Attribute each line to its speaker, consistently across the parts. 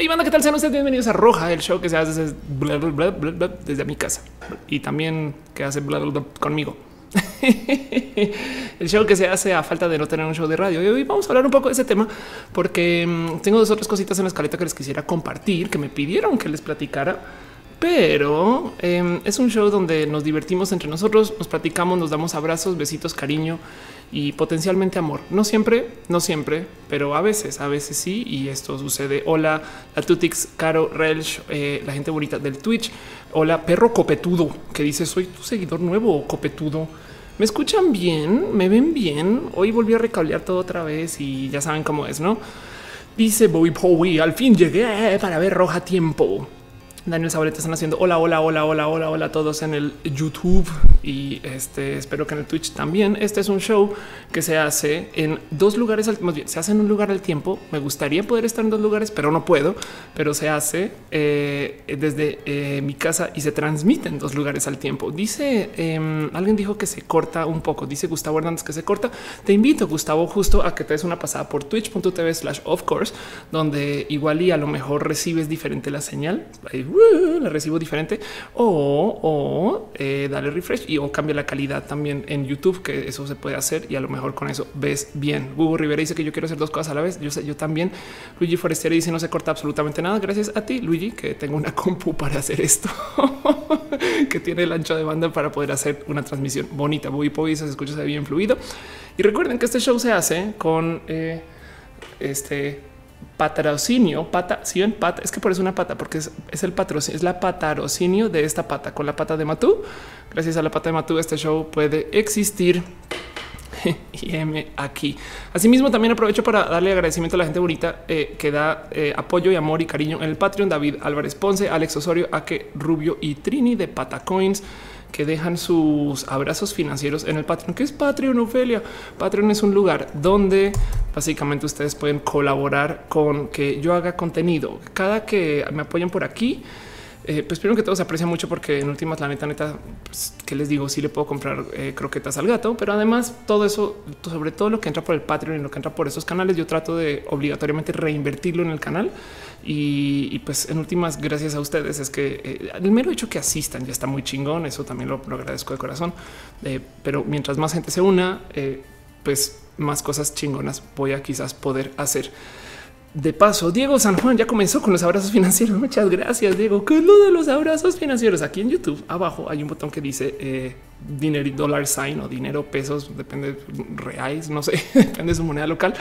Speaker 1: Hey, banda, ¿qué tal? Sean ustedes bienvenidos a Roja, el show que se hace desde, mi casa y también que hace conmigo. el show que se hace a falta de no tener un show de radio. Y hoy vamos a hablar un poco de ese tema porque mm, tengo dos otras cositas en la escaleta que les quisiera compartir, que me pidieron que les platicara pero eh, es un show donde nos divertimos entre nosotros, nos platicamos, nos damos abrazos, besitos, cariño y potencialmente amor. No siempre, no siempre, pero a veces, a veces sí. Y esto sucede. Hola, la Tutix, Caro, Relch, eh, la gente bonita del Twitch. Hola, perro copetudo que dice soy tu seguidor nuevo, copetudo. ¿Me escuchan bien? ¿Me ven bien? Hoy volví a recablear todo otra vez y ya saben cómo es, ¿no? Dice Bobby Bowie, al fin llegué para ver roja tiempo. Daniel Sabaleta están haciendo hola, hola, hola, hola, hola, hola a todos en el YouTube y este espero que en el Twitch también. Este es un show que se hace en dos lugares, más bien se hace en un lugar al tiempo. Me gustaría poder estar en dos lugares, pero no puedo. Pero se hace eh, desde eh, mi casa y se transmite en dos lugares al tiempo. Dice eh, alguien dijo que se corta un poco. Dice Gustavo Hernández que se corta. Te invito, Gustavo, justo a que te des una pasada por twitch.tv slash of course, donde igual y a lo mejor recibes diferente la señal. La recibo diferente o, o eh, dale refresh y o cambia la calidad también en YouTube, que eso se puede hacer y a lo mejor con eso ves bien. Hugo Rivera dice que yo quiero hacer dos cosas a la vez. Yo sé, yo también. Luigi Forestieri dice no se corta absolutamente nada. Gracias a ti, Luigi, que tengo una compu para hacer esto, que tiene el ancho de banda para poder hacer una transmisión bonita. Bobby Poy se escucha bien fluido. Y recuerden que este show se hace con eh, este patrocinio, pata, si ven pata, es que por eso una pata, porque es, es, el patrocinio, es la patrocinio de esta pata con la pata de Matú. Gracias a la pata de Matú, este show puede existir. y M aquí. Asimismo, también aprovecho para darle agradecimiento a la gente bonita eh, que da eh, apoyo y amor y cariño en el Patreon. David Álvarez Ponce, Alex Osorio, Ake Rubio y Trini de Patacoins que dejan sus abrazos financieros en el Patreon. ¿Qué es Patreon, Ofelia? Patreon es un lugar donde básicamente ustedes pueden colaborar con que yo haga contenido. Cada que me apoyan por aquí, eh, pues primero que todo se aprecia mucho porque en últimas la neta neta pues, que les digo sí le puedo comprar eh, croquetas al gato pero además todo eso sobre todo lo que entra por el Patreon y lo que entra por esos canales yo trato de obligatoriamente reinvertirlo en el canal y, pues en últimas gracias a ustedes es que eh, el mero hecho que asistan ya está muy chingón eso también lo, agradezco de corazón eh, pero mientras más gente se una eh, pues más cosas chingonas voy a quizás poder hacer. De paso, Diego San Juan ya comenzó con los abrazos financieros. Muchas gracias, Diego. ¿Qué es lo de los abrazos financieros? Aquí en YouTube, abajo hay un botón que dice eh, dinero dólar sign o dinero, pesos, depende reales, no sé, depende de su moneda local.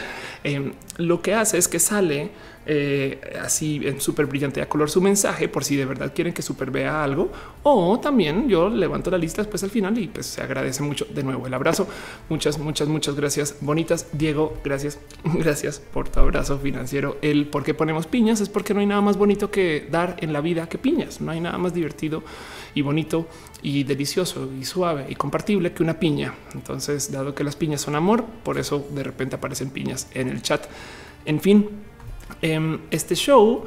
Speaker 1: Eh, lo que hace es que sale eh, así en súper brillante a color su mensaje por si de verdad quieren que súper vea algo o también yo levanto la lista después al final y pues se agradece mucho de nuevo el abrazo. Muchas, muchas, muchas gracias bonitas. Diego, gracias, gracias por tu abrazo financiero. El por qué ponemos piñas es porque no hay nada más bonito que dar en la vida que piñas. No hay nada más divertido y bonito y delicioso y suave y compartible que una piña. Entonces, dado que las piñas son amor, por eso de repente aparecen piñas en el chat. En fin, este show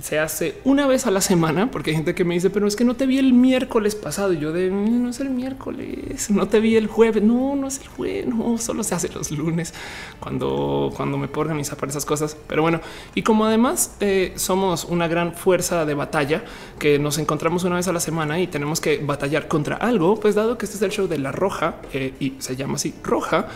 Speaker 1: se hace una vez a la semana, porque hay gente que me dice, pero es que no te vi el miércoles pasado. Y yo de no es el miércoles, no te vi el jueves. No, no es el jueves, no, solo se hace los lunes cuando, cuando me puedo organizar para esas cosas. Pero bueno, y como además eh, somos una gran fuerza de batalla que nos encontramos una vez a la semana y tenemos que batallar contra algo, pues dado que este es el show de la roja eh, y se llama así roja.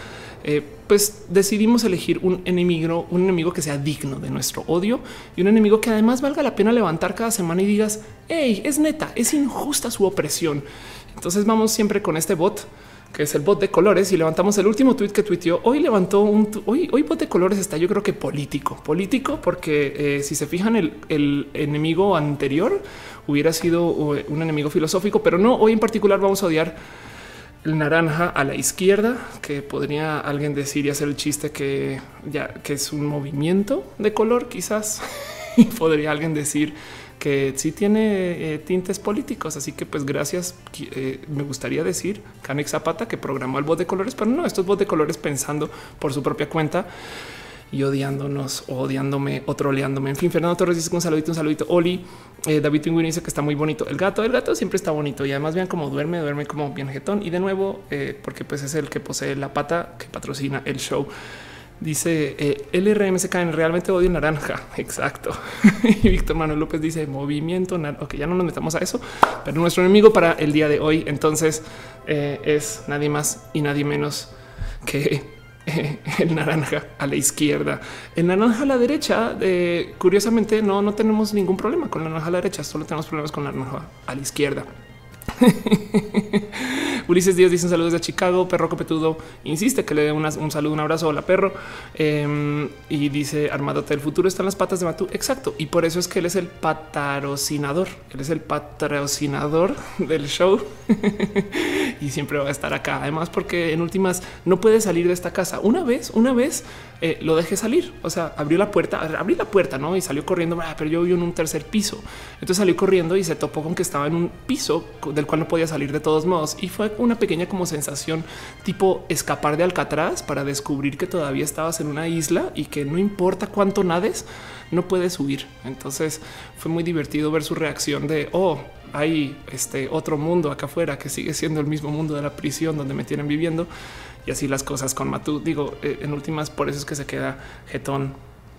Speaker 1: Eh, pues decidimos elegir un enemigo, un enemigo que sea digno de nuestro odio y un enemigo que además valga la pena levantar cada semana y digas, hey, es neta, es injusta su opresión. Entonces vamos siempre con este bot que es el bot de colores y levantamos el último tweet que tuiteó. Hoy levantó un hoy, hoy bot de colores está yo creo que político, político, porque eh, si se fijan el, el enemigo anterior hubiera sido un enemigo filosófico, pero no hoy en particular vamos a odiar el naranja a la izquierda, que podría alguien decir y hacer el chiste que ya que es un movimiento de color, quizás y podría alguien decir que sí tiene eh, tintes políticos. Así que, pues, gracias. Eh, me gustaría decir Canex Zapata que programó el bot de colores, pero no estos bot de colores pensando por su propia cuenta y odiándonos, odiándome o troleándome. En fin, Fernando Torres dice un saludito, un saludito. Oli, eh, David Twinguin dice que está muy bonito. El gato, el gato siempre está bonito y además vean cómo duerme, duerme como bien jetón. Y de nuevo, eh, porque pues es el que posee la pata que patrocina el show. Dice eh, LRMSK realmente odio naranja. Exacto. y Víctor Manuel López dice movimiento. Ok, ya no nos metamos a eso, pero nuestro enemigo para el día de hoy entonces eh, es nadie más y nadie menos que el naranja a la izquierda, el naranja a la derecha. Eh, curiosamente, no, no tenemos ningún problema con la naranja a la derecha, solo tenemos problemas con la naranja a la izquierda. Ulises Díaz dice un saludo desde Chicago. Perro Copetudo insiste que le dé un saludo, un abrazo. Hola, perro. Em, y dice Armadote, el futuro está en las patas de Matú. Exacto. Y por eso es que él es el patrocinador. Él es el patrocinador del show y siempre va a estar acá. Además, porque en últimas no puede salir de esta casa. Una vez, una vez eh, lo dejé salir. O sea, abrió la puerta, abrí la puerta, no? Y salió corriendo. Ah, pero yo vivo en un tercer piso. Entonces salió corriendo y se topó con que estaba en un piso del cual no podía salir de todos modos. Y fue una pequeña como sensación tipo escapar de Alcatraz para descubrir que todavía estabas en una isla y que no importa cuánto nades, no puedes huir. Entonces fue muy divertido ver su reacción de oh, hay este otro mundo acá afuera que sigue siendo el mismo mundo de la prisión donde me tienen viviendo y así las cosas con Matú. Digo, eh, en últimas, por eso es que se queda jetón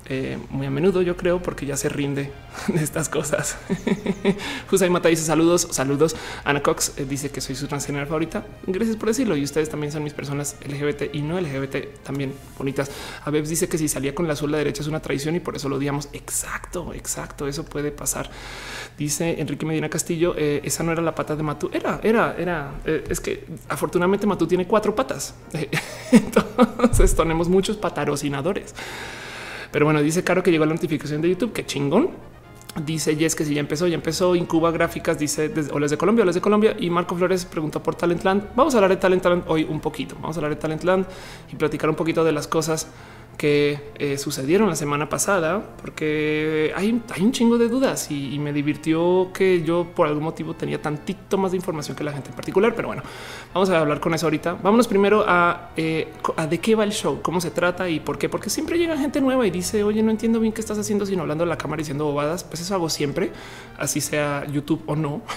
Speaker 1: eh, muy a menudo, yo creo, porque ya se rinde de estas cosas. José Mata dice saludos, saludos. Ana Cox eh, dice que soy su transgénero favorita. Gracias por decirlo. Y ustedes también son mis personas LGBT y no LGBT también bonitas. A dice que si salía con la azul la derecha es una traición y por eso lo odiamos. Exacto, exacto. Eso puede pasar. Dice Enrique Medina Castillo. Eh, esa no era la pata de Matú. Era, era, era. es que afortunadamente Matú tiene cuatro patas. Entonces tenemos muchos patarocinadores. Pero bueno, dice Caro que llegó la notificación de YouTube. Qué chingón. Dice Jess que si ya empezó, ya empezó. Incuba Gráficas dice desde Oles de Colombia, Oles de Colombia. Y Marco Flores preguntó por Talentland. Vamos a hablar de Talentland hoy un poquito. Vamos a hablar de Talentland y platicar un poquito de las cosas que eh, sucedieron la semana pasada, porque hay, hay un chingo de dudas y, me divirtió que yo por algún motivo tenía tantito más de información que la gente en particular. Pero bueno, vamos a hablar con eso ahorita. Vámonos primero a, eh, a de qué va el show, cómo se trata y por qué. Porque siempre llega gente nueva y dice, oye, no entiendo bien qué estás haciendo, sino hablando de la cámara y diciendo bobadas. Pues eso hago siempre, así sea YouTube o no.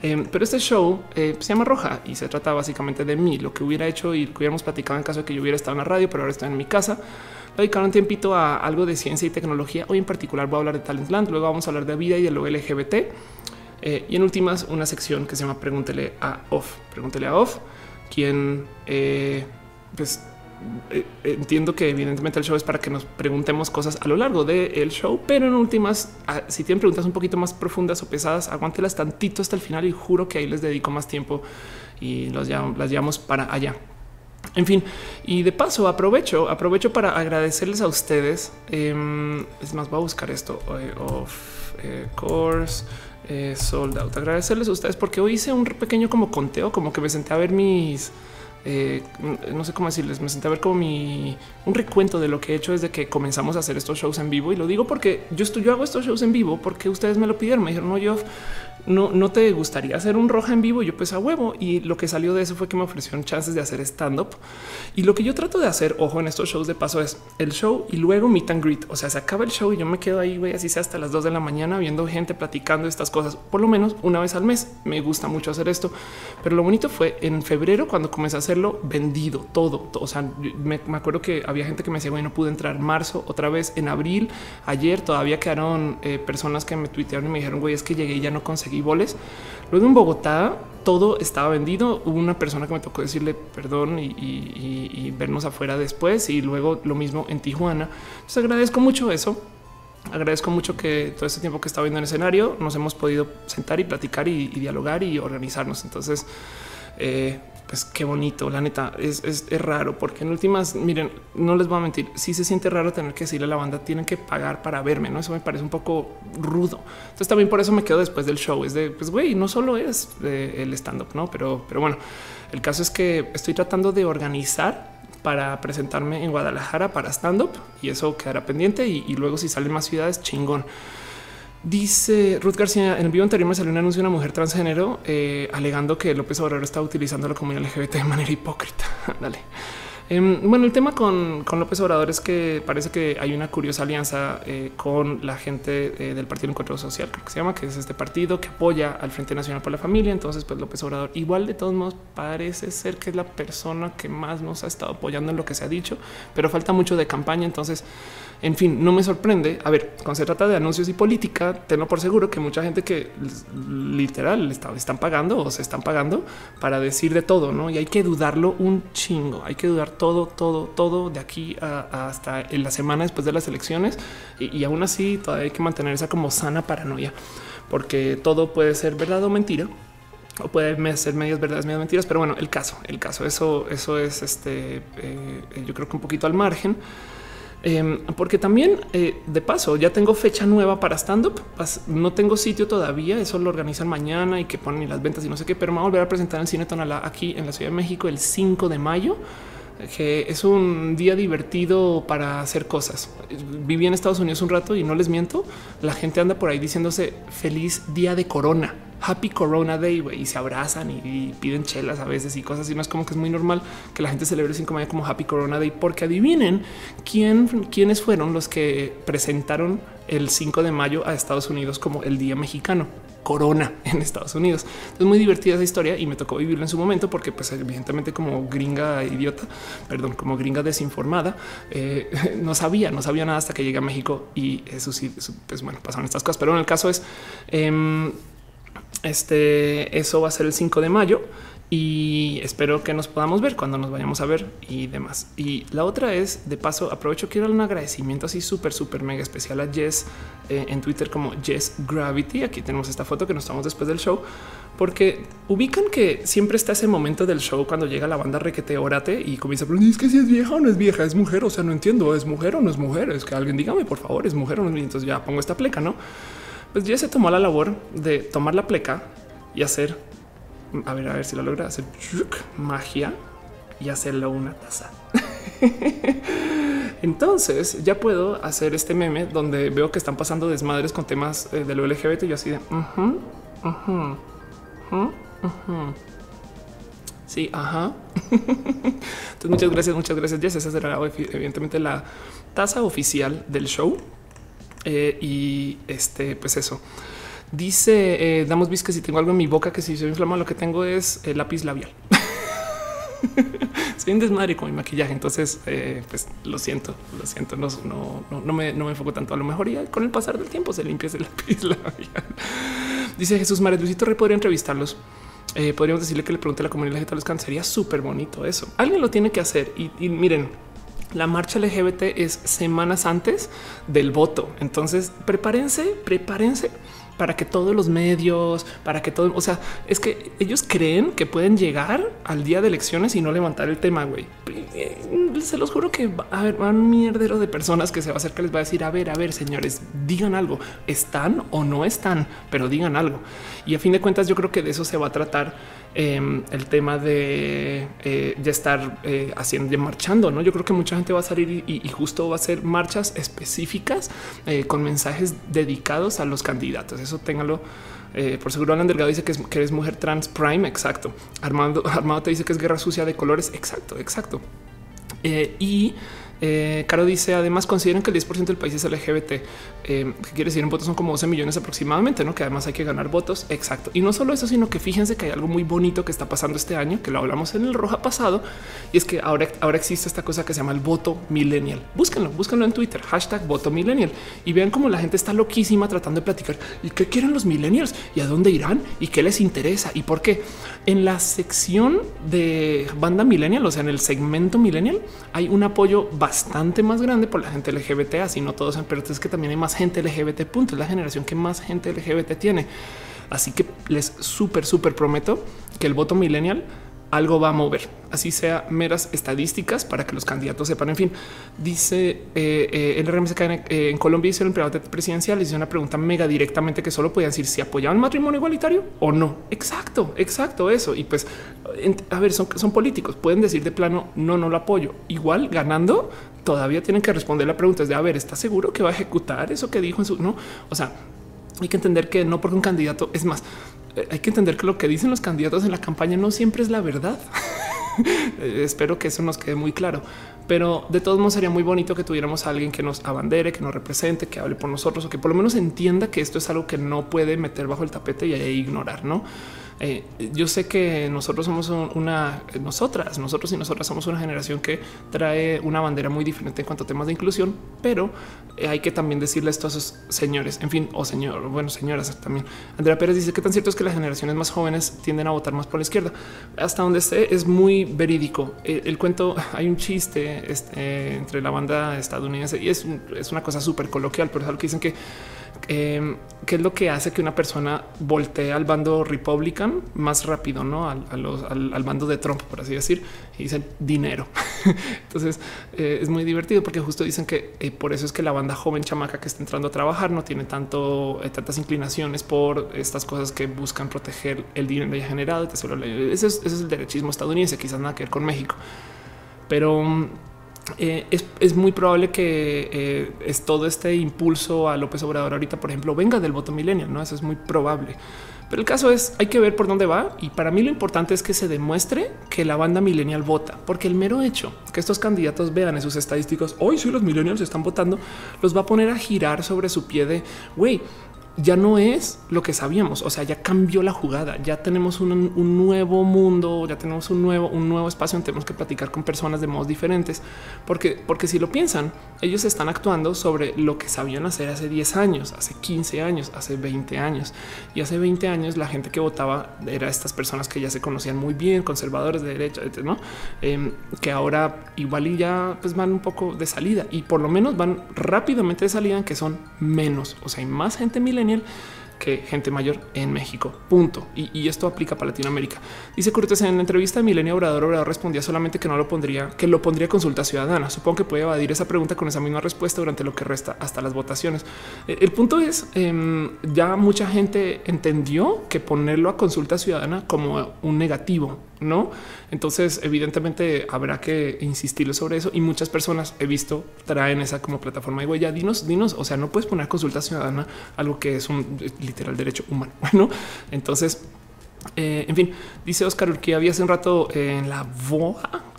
Speaker 1: Em, pero este show eh, se llama Roja y se trata básicamente de mí, lo que hubiera hecho y que hubiéramos platicado en caso de que yo hubiera estado en la radio, pero ahora en mi casa. Le dedicaron un tiempito a algo de ciencia y tecnología. Hoy en particular voy a hablar de Talentland, luego vamos a hablar de vida y de lo LGBT. Eh, y en últimas, una sección que se llama Pregúntele a Off. Pregúntele a Off, quien eh, pues eh, entiendo que evidentemente el show es para que nos preguntemos cosas a lo largo del show, pero en últimas, ah, si tienen preguntas un poquito más profundas o pesadas, aguántelas tantito hasta el final y juro que ahí les dedico más tiempo y los las llevamos para allá. En fin, y de paso aprovecho, aprovecho para agradecerles a ustedes. Em, es más, voy a buscar esto eh, of eh, course eh, sold out. Agradecerles a ustedes porque hoy hice un pequeño como conteo, como que me senté a ver mis eh, no sé cómo decirles, me senté a ver como mi un recuento de lo que he hecho desde que comenzamos a hacer estos shows en vivo. Y lo digo porque yo estoy, yo hago estos shows en vivo porque ustedes me lo pidieron. Me dijeron, no, yo no, no te gustaría hacer un roja en vivo. yo pues a huevo. Y lo que salió de eso fue que me ofrecieron chances de hacer stand up. Y lo que yo trato de hacer, ojo, en estos shows de paso es el show y luego meet and greet. O sea, se acaba el show y yo me quedo ahí, güey, así sea hasta las dos de la mañana viendo gente platicando estas cosas, por lo menos una vez al mes. Me gusta mucho hacer esto. Pero lo bonito fue en febrero cuando comencé a hacer vendido todo. O sea, me, acuerdo que había gente que me decía, bueno, no pude entrar marzo otra vez en abril. Ayer todavía quedaron eh, personas que me tuitearon y me dijeron, güey, es que llegué y ya no conseguí boles. Luego en Bogotá todo estaba vendido. Hubo una persona que me tocó decirle perdón y, vernos afuera después. Y luego lo mismo en Tijuana. Les agradezco mucho eso agradezco mucho que todo este tiempo que estaba viendo en escenario nos hemos podido sentar y platicar y, dialogar y organizarnos. Entonces, eh, pues qué bonito, la neta, es, raro porque en últimas, miren, no les voy a mentir, si se siente raro tener que decirle a la banda, tienen que pagar para verme, ¿no? Eso me parece un poco rudo. Entonces también por eso me quedo después del show, es de, pues güey, no solo es el stand-up, ¿no? Pero, pero bueno, el caso es que estoy tratando de organizar para presentarme en Guadalajara para stand-up y eso quedará pendiente y, y luego si salen más ciudades, chingón. Dice Ruth García en el vivo anterior me salió un anuncio de una mujer transgénero eh, alegando que López Obrador está utilizando la comunidad LGBT de manera hipócrita. Dale. Em, bueno, el tema con, López Obrador es que parece que hay una curiosa alianza eh, con la gente eh, del Partido Encuentro Social, creo que se llama, que es este partido que apoya al Frente Nacional por la Familia. Entonces, pues López Obrador igual de todos modos parece ser que es la persona que más nos ha estado apoyando en lo que se ha dicho, pero falta mucho de campaña. Entonces, en fin, no me sorprende. A ver, cuando se trata de anuncios y política, tengo por seguro que mucha gente que literal están pagando o se están pagando para decir de todo, ¿no? Y hay que dudarlo un chingo. Hay que dudar todo, todo, todo de aquí hasta en la semana después de las elecciones. Y, y aún así todavía hay que mantener esa como sana paranoia, porque todo puede ser verdad o mentira o puede ser medias verdades, medias mentiras, pero bueno, el caso, el caso, eso, eso es este, eh, yo creo que un poquito al margen. Em, porque también eh, de paso ya tengo fecha nueva para stand up. No tengo sitio todavía. Eso lo organizan mañana y que ponen las ventas y no sé qué, pero me voy a volver a presentar en Cine Tonalá aquí en la Ciudad de México el 5 de mayo que es un día divertido para hacer cosas. Viví en Estados Unidos un rato y no les miento, la gente anda por ahí diciéndose feliz día de corona. Happy Corona Day, y se abrazan y, piden chelas a veces y cosas así. No es como que es muy normal que la gente celebre sin de como Happy Corona Day, porque adivinen quién, quiénes fueron los que presentaron el 5 de mayo a Estados Unidos como el Día Mexicano. Corona en Estados Unidos. Es muy divertida esa historia y me tocó vivirla en su momento porque pues evidentemente como gringa idiota, perdón, como gringa desinformada, eh, no sabía, no sabía nada hasta que llegué a México y eso sí, pues bueno, pasaron estas cosas. Pero en el caso es, em, este, eso va a ser el 5 de mayo y espero que nos podamos ver cuando nos vayamos a ver y demás. Y la otra es de paso, aprovecho, quiero dar un agradecimiento así súper, súper mega especial a Jess eh, en Twitter como Jess Gravity. Aquí tenemos esta foto que nos tomamos después del show, porque ubican que siempre está ese momento del show cuando llega la banda requete orate y comienza a preguntar es que si es vieja o no es vieja, es mujer. O sea, no entiendo, es mujer o no es mujer. Es que alguien dígame, por favor, es mujer o no. es Entonces ya pongo esta pleca, no? Pues Jess se tomó la labor de tomar la pleca y hacer a ver, a ver si lo logra hacer magia y hacerlo una taza. Entonces ya puedo hacer este meme donde veo que están pasando desmadres con temas eh, de lo LGBT y yo así de Sí, ajá. Entonces, muchas gracias, muchas gracias. Jess. Esa será evidentemente la taza oficial del show. Eh, y este, pues eso. Dice eh, Damos que si tengo algo en mi boca que si se inflama, lo que tengo es el lápiz labial. Soy un desmadre con mi maquillaje, entonces eh, pues lo siento, lo siento, no, no, no, me, no me enfoco tanto. A lo mejor ya con el pasar del tiempo se limpia ese lápiz labial. Dice Jesús Mares, Luisito Rey podría entrevistarlos. Eh, podríamos decirle que le pregunte a la comunidad de los. Sería súper bonito eso. Alguien lo tiene que hacer y miren, la marcha LGBT es semanas antes del voto. Entonces prepárense, prepárense para que todos los medios, para que todo, o sea, es que ellos creen que pueden llegar al día de elecciones y no levantar el tema, güey. Eh, se los juro que va a haber un mierdero de personas que se va a hacer que les va a decir, a ver, a ver, señores, digan algo, están o no están, pero digan algo. Y a fin de cuentas, yo creo que de eso se va a tratar Em, el tema de eh, estar eh, haciendo, ya marchando. No, yo creo que mucha gente va a salir y, justo va a ser marchas específicas eh, con mensajes dedicados a los candidatos. Eso téngalo. por seguro, Alan Delgado dice que, es, que eres mujer trans prime. Exacto. Armando, Armado te dice que es guerra sucia de colores. Exacto, exacto. y eh, Caro dice además consideran que el 10% del país es LGBT, eh, que quiere decir en votos son como 12 millones aproximadamente, no que además hay que ganar votos. Exacto. Y no solo eso, sino que fíjense que hay algo muy bonito que está pasando este año, que lo hablamos en el roja pasado, y es que ahora, ahora existe esta cosa que se llama el voto millennial. Búsquenlo, búsquenlo en Twitter, hashtag voto millennial y vean cómo la gente está loquísima tratando de platicar y qué quieren los millennials y a dónde irán y qué les interesa y por qué. En la sección de banda millennial, o sea, en el segmento millennial, hay un apoyo bastante más grande por la gente LGBT, así no todos, pero es que también hay más gente LGBT, punto, es la generación que más gente LGBT tiene. Así que les súper, súper prometo que el voto millennial algo va a mover, así sea meras estadísticas para que los candidatos sepan. En fin, dice eh, eh, el RMSK en, eh, en Colombia hicieron el debate presidencial, hizo una pregunta mega directamente que solo podían decir si apoyaban el matrimonio igualitario o no. Exacto, exacto eso. Y pues, a ver, son, son políticos, pueden decir de plano no, no lo apoyo. Igual ganando, todavía tienen que responder la pregunta es de a ver, ¿está seguro que va a ejecutar eso que dijo en su no? O sea, hay que entender que no porque un candidato es más, eh, hay que entender que lo que dicen los candidatos en la campaña no siempre es la verdad. Espero que eso nos quede muy claro. Pero de todos modos sería muy bonito que tuviéramos a alguien que nos abandere, que nos represente, que hable por nosotros o que por lo menos entienda que esto es algo que no puede meter bajo el tapete y ignorar, ¿no? Eh, yo sé que nosotros somos una, nosotras, nosotros y nosotras somos una generación que trae una bandera muy diferente en cuanto a temas de inclusión, pero eh, hay que también decirle esto a esos señores, en fin, o señor, bueno, señoras también. Andrea Pérez dice que tan cierto es que las generaciones más jóvenes tienden a votar más por la izquierda. Hasta donde esté es muy verídico. Eh, el, cuento, hay un chiste este, entre la banda estadounidense y es, es una cosa súper coloquial, pero es algo que dicen que eh, qué es lo que hace que una persona voltee al bando republican más rápido, no al, al, bando de Trump, por así decir, y dicen dinero. Entonces eh, es muy divertido porque justo dicen que eh, por eso es que la banda joven chamaca que está entrando a trabajar no tiene tanto eh, tantas inclinaciones por estas cosas que buscan proteger el dinero ya generado. Ese es, ese es el derechismo estadounidense, quizás nada que ver con México, pero eh, es, muy probable que eh, es todo este impulso a López Obrador ahorita, por ejemplo, venga del voto millennial, no? Eso es muy probable. Pero el caso es, hay que ver por dónde va y para mí lo importante es que se demuestre que la banda millennial vota, porque el mero hecho que estos candidatos vean en sus estadísticas, hoy si los millennials están votando, los va a poner a girar sobre su pie de, güey, ya no es lo que sabíamos. O sea, ya cambió la jugada. Ya tenemos un, nuevo mundo, ya tenemos un nuevo, un nuevo espacio donde tenemos que platicar con personas de modos diferentes. Porque, porque si lo piensan, ellos están actuando sobre lo que sabían hacer hace 10 años, hace 15 años, hace 20 años. Y hace 20 años la gente que votaba era estas personas que ya se conocían muy bien, conservadores de derecha, ¿no? Em, que ahora igual y ya pues van un poco de salida y por lo menos van rápidamente de salida, que son menos. O sea, hay más gente que gente mayor en México. Punto. Y, esto aplica para Latinoamérica. Dice Cortés en la entrevista de Milenio Obrador, Obrador respondía solamente que no lo pondría, que lo pondría consulta ciudadana. Supongo que puede evadir esa pregunta con esa misma respuesta durante lo que resta hasta las votaciones. Eh, el punto es, em, ya mucha gente entendió que ponerlo a consulta ciudadana como un negativo no? Entonces, evidentemente habrá que insistirle sobre eso y muchas personas he visto traen esa como plataforma de huella. Dinos, dinos, o sea, no puedes poner consulta ciudadana algo que es un literal derecho humano. Bueno, entonces, eh, en fin, dice Oscar que había hace un rato en la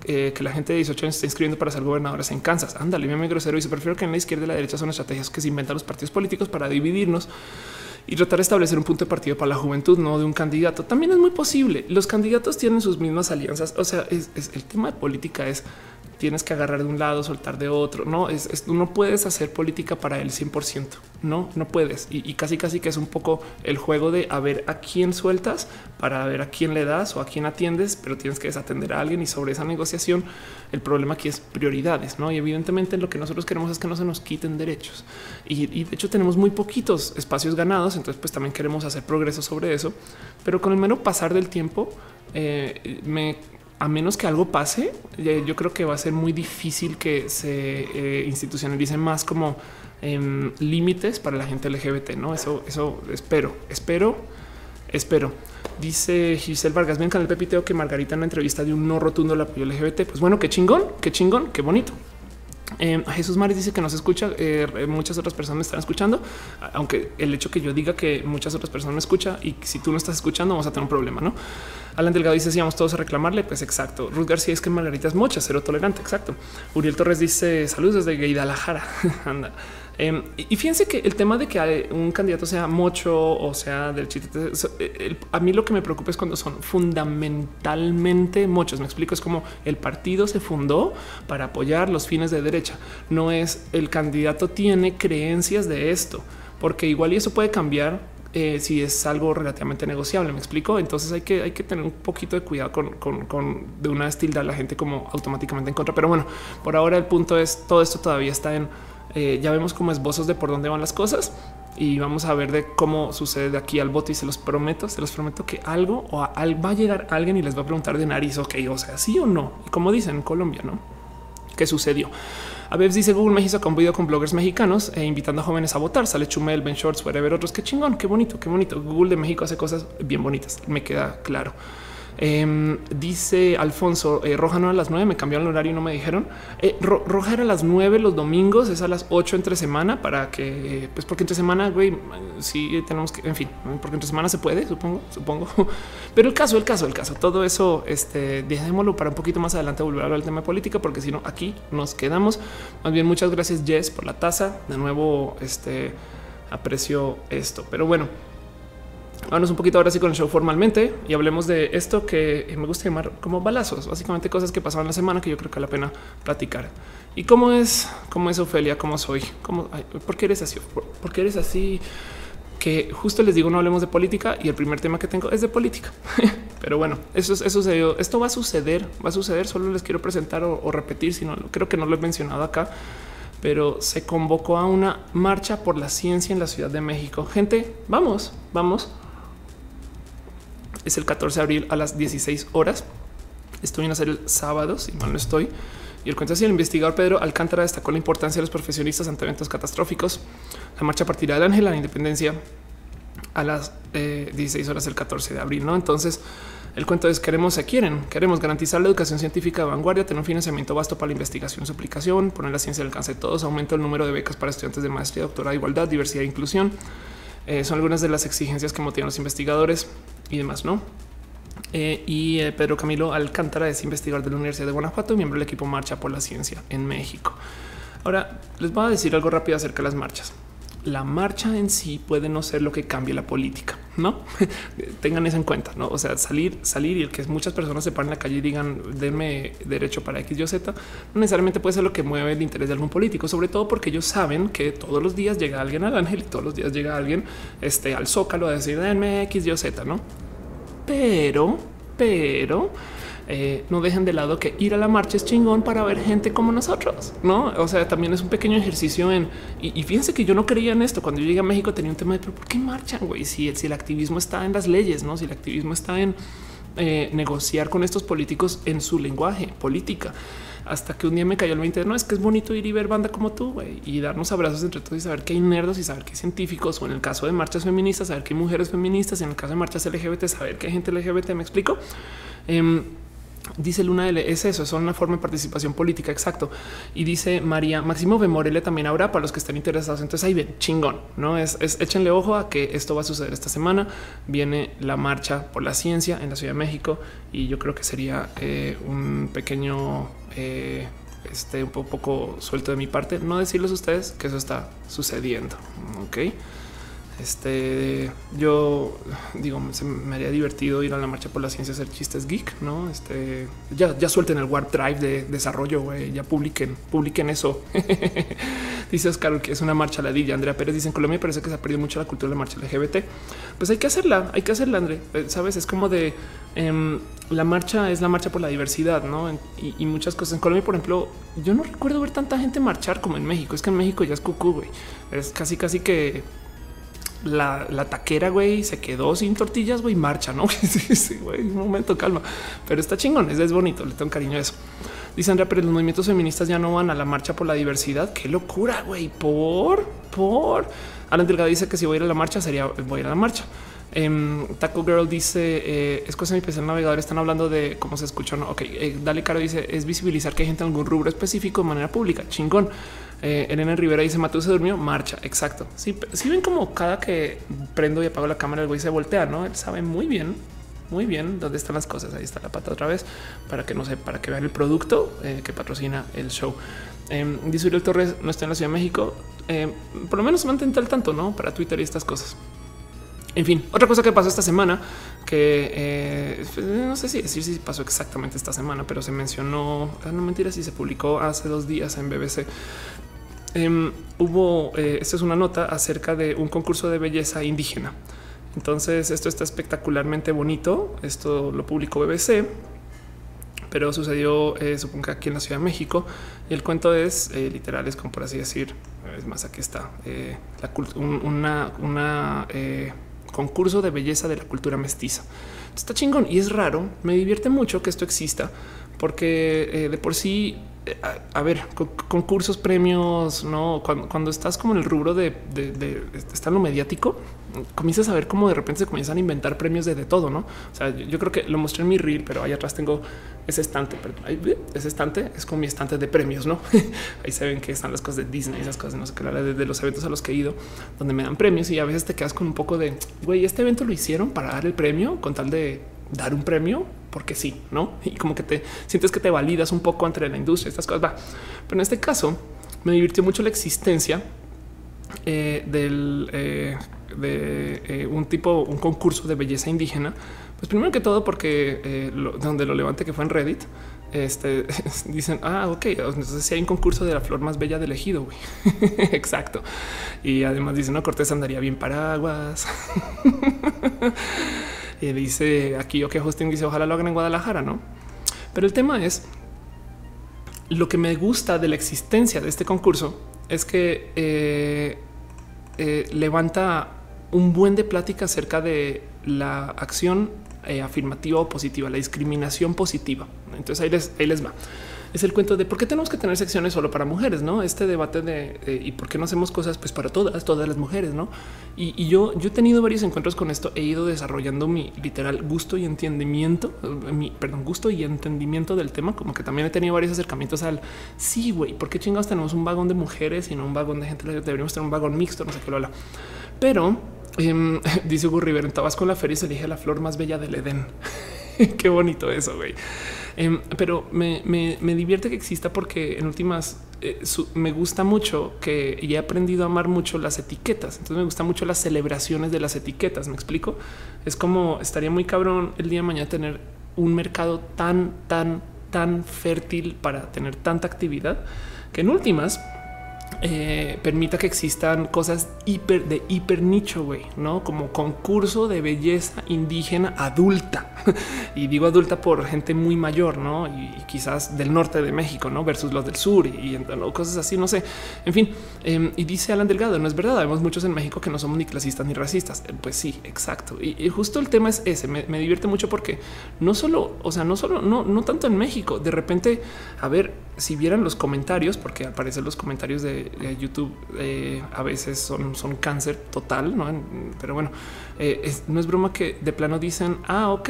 Speaker 1: eh, que la gente de 18 años está inscribiendo para ser gobernadores en Kansas. Ándale, mi amigo grosero dice prefiero que en la izquierda y la derecha son estrategias que se inventan los partidos políticos para dividirnos y tratar de establecer un punto de partido para la juventud, no de un candidato. También es muy posible. Los candidatos tienen sus mismas alianzas. O sea, es, el tema de política es tienes que agarrar de un lado, soltar de otro. No es, es no puedes hacer política para el 100%. No, no puedes. Y, casi, casi que es un poco el juego de a ver a quién sueltas para ver a quién le das o a quién atiendes, pero tienes que desatender a alguien. Y sobre esa negociación, el problema aquí es prioridades. No, y evidentemente lo que nosotros queremos es que no se nos quiten derechos. Y, y de hecho, tenemos muy poquitos espacios ganados. Entonces, pues también queremos hacer progreso sobre eso. Pero con el mero pasar del tiempo, eh, me a menos que algo pase, eh, yo creo que va a ser muy difícil que se eh, institucionalicen más como em, límites para la gente LGBT. No, eso, eso espero, espero, espero. Dice Giselle Vargas, bien con el pepiteo que Margarita en una entrevista de un no rotundo el apoyo LGBT. Pues bueno, qué chingón, qué chingón, qué bonito. Eh, Jesús Maris dice que no se escucha. Eh, muchas otras personas me están escuchando, aunque el hecho que yo diga que muchas otras personas me escuchan y si tú no estás escuchando, vamos a tener un problema. No Alan Delgado dice: Si vamos todos a reclamarle, pues exacto. Ruth García es que Margarita es mocha, cero tolerante. Exacto. Uriel Torres dice: Saludos desde Guadalajara. Anda. Em, y fíjense que el tema de que un candidato sea mocho o sea del chiste, a mí lo que me preocupa es cuando son fundamentalmente mochos. Me explico, es como el partido se fundó para apoyar los fines de derecha. No es el candidato tiene creencias de esto, porque igual y eso puede cambiar eh, si es algo relativamente negociable. Me explico. Entonces hay que, hay que tener un poquito de cuidado con, con, de una estildar a la gente como automáticamente en contra. Pero bueno, por ahora el punto es todo esto todavía está en eh, ya vemos como esbozos de por dónde van las cosas y vamos a ver de cómo sucede de aquí al voto y se los prometo, se los prometo que algo o al, va a llegar alguien y les va a preguntar de nariz, ok, o sea, sí o no, y como dicen en Colombia, ¿no? ¿Qué sucedió? A veces dice Google México con video con bloggers mexicanos e invitando a jóvenes a votar. Sale Chumel, Ben Shorts, ver otros. Qué chingón, qué bonito, qué bonito. Google de México hace cosas bien bonitas. Me queda claro. Em, dice Alfonso, eh, Roja no a las nueve, me cambiaron el horario y no me dijeron. Eh, Roja era las nueve los domingos, es a las ocho entre semana para que, pues porque entre semana, güey, sí tenemos que, en fin, porque entre semana se puede, supongo, supongo. Pero el caso, el caso, el caso, todo eso, este, dejémoslo para un poquito más adelante volver a hablar del tema de política, porque si no, aquí nos quedamos. Más bien, muchas gracias, Jess, por la taza. De nuevo, este, aprecio esto. Pero bueno, Vamos un poquito ahora sí con el show formalmente y hablemos de esto que me gusta llamar como balazos, básicamente cosas que pasaron la semana que yo creo que vale la pena platicar. ¿Y cómo es? ¿Cómo es Ofelia? ¿Cómo soy? ¿Cómo, ¿Por qué eres así? ¿Por, qué eres así? Que justo les digo, no hablemos de política y el primer tema que tengo es de política. Pero bueno, eso, eso sucedió. Esto va a suceder, va a suceder. Solo les quiero presentar o repetir, si no, creo que no lo he mencionado acá pero se convocó a una marcha por la ciencia en la Ciudad de México. Gente, vamos, vamos es el 14 de abril a las 16 horas. Estoy en hacer el sábado, si mal no estoy. Y el cuento así, el investigador Pedro Alcántara destacó la importancia de los profesionistas ante eventos catastróficos. La marcha partirá del Ángel a la Independencia a las 16 eh, horas del 14 de abril. No, entonces el cuento es queremos, se quieren, queremos garantizar la educación científica de vanguardia, tener un financiamiento vasto para la investigación su aplicación, poner la ciencia al alcance de todos, aumento el número de becas para estudiantes de maestría, doctorado, igualdad, diversidad e inclusión. Eh, son algunas de las exigencias que motivan a los investigadores y demás, no? Eh, y eh, Pedro Camilo Alcántara es investigador de la Universidad de Guanajuato y miembro del equipo Marcha por la Ciencia en México. Ahora les voy a decir algo rápido acerca de las marchas la marcha en sí puede no ser lo que cambie la política, no tengan eso en cuenta. No, o sea, salir, salir y el que muchas personas se paren en la calle y digan denme derecho para X, Y, Z, no necesariamente puede ser lo que mueve el interés de algún político, sobre todo porque ellos saben que todos los días llega alguien al ángel y todos los días llega alguien este, al zócalo a decir denme X, Y, Z, no? Pero, pero eh, no dejen de lado que ir a la marcha es chingón para ver gente como nosotros, no? O sea, también es un pequeño ejercicio en y, fíjense que yo no creía en esto. Cuando yo llegué a México tenía un tema de pero por qué marchan, güey? Si, si el activismo está en las leyes, no? Si el activismo está en eh, negociar con estos políticos en su lenguaje política hasta que un día me cayó el 20 no es que es bonito ir y ver banda como tú y darnos abrazos entre todos y saber que hay nerdos y saber que hay científicos o en el caso de marchas feministas saber que hay mujeres feministas en el caso de marchas LGBT saber que hay gente LGBT me explico em, Dice Luna L, es eso, es una forma de participación política, exacto. Y dice María Máximo Morele también habrá para los que estén interesados. Entonces ahí ven, chingón, ¿no? Es, échenle ojo a que esto va a suceder esta semana. Viene la marcha por la ciencia en la Ciudad de México y yo creo que sería eh, un pequeño... Eh, este un poco suelto de mi parte, no decirles a ustedes que eso está sucediendo. Ok. Este yo digo, se me haría divertido ir a la marcha por la ciencia, hacer chistes geek, no? Este ya, ya suelten el Warp Drive de desarrollo, güey, ya publiquen, publiquen eso. dice Oscar que es una marcha ladilla. Andrea Pérez dice en Colombia parece que se ha perdido mucho la cultura de la marcha LGBT. Pues hay que hacerla, hay que hacerla, André. Eh, Sabes, es como de em, la marcha es la marcha por la diversidad, no? Y, y, muchas cosas en Colombia, por ejemplo, yo no recuerdo ver tanta gente marchar como en México. Es que en México ya es cucú, güey. Es casi, casi que la, taquera, güey, se quedó sin tortillas, güey, marcha, ¿no? sí, un momento, calma. Pero está chingón, es, es bonito, le tengo cariño a eso. Dice Andrea, pero los movimientos feministas ya no van a la marcha por la diversidad. Qué locura, güey, por, por. Alan Delgado dice que si voy a ir a la marcha sería voy a ir a la marcha. Em, Taco Girl dice eh, es cosa de mi PC navegador. Están hablando de cómo se escucha. No, ok. Eh, Dale Caro dice es visibilizar que hay gente en algún rubro específico de manera pública. Chingón. Eh, Elena Rivera dice Mateo se durmió, marcha. Exacto. Si sí, ven como cada que prendo y apago la cámara, el güey se voltea, no? Él sabe muy bien, muy bien dónde están las cosas. Ahí está la pata otra vez para que no sé, para que vean el producto eh, que patrocina el show. Eh, dice Uriel Torres no está en la Ciudad de México. Eh, por lo menos mantente al tanto, no para Twitter y estas cosas. En fin, otra cosa que pasó esta semana, que no sé si decir si pasó exactamente esta semana, pero se mencionó, ah, no mentira, si se publicó hace dos días en BBC, Em, hubo, eh, esta es una nota acerca de un concurso de belleza indígena. Entonces esto está espectacularmente bonito. Esto lo publicó BBC, pero sucedió, eh, supongo que aquí en la Ciudad de México. Y el cuento es eh, literal, es como por así decir. Es más, aquí está la una, una concurso de belleza de la cultura mestiza. Está chingón y es raro. Me divierte mucho que esto exista porque de por sí a, ver, concursos, premios, no cuando, estás como en el rubro de, de, estar en lo mediático, comienzas a ver cómo de repente se comienzan a inventar premios de, todo, no? O sea, yo, creo que lo mostré en mi reel, pero ahí atrás tengo ese estante, ese estante es como mi estante de premios, no? ahí se ven que están las cosas de Disney, esas cosas, no sé qué, de, los eventos a los que he ido, donde me dan premios y a veces te quedas con un poco de güey, este evento lo hicieron para dar el premio con tal de dar un premio porque sí, no? Y como que te sientes que te validas un poco entre la industria, estas cosas va. Pero en este caso me divirtió mucho la existencia eh, del eh, de eh, un tipo, un concurso de belleza indígena. Pues primero que todo, porque donde lo levante que fue en Reddit, este dicen, ah, ok, entonces si hay un concurso de la flor más bella del ejido, güey. Exacto. Y además dicen, no, Cortés andaría bien paraguas. dice aquí, ok, Justin dice, ojalá lo hagan en Guadalajara, ¿no? Pero el tema es, lo que me gusta de la existencia de este concurso es que eh, eh, levanta un buen de plática acerca de la acción eh, afirmativa o positiva, la discriminación positiva. Entonces ahí les, ahí les va es el cuento de por qué tenemos que tener secciones solo para mujeres, no? Este debate de y por qué no hacemos cosas pues para todas, todas las mujeres, no? Y, yo, yo he tenido varios encuentros con esto. He ido desarrollando mi literal gusto y entendimiento, eh, mi perdón, gusto y entendimiento del tema. Como que también he tenido varios acercamientos al sí, güey, por qué chingados tenemos un vagón de mujeres y no un vagón de gente? Deberíamos tener un vagón mixto, no sé qué lo habla, pero em, dice Hugo Rivera en Tabasco la feria se elige la flor más bella del Edén. qué bonito eso, güey. Em, pero me, divierte que exista porque en últimas eh, me gusta mucho que y he aprendido a amar mucho las etiquetas. Entonces me gusta mucho las celebraciones de las etiquetas. Me explico. Es como estaría muy cabrón el día de mañana tener un mercado tan, tan, tan fértil para tener tanta actividad que en últimas eh, permita que existan cosas hiper de hiper nicho, güey, no como concurso de belleza indígena adulta. y digo adulta por gente muy mayor, no? Y, quizás del norte de México, no versus los del sur y, cosas así. No sé. En fin, em, y dice Alan Delgado, no es verdad. Vemos muchos en México que no somos ni clasistas ni racistas. Eh, pues sí, exacto. Y, justo el tema es ese. Me, divierte mucho porque no solo, o sea, no solo, no, no tanto en México. De repente, a ver, si vieran los comentarios, porque aparecen los comentarios de YouTube eh, a veces son, son cáncer total, ¿no? pero bueno, eh, no es broma que de plano dicen, ah, ok,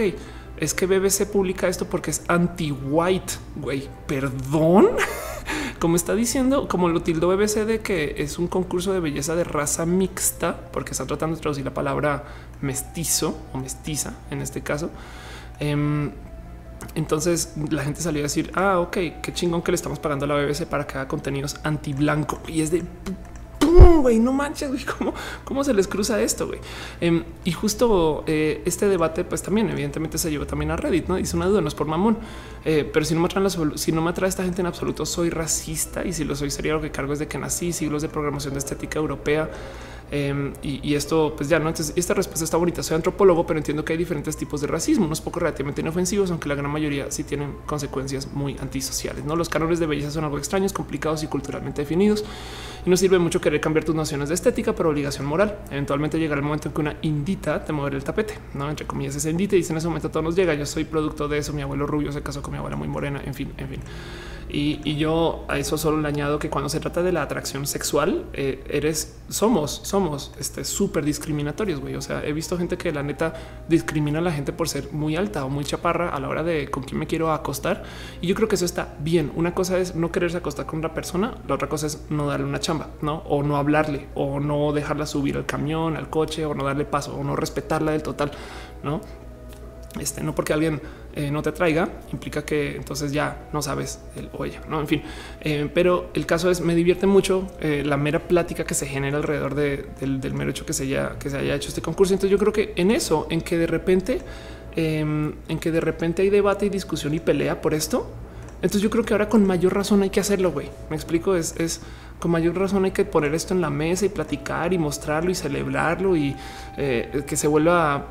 Speaker 1: es que BBC publica esto porque es anti-white, güey, perdón. Como está diciendo, como lo tildo BBC de que es un concurso de belleza de raza mixta, porque están tratando de traducir la palabra mestizo o mestiza en este caso. Em, entonces la gente salió a decir, ah, ok, qué chingón que le estamos pagando a la BBC para que haga contenidos anti blanco y es de güey, no manches, güey, ¿cómo, cómo se les cruza esto? Em, y justo eh, este debate, pues también evidentemente se llevó también a Reddit, ¿no? Dice una duda, no es por mamón, eh, pero si no me traen si no me atrae esta gente en absoluto, soy racista. Y si lo soy sería lo que cargo es de que nací, siglos de programación de estética europea, Em, y, esto, pues ya no. Entonces, esta respuesta está bonita. Soy antropólogo, pero entiendo que hay diferentes tipos de racismo, unos poco relativamente inofensivos, aunque la gran mayoría sí tienen consecuencias muy antisociales. No, los cánones de belleza son algo extraños, complicados y culturalmente definidos. Y no sirve mucho querer cambiar tus nociones de estética por obligación moral. Eventualmente llegará el momento en que una indita te moverá el tapete, no entre comillas, ese indita y dice en ese momento todo nos llega. Yo soy producto de eso. Mi abuelo rubio se casó con mi abuela muy morena. En fin, en fin. Y, yo a eso solo le añado que cuando se trata de la atracción sexual, eh, eres, somos, somos este súper discriminatorios. Güey. O sea, he visto gente que la neta discrimina a la gente por ser muy alta o muy chaparra a la hora de con quién me quiero acostar. Y yo creo que eso está bien. Una cosa es no quererse acostar con una persona, la otra cosa es no darle una chamba, no o no hablarle o no dejarla subir al camión, al coche o no darle paso o no respetarla del total, no? Este no porque alguien eh, no te traiga, implica que entonces ya no sabes el oye, no? En fin, eh, pero el caso es me divierte mucho eh, la mera plática que se genera alrededor del, mero hecho que se, haya, que se haya hecho este concurso. Entonces, yo creo que en eso, en que de repente, em, en que de repente hay debate y discusión y pelea por esto. Entonces, yo creo que ahora con mayor razón hay que hacerlo. Güey, me explico. Es, es con mayor razón hay que poner esto en la mesa y platicar y mostrarlo y celebrarlo y que se vuelva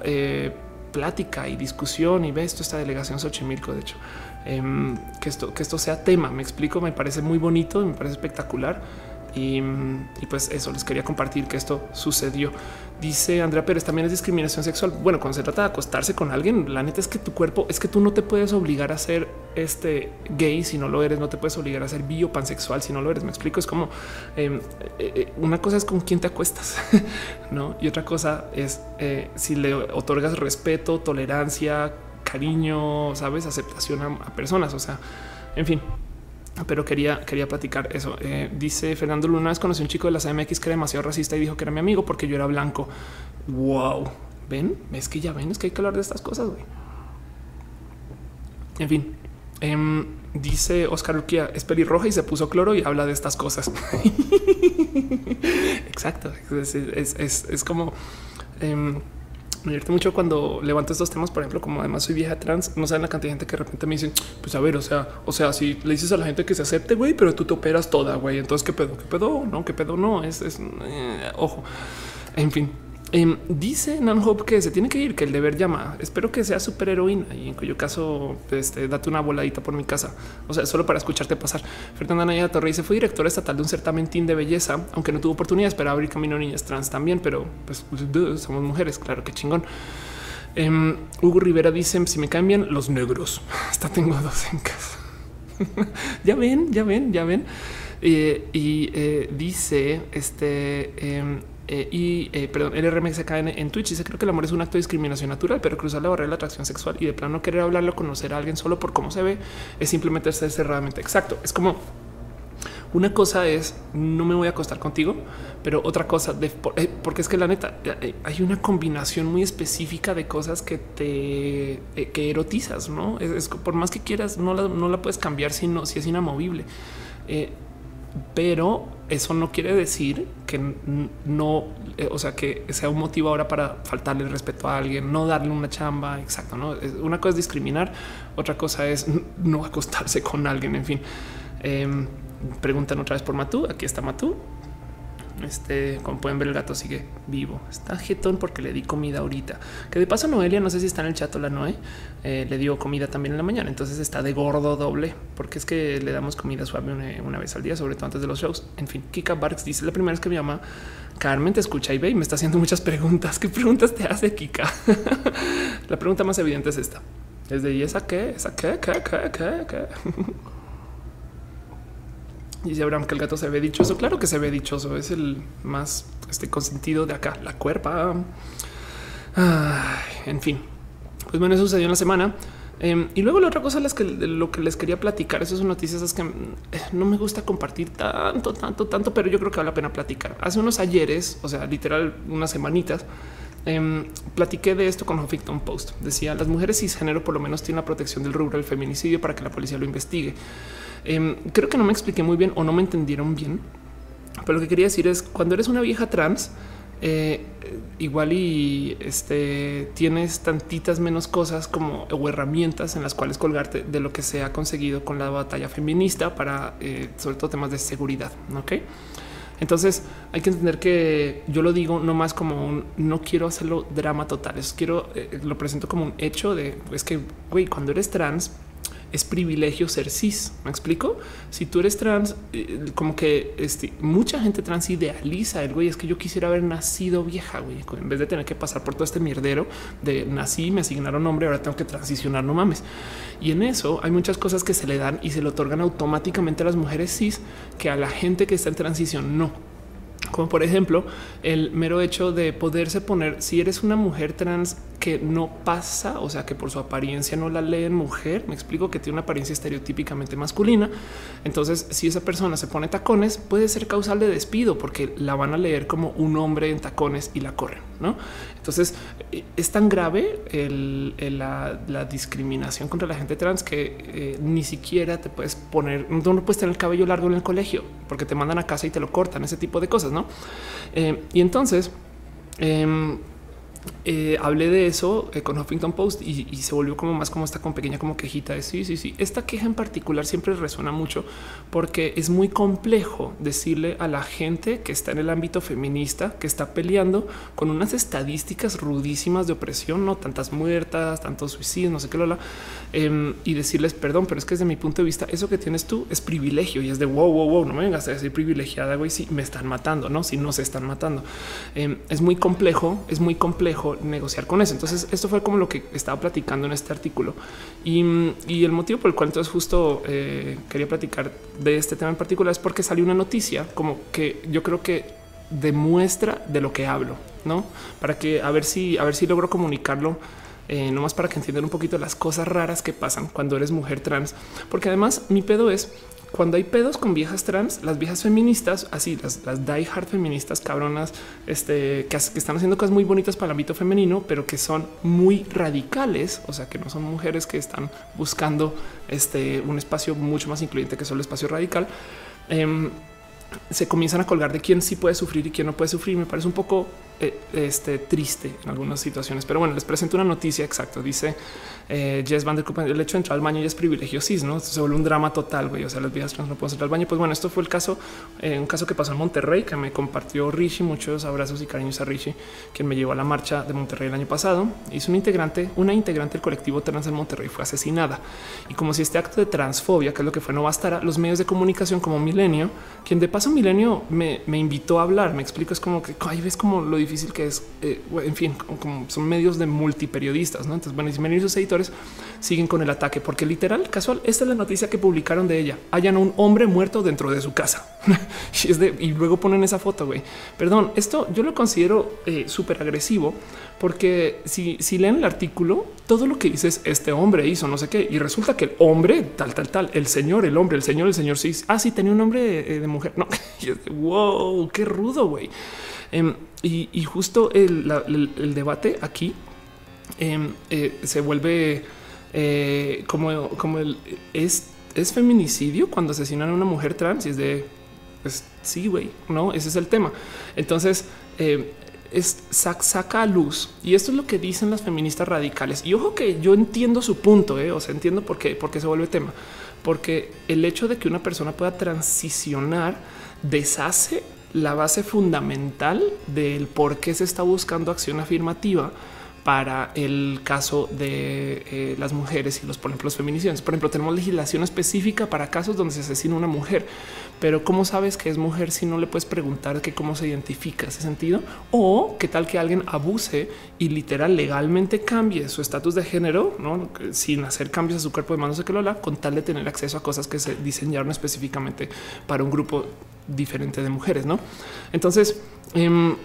Speaker 1: plática y discusión y ve esto, esta delegación Xochimilco, de hecho, em, que esto, que esto sea tema. Me explico, me parece muy bonito, me parece espectacular. Y, pues eso les quería compartir que esto sucedió. Dice Andrea Pérez, también es discriminación sexual. Bueno, cuando se trata de acostarse con alguien, la neta es que tu cuerpo es que tú no te puedes obligar a ser este gay si no lo eres, no te puedes obligar a ser bio pansexual si no lo eres. Me explico. Es como eh, eh, una cosa es con quién te acuestas, no? Y otra cosa es eh, si le otorgas respeto, tolerancia, cariño, sabes, aceptación a personas. O sea, en fin, pero quería, quería platicar eso. Eh, dice Fernando Luna, vez conocí un chico de la CMX que era demasiado racista y dijo que era mi amigo porque yo era blanco. Wow, ven, es que ya ven, es que hay que hablar de estas cosas. Güey. En fin, em, dice Oscar Urquía es pelirroja y se puso cloro y habla de estas cosas. Exacto. Es, es, es como em, me divierte mucho cuando levanto estos temas, por ejemplo, como además soy vieja trans, no saben la cantidad de gente que de repente me dicen, pues a ver, o sea, o sea, si le dices a la gente que se acepte, güey, pero tú te operas toda, güey, entonces qué pedo, qué pedo, no, qué pedo, no, es, es eh, ojo, en fin. Eh, dice Nan Hope que se tiene que ir, que el deber llama. Espero que sea super heroína y en cuyo caso este, date una voladita por mi casa. O sea, solo para escucharte pasar. Fernanda Naya Torre dice fue directora estatal de un certamen teen de belleza, aunque no tuvo oportunidades para abrir camino a niñas trans también, pero pues somos mujeres. Claro que chingón. Eh, Hugo Rivera dice si me cambian los negros. Hasta tengo dos en casa. ya ven, ya ven, ya ven. Eh, y eh, dice este em, eh, y eh, perdón, el RMXK en, en Twitch dice creo que el amor es un acto de discriminación natural, pero cruzar la barrera de la atracción sexual y de plano querer hablarlo, conocer a alguien solo por cómo se ve es simplemente ser cerradamente exacto. Es como una cosa es no me voy a acostar contigo, pero otra cosa de eh, porque es que la neta hay una combinación muy específica de cosas que te que erotizas, no es, por más que quieras, no la, no la puedes cambiar si no, si es inamovible. Pero eso no quiere decir que no, eh, o sea, que sea un motivo ahora para faltarle el respeto a alguien, no darle una chamba. Exacto. No, una cosa es discriminar, otra cosa es no acostarse con alguien. En fin, eh, preguntan otra vez por Matú. Aquí está Matú. Este, como pueden ver, el gato sigue vivo. Está jetón porque le di comida ahorita. Que de paso, Noelia, no sé si está en el chat o la Noé, eh, le dio comida también en la mañana. Entonces está de gordo doble porque es que le damos comida suave una, vez al día, sobre todo antes de los shows. En fin, Kika Barks dice la primera vez que me llama Carmen, te escucha y ve y me está haciendo muchas preguntas. ¿Qué preguntas te hace Kika? la pregunta más evidente es esta. Es de ¿y esa qué? ¿Esa qué? ¿Qué? ¿Qué? ¿Qué? ¿Qué? Dice Abraham que el gato se ve dichoso. Claro que se ve dichoso. Es el más este consentido de acá, la cuerpa. en fin, pues bueno, eso sucedió en la semana. Em, y luego la otra cosa, las que lo que les quería platicar, esas son noticias es que eh, no me gusta compartir tanto, tanto, tanto, pero yo creo que vale la pena platicar. Hace unos ayeres, o sea, literal unas semanitas, em, platiqué de esto con Huffington Post. Decía las mujeres cisgénero por lo menos tienen la protección del rubro del feminicidio para que la policía lo investigue. Em, creo que no me expliqué muy bien o no me entendieron bien, pero lo que quería decir es cuando eres una vieja trans, eh, igual y este tienes tantitas menos cosas como o herramientas en las cuales colgarte de lo que se ha conseguido con la batalla feminista para eh, sobre todo temas de seguridad. Ok. Entonces hay que entender que yo lo digo no más como un no quiero hacerlo drama total. Es quiero eh, lo presento como un hecho de es que güey, cuando eres trans, es privilegio ser cis. Me explico. Si tú eres trans, eh, como que este, mucha gente trans idealiza el güey. Es que yo quisiera haber nacido vieja, güey, en vez de tener que pasar por todo este mierdero de nací, me asignaron nombre, ahora tengo que transicionar. No mames. Y en eso hay muchas cosas que se le dan y se le otorgan automáticamente a las mujeres cis que a la gente que está en transición no como por ejemplo el mero hecho de poderse poner si eres una mujer trans que no pasa, o sea que por su apariencia no la leen mujer, me explico que tiene una apariencia estereotípicamente masculina, entonces si esa persona se pone tacones puede ser causal de despido porque la van a leer como un hombre en tacones y la corren, ¿no? Entonces eh, es tan grave la, discriminación contra la gente trans que eh, ni siquiera te puedes poner, no puedes tener el cabello largo en el colegio porque te mandan a casa y te lo cortan, ese tipo de cosas, ¿no? Eh, y entonces... Em, eh, hablé de eso eh, con Huffington Post y, se volvió como más como esta con pequeña como quejita de sí, sí, sí. Esta queja en particular siempre resuena mucho porque es muy complejo decirle a la gente que está en el ámbito feminista que está peleando con unas estadísticas rudísimas de opresión, no tantas muertas, tantos suicidios, no sé qué lola, em, y decirles perdón, pero es que desde mi punto de vista eso que tienes tú es privilegio y es de wow, wow, wow, no me vengas a decir privilegiada, güey, si me están matando, no, si no se están matando. Em, es muy complejo, es muy complejo negociar con eso. Entonces, esto fue como lo que estaba platicando en este artículo y, el motivo por el cual entonces justo eh, quería platicar de este tema en particular es porque salió una noticia como que yo creo que demuestra de lo que hablo, no para que a ver si a ver si logro comunicarlo. Eh, no más para que entiendan un poquito las cosas raras que pasan cuando eres mujer trans, porque además mi pedo es cuando hay pedos con viejas trans, las viejas feministas, así las, las die hard feministas cabronas, este, que, están haciendo cosas muy bonitas para el ámbito femenino, pero que son muy radicales, o sea, que no son mujeres que están buscando este, un espacio mucho más incluyente que solo el espacio radical. Em, se comienzan a colgar de quién sí puede sufrir y quién no puede sufrir. Me parece un poco este, triste en algunas situaciones, pero bueno, les presento una noticia exacta. Dice eh, Jess Van der el hecho de entrar al baño ya es privilegio cis, ¿no? Se vuelve un drama total, güey. O sea, las viejas trans no pueden entrar al baño. Pues bueno, esto fue el caso, eh, un caso que pasó en Monterrey, que me compartió Richie. Muchos abrazos y cariños a Richie, quien me llevó a la marcha de Monterrey el año pasado. Hizo un integrante, una integrante del colectivo trans en Monterrey fue asesinada. Y como si este acto de transfobia, que es lo que fue, no bastara, los medios de comunicación como Milenio, quien de paso Milenio me, me invitó a hablar, me explico, es como que ahí ves como lo difícil que es, eh, en fin, como, son medios de multiperiodistas, ¿no? Entonces, bueno, Milenio y sus editores siguen con el ataque, porque literal, casual, esta es la noticia que publicaron de ella. Hayan un hombre muerto dentro de su casa. y luego ponen esa foto, güey. Perdón, esto yo lo considero eh, súper agresivo, porque si, si leen el artículo, todo lo que dices este hombre hizo no sé qué, y resulta que el hombre, tal, tal, tal, el señor, el hombre, el señor, el señor, sí, ah, sí, tenía un nombre eh, de, mujer. No, wow, qué rudo, güey. Em, y, justo el debate aquí Em, eh, se vuelve eh, como, como el es, es feminicidio cuando asesinan a una mujer trans y es de pues sí, güey, no, ese es el tema. Entonces, em, es saca a luz y esto es lo que dicen las feministas radicales. Y ojo que yo entiendo su punto, eh, o sea, entiendo por qué, por qué se vuelve tema, porque el hecho de que una persona pueda transicionar deshace la base fundamental del por qué se está buscando acción afirmativa para el caso de eh, las mujeres y los, por ejemplo, los feminicidios. Por ejemplo, tenemos legislación específica para casos donde se asesina una mujer, pero ¿cómo sabes que es mujer si no le puedes preguntar que cómo se identifica ese sentido? O qué tal que alguien abuse y literal legalmente cambie su estatus de género, ¿no? sin hacer cambios a su cuerpo de manos de que lo con tal de tener acceso a cosas que se diseñaron específicamente para un grupo diferente de mujeres, ¿no? Entonces, em,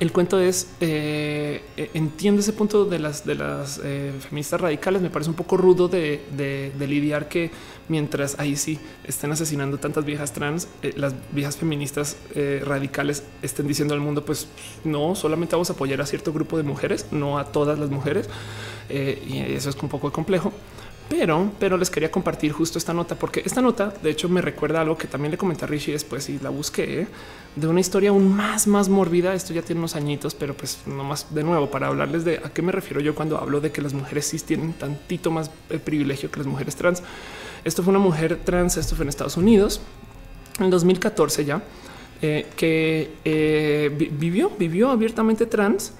Speaker 1: el cuento es eh, eh, entiendo ese punto de las de las eh, feministas radicales. Me parece un poco rudo de, lidiar que mientras ahí sí estén asesinando tantas viejas trans, las viejas feministas radicales estén diciendo al mundo, pues no solamente vamos a apoyar a cierto grupo de mujeres, no a todas las mujeres. y eso es un poco complejo. Pero, pero les quería compartir justo esta nota, porque esta nota de hecho me recuerda algo que también le comenté a Richie después y la busqué ¿eh? de una historia aún más, más mórbida. Esto ya tiene unos añitos, pero pues no más de nuevo para hablarles de a qué me refiero yo cuando hablo de que las mujeres cis tienen tantito más el privilegio que las mujeres trans. Esto fue una mujer trans, esto fue en Estados Unidos en 2014 ya, eh, que eh, vivió, vivió abiertamente trans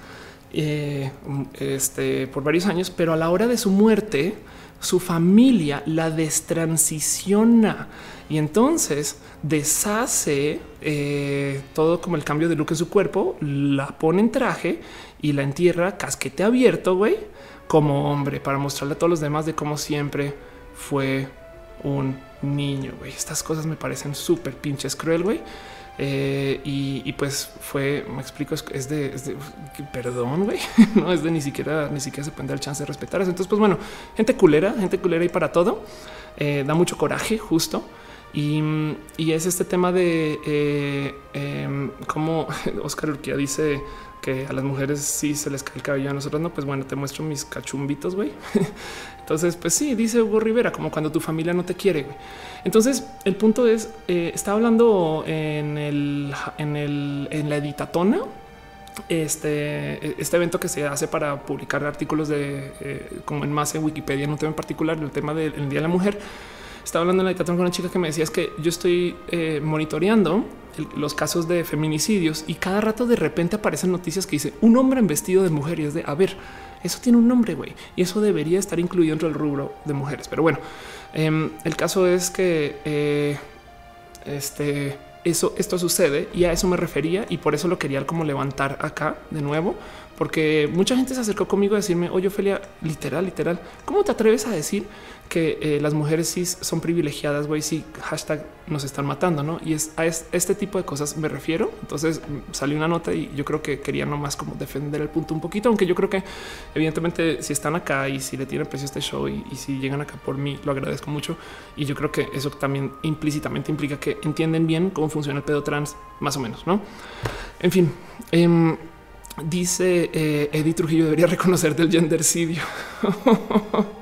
Speaker 1: este, por varios años, pero a la hora de su muerte, su familia la destransiciona y entonces deshace eh, todo como el cambio de look en su cuerpo, la pone en traje y la entierra casquete abierto, güey, como hombre para mostrarle a todos los demás de cómo siempre fue un niño. Estas cosas me parecen súper pinches cruel, güey. Eh, y, pues fue, me explico, es, de, perdón, güey, no es de ni siquiera, ni siquiera se puede dar chance de respetar eso. Entonces, pues bueno, gente culera, gente culera y para todo. Eh, da mucho coraje, justo. Y, es este tema de eh, em, cómo Oscar Urquía dice que a las mujeres sí se les cae el cabello, a nosotros no. Pues bueno, te muestro mis cachumbitos, güey. Entonces, pues sí, dice Hugo Rivera, como cuando tu familia no te quiere. Entonces, el punto es, eh, estaba hablando en, el, en, el, en la editatona este, este evento que se hace para publicar artículos de eh, como en más en Wikipedia en un tema en particular, el tema del Día de la Mujer. Estaba hablando en la habitación con una chica que me decía es que yo estoy eh, monitoreando los casos de feminicidios y cada rato de repente aparecen noticias que dice un hombre en vestido de mujer y es de a ver, eso tiene un nombre, güey, y eso debería estar incluido dentro del rubro de mujeres. Pero bueno, em, el caso es que eh, este eso, esto sucede y a eso me refería y por eso lo quería como levantar acá de nuevo, porque mucha gente se acercó conmigo a decirme, oye, Ophelia, literal, literal, ¿cómo te atreves a decir que eh, las mujeres cis son privilegiadas, güey? Si hashtag nos están matando, ¿no? Y es a este tipo de cosas me refiero. Entonces mm, salió una nota y yo creo que quería nomás como defender el punto un poquito, aunque yo creo que evidentemente si están acá y si le tienen precio este show y, si llegan acá por mí, lo agradezco mucho. Y yo creo que eso también implícitamente implica que entienden bien cómo funciona el pedo trans, más o menos, ¿no? En fin. Em, Dice eh, Eddie Trujillo debería reconocer del gendercidio.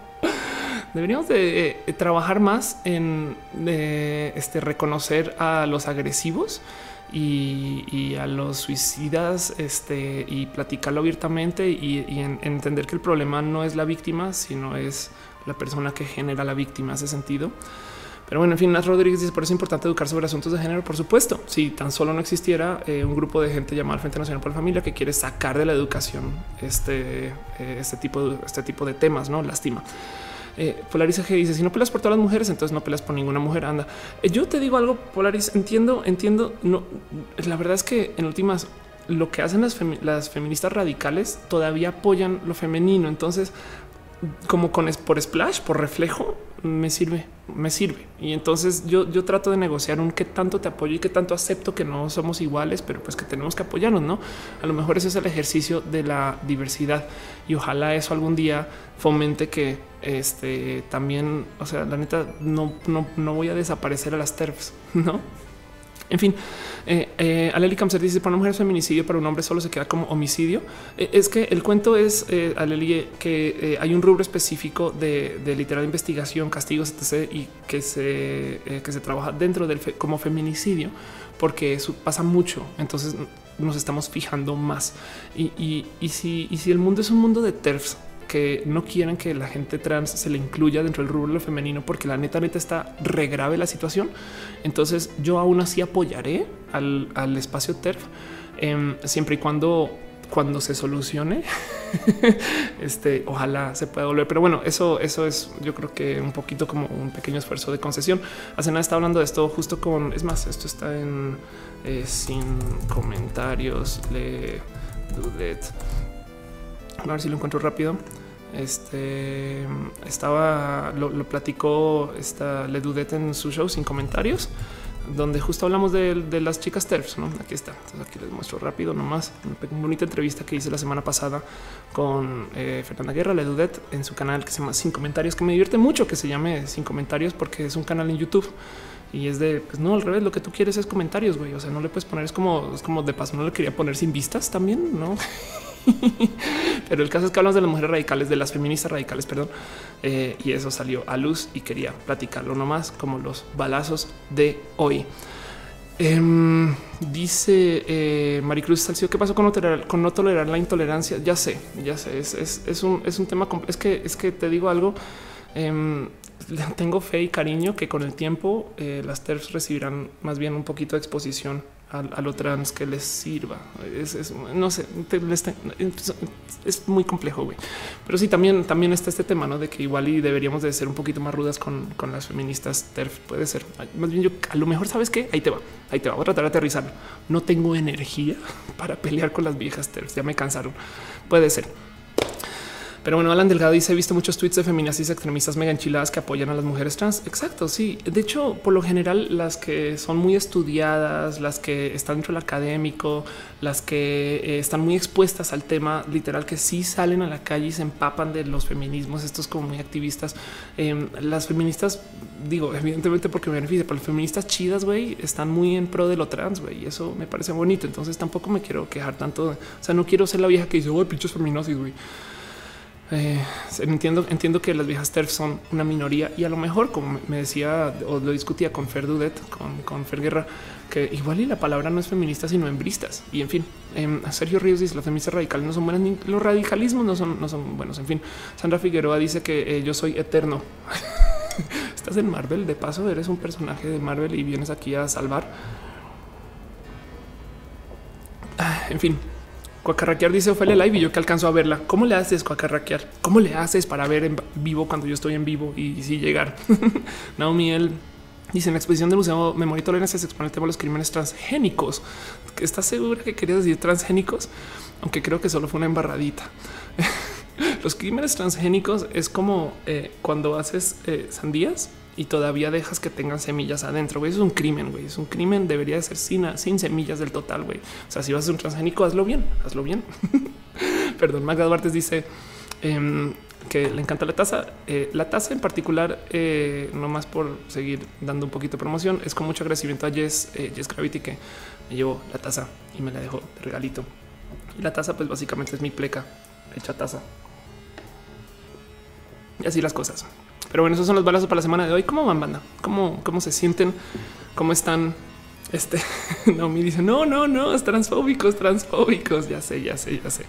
Speaker 1: Deberíamos de eh, trabajar más en este, reconocer a los agresivos y, a los suicidas este, y platicarlo abiertamente y, entender que el problema no es la víctima, sino es la persona que genera la víctima. Hace sentido. Pero bueno, en fin, Nat Rodríguez dice por eso es importante educar sobre asuntos de género. Por supuesto, si tan solo no existiera eh, un grupo de gente llamado Frente Nacional por la Familia que quiere sacar de la educación este, eh, este tipo de este tipo de temas, no lástima. Eh, Polaris dice: Si no peleas por todas las mujeres, entonces no peleas por ninguna mujer. Anda, eh, yo te digo algo, Polaris. Entiendo, entiendo. No, la verdad es que en últimas lo que hacen las, las feministas radicales todavía apoyan lo femenino. Entonces, como con por splash, por reflejo, me sirve, me sirve. Y entonces yo, yo trato de negociar un qué tanto te apoyo y qué tanto acepto que no somos iguales, pero pues que tenemos que apoyarnos, ¿no? A lo mejor ese es el ejercicio de la diversidad y ojalá eso algún día fomente que este también, o sea, la neta, no, no, no voy a desaparecer a las TERFs, ¿no? En fin, eh, eh, Aleli Kamser dice para una mujer feminicidio, para un hombre solo se queda como homicidio. Eh, es que el cuento es, eh, Aleli, que eh, hay un rubro específico de, literal investigación, castigos, etc. y que se, que se trabaja dentro del como feminicidio, porque eso pasa mucho. Entonces nos estamos fijando más. Y, y, si, y si el mundo es un mundo de TERFs, que no quieren que la gente trans se le incluya dentro del rubro femenino porque la neta neta está regrave la situación. Entonces yo aún así apoyaré al, espacio TERF em, siempre y cuando cuando se solucione, este ojalá se pueda volver. Pero bueno, eso, eso es yo creo que un poquito como un pequeño esfuerzo de concesión. Hace nada está hablando de esto justo con es más, esto está en eh, sin comentarios. Le dudet a ver si lo encuentro rápido. Este estaba, lo, platicó esta Le en su show sin comentarios, donde justo hablamos de, las chicas TERFs. ¿no? Aquí está. Entonces aquí les muestro rápido nomás una bonita entrevista que hice la semana pasada con eh, Fernanda Guerra, Le en su canal que se llama Sin Comentarios, que me divierte mucho que se llame Sin Comentarios porque es un canal en YouTube y es de pues no al revés. Lo que tú quieres es comentarios, güey. O sea, no le puedes poner, es como, es como de paso. No le quería poner sin vistas también, no? Pero el caso es que hablamos de las mujeres radicales, de las feministas radicales, perdón, eh, y eso salió a luz y quería platicarlo nomás como los balazos de hoy. Em, dice eh, Maricruz Salcio, ¿qué pasó con no, tolerar, la intolerancia? Ya sé, ya sé, es un, es un tema, es que, es que te digo algo, em, tengo fe y cariño que con el tiempo eh, las TERFs recibirán más bien un poquito de exposición a, lo trans que les sirva. Es, no sé, es, muy complejo, güey. Pero sí, también, también está este tema ¿no? de que igual y deberíamos de ser un poquito más rudas con, con las feministas TERF. Puede ser. Más bien yo a lo mejor sabes que ahí te va, ahí te va. Voy a tratar de aterrizar. No tengo energía para pelear con las viejas TERF. Ya me cansaron. Puede ser. Pero bueno, Alan Delgado dice: He visto muchos tweets de feministas extremistas mega enchiladas que apoyan a las mujeres trans. Exacto. Sí, de hecho, por lo general, las que son muy estudiadas, las que están dentro del académico, las que eh, están muy expuestas al tema literal, que sí salen a la calle y se empapan de los feminismos, estos como muy activistas. Em, las feministas, digo, evidentemente porque me beneficia, pero las feministas chidas, güey, están muy en pro de lo trans, güey, y eso me parece bonito. Entonces tampoco me quiero quejar tanto. o sea, no quiero ser la vieja que dice, oh, pinches feminazis, güey. Eh, entiendo, entiendo que las viejas TERF son una minoría y a lo mejor, como me decía o lo discutía con Fer Dudet, con, con Fer Guerra, que igual y la palabra no es feminista, sino hembristas. Y en fin, eh, Sergio Ríos dice los feministas radicales no son buenas, los radicalismos no son, no son buenos. En fin, Sandra Figueroa dice que eh, yo soy eterno. Estás en Marvel, de paso eres un personaje de Marvel y vienes aquí a salvar. Ah, en fin, Cuacarraquear dice Ofelia Live y yo que alcanzo a verla. ¿Cómo le haces cuacarraquear? ¿Cómo le haces para ver en vivo cuando yo estoy en vivo y, si llegar? Naomi, él dice en la exposición del Museo Memoria y Tolerancia se expone el tema de los crímenes transgénicos. ¿Estás segura que querías decir transgénicos? Aunque creo que solo fue una embarradita. los crímenes transgénicos es como eh, cuando haces eh, sandías y todavía dejas que tengan semillas adentro. Güey, es un crimen, güey. Es un crimen. Debería ser sin, sin semillas del total, güey. O sea, si vas a ser un transgénico, hazlo bien, hazlo bien. Perdón, Magda Duarte dice em, que le encanta la taza. Eh, la taza en particular, eh, no más por seguir dando un poquito de promoción, es con mucho agradecimiento a Jess, eh, Jess Gravity que me llevó la taza y me la dejó de regalito. La taza, pues básicamente es mi pleca hecha taza. Y así las cosas. Pero bueno, esos son los balazos para la semana de hoy. ¿Cómo van, banda? ¿Cómo, cómo se sienten? ¿Cómo están? Este no me dice no, no, no, es transfóbicos, transfóbicos. Ya sé, ya sé, ya sé.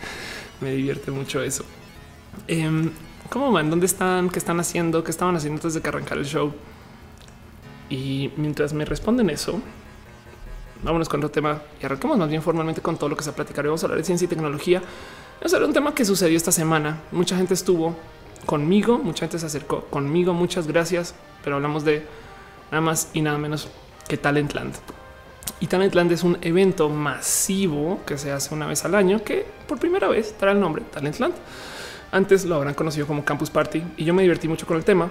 Speaker 1: Me divierte mucho eso. Em, ¿Cómo van? ¿Dónde están? ¿Qué están haciendo? ¿Qué estaban haciendo antes de que arrancara el show? Y mientras me responden eso, vámonos con otro tema y arrancamos más bien formalmente con todo lo que se platicar. Vamos a hablar de ciencia y tecnología. Vamos a hablar de un tema que sucedió esta semana. Mucha gente estuvo conmigo, mucha gente se acercó conmigo, muchas gracias, pero hablamos de nada más y nada menos que Talentland. Y Talentland es un evento masivo que se hace una vez al año que por primera vez trae el nombre Talentland. Antes lo habrán conocido como Campus Party y yo me divertí mucho con el tema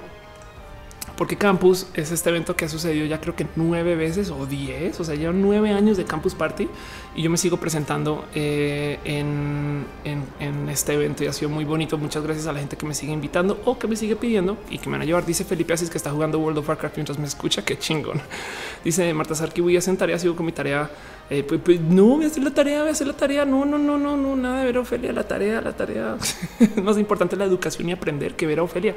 Speaker 1: porque Campus es este evento que ha sucedido ya creo que nueve veces o diez, o sea, llevan nueve años de Campus Party y yo me sigo presentando eh, en, este evento y ha sido muy bonito. Muchas gracias a la gente que me sigue invitando o que me sigue pidiendo y que me van a llevar. Dice Felipe Asís que está jugando World of Warcraft mientras me escucha. Qué chingón. Dice Marta Sarki, voy a hacer tarea, sigo con mi tarea eh, pues, pues, no voy a hacer la tarea, voy a hacer la tarea. No, no, no, no, no, nada de ver a Ofelia. La tarea, la tarea es más importante la educación y aprender que ver a Ofelia.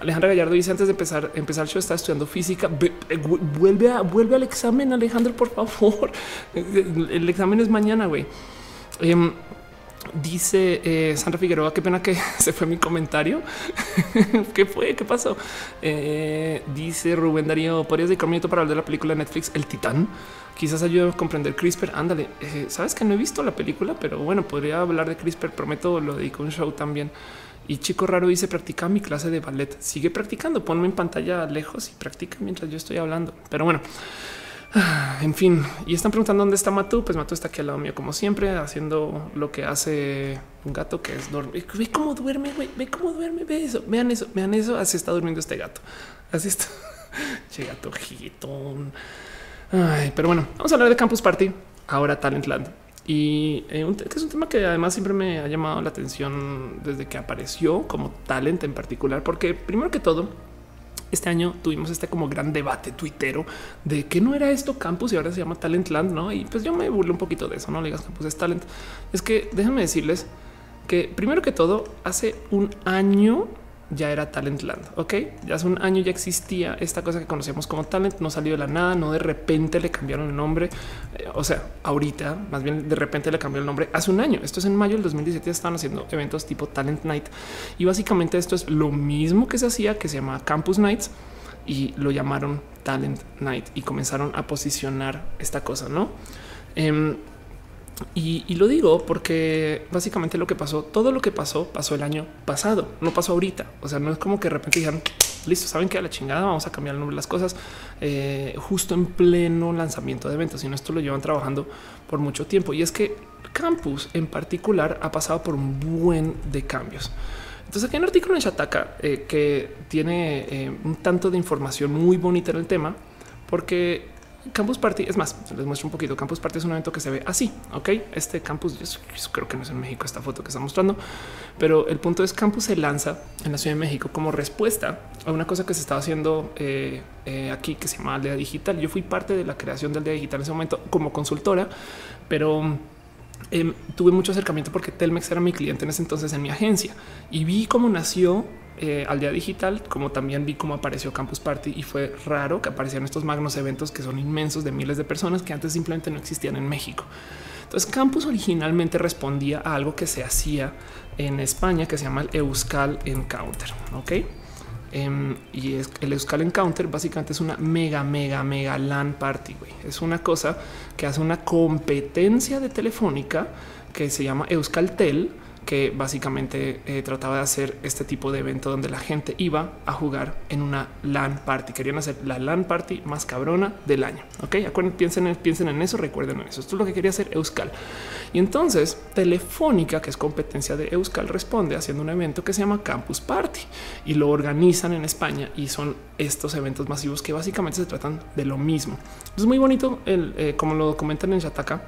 Speaker 1: Alejandra Gallardo dice antes de empezar, empezar el show, está estudiando física. Eh, vuelve vuelve al examen, Alejandro, por favor. El examen es mañana, güey. Em, Dice eh, Sandra Figueroa, qué pena que se fue mi comentario. ¿Qué fue? ¿Qué pasó? Eh, dice Rubén Darío, ¿podrías dedicar un minuto para hablar de la película de Netflix El Titán? Quizás ayude a comprender CRISPR. Ándale, eh, sabes que no he visto la película, pero bueno, podría hablar de CRISPR. Prometo, lo dedico un show también. Y chico raro dice practica mi clase de ballet. Sigue practicando, ponme en pantalla lejos y practica mientras yo estoy hablando. Pero bueno, En fin, y están preguntando dónde está Matú. Pues Matú está aquí al lado mío, como siempre, haciendo lo que hace un gato que es dormir. Ve cómo duerme, güey. Ve cómo duerme. Ve eso. Vean eso. Vean eso. Así está durmiendo este gato. Así está. che gato Ay, pero bueno, vamos a hablar de Campus Party. Ahora Talentland. Y eh, que es un tema que además siempre me ha llamado la atención desde que apareció como talent en particular, porque primero que todo, este año tuvimos este como gran debate tuitero de que no era esto campus y ahora se llama Talentland, ¿no? Y pues yo me burlé un poquito de eso, no le digas campus es talent. Es que déjenme decirles que primero que todo, hace un año ya era Talentland. Ok, ya hace un año ya existía esta cosa que conocíamos como Talent. No salió de la nada, no de repente le cambiaron el nombre. Eh, o sea, ahorita más bien de repente le cambió el nombre hace un año. Esto es en mayo del 2017. Estaban haciendo eventos tipo Talent Night y básicamente esto es lo mismo que se hacía, que se llama Campus Nights y lo llamaron Talent Night y comenzaron a posicionar esta cosa, no? Em, y, lo digo porque básicamente lo que pasó, todo lo que pasó, pasó el año pasado, no pasó ahorita. O sea, no es como que de repente dijeron, listo, saben que a la chingada vamos a cambiar el nombre de las cosas eh, justo en pleno lanzamiento de eventos, sino esto lo llevan trabajando por mucho tiempo. Y es que Campus en particular ha pasado por un buen de cambios. Entonces aquí hay un artículo en Shataka eh, que tiene eh, un tanto de información muy bonita en el tema, porque Campus Party, es más, les muestro un poquito. Campus Party es un evento que se ve así. Ok, este campus, creo que no es en México esta foto que está mostrando, pero el punto es Campus se lanza en la Ciudad de México como respuesta a una cosa que se estaba haciendo eh, eh, aquí que se llama Aldea Digital. Yo fui parte de la creación del Aldea Digital en ese momento como consultora, pero em, tuve mucho acercamiento porque Telmex era mi cliente en ese entonces en mi agencia y vi cómo nació eh, al día digital, como también vi cómo apareció Campus Party y fue raro que aparecieran estos magnos eventos que son inmensos de miles de personas que antes simplemente no existían en México. Entonces Campus originalmente respondía a algo que se hacía en España que se llama el Euskal Encounter. Ok. Em, y el Euskal Encounter básicamente es una mega, mega, mega LAN party. Es una cosa que hace una competencia de telefónica que se llama Euskaltel que básicamente eh, trataba de hacer este tipo de evento donde la gente iba a jugar en una LAN party. Querían hacer la LAN party más cabrona del año. Ok, piensen, en eso, recuerden eso. Esto es lo que quería hacer Euskal. Y entonces Telefónica, que es competencia de Euskal, responde haciendo un evento que se llama Campus Party y lo organizan en España y son estos eventos masivos que básicamente se tratan de lo mismo. Es muy bonito, el, eh, como lo documentan en Shataka,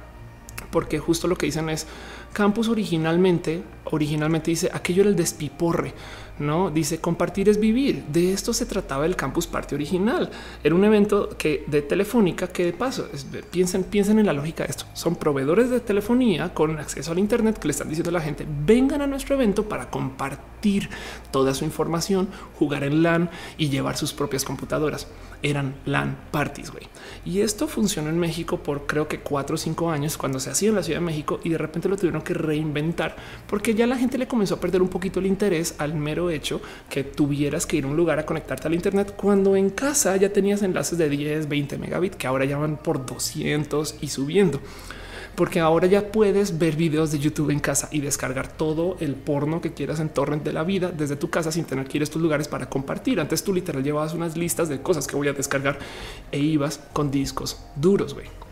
Speaker 1: porque justo lo que dicen es Campus originalmente, originalmente dice aquello era el despiporre, no dice compartir es vivir. De esto se trataba el Campus Party original. Era un evento que de telefónica que de paso piensen, piensen en la lógica de esto. Son proveedores de telefonía con acceso al Internet que le están diciendo a la gente vengan a nuestro evento para compartir toda su información, jugar en LAN y llevar sus propias computadoras. Eran LAN parties. güey. Y esto funcionó en México por creo que cuatro o cinco años cuando se hacía en la Ciudad de México y de repente lo tuvieron que reinventar porque ya la gente le comenzó a perder un poquito el interés al mero hecho que tuvieras que ir a un lugar a conectarte al Internet cuando en casa ya tenías enlaces de 10, 20 megabits que ahora llaman por 200 y subiendo porque ahora ya puedes ver videos de YouTube en casa y descargar todo el porno que quieras en torrent de la vida desde tu casa sin tener que ir a estos lugares para compartir. Antes tú literal llevabas unas listas de cosas que voy a descargar e ibas con discos duros. güey.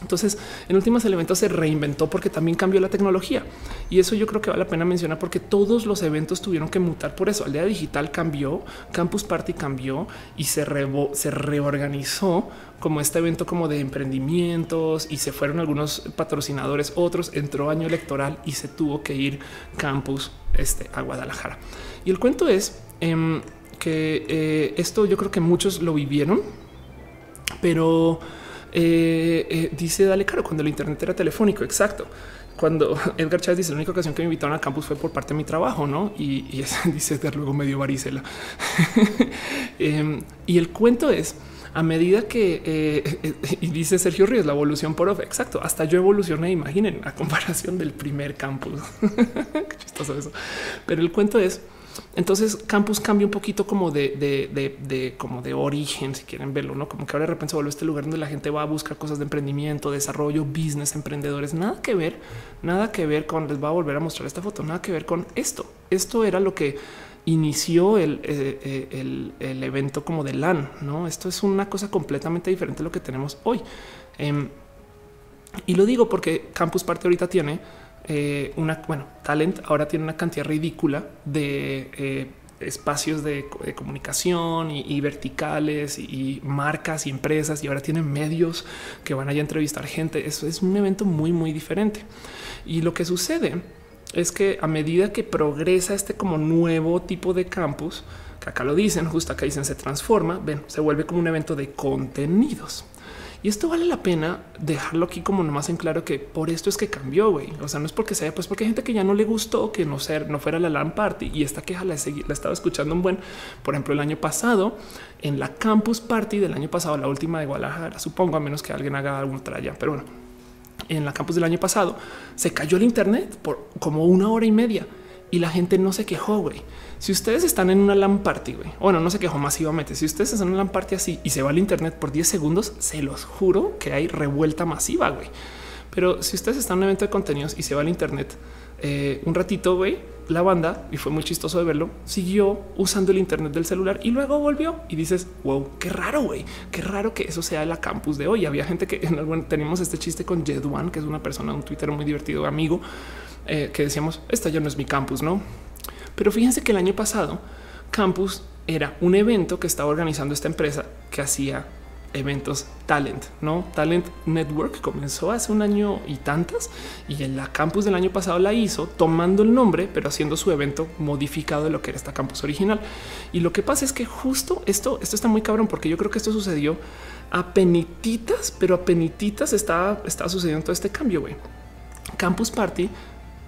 Speaker 1: Entonces, en últimas elementos se reinventó porque también cambió la tecnología. Y eso yo creo que vale la pena mencionar porque todos los eventos tuvieron que mutar por eso. Aldea Digital cambió, Campus Party cambió y se, se reorganizó como este evento como de emprendimientos y se fueron algunos patrocinadores, otros entró año electoral y se tuvo que ir Campus este, a Guadalajara. Y el cuento es em, que eh, esto yo creo que muchos lo vivieron, pero eh, eh, dice Dale Caro cuando el Internet era telefónico. Exacto. Cuando Edgar Chávez dice la única ocasión que me invitaron a campus fue por parte de mi trabajo, no? Y, dice Edgar luego medio varicela. Em, y el cuento es a medida que eh, dice Sergio Ríos, la evolución por off. Exacto. Hasta yo evolucioné. Imaginen a comparación del primer campus. Qué chistoso eso. Pero el cuento es entonces Campus cambia un poquito como de, como de origen, si quieren verlo, no como que ahora de repente se vuelve este lugar donde la gente va a buscar cosas de emprendimiento, desarrollo, business, emprendedores, nada que ver, nada que ver con les va a volver a mostrar esta foto, nada que ver con esto. Esto era lo que inició el, eh, eh, evento como de LAN. No, esto es una cosa completamente diferente a lo que tenemos hoy. Em, y lo digo porque Campus Parte ahorita tiene eh, una, bueno, Talent ahora tiene una cantidad ridícula de eh, espacios de, comunicación y, verticales y, marcas y empresas y ahora tienen medios que van a entrevistar gente. Eso es un evento muy, muy diferente. Y lo que sucede es que a medida que progresa este como nuevo tipo de campus, que acá lo dicen, justo acá dicen se transforma, ven, se vuelve como un evento de contenidos. Y esto vale la pena dejarlo aquí como nomás en claro que por esto es que cambió, güey. O sea, no es porque sea, pues porque hay gente que ya no le gustó que no ser, no fuera la LAN party y esta queja la, la estaba escuchando un buen, por ejemplo, el año pasado en la campus party del año pasado, la última de Guadalajara, supongo, a menos que alguien haga otra ya, pero bueno, en la campus del año pasado se cayó el internet por como una hora y media y la gente no se quejó, güey. Si ustedes están en una LAN party, güey, bueno, no se quejó masivamente. Si ustedes están en una LAN party así y se va al internet por 10 segundos, se los juro que hay revuelta masiva, güey. Pero si ustedes están en un evento de contenidos y se va al internet eh, un ratito, güey, la banda, y fue muy chistoso de verlo, siguió usando el internet del celular y luego volvió y dices, wow, qué raro, güey, qué raro que eso sea la campus de hoy. Había gente que bueno, tenemos este chiste con Jed One, que es una persona, un Twitter muy divertido, amigo, eh, que decíamos, esta ya no es mi campus, ¿no? Pero fíjense que el año pasado Campus era un evento que estaba organizando esta empresa que hacía eventos talent, no talent network comenzó hace un año y tantas y en la campus del año pasado la hizo tomando el nombre, pero haciendo su evento modificado de lo que era esta campus original. Y lo que pasa es que justo esto, esto está muy cabrón porque yo creo que esto sucedió a penititas, pero a penititas está, sucediendo todo este cambio. güey. Campus Party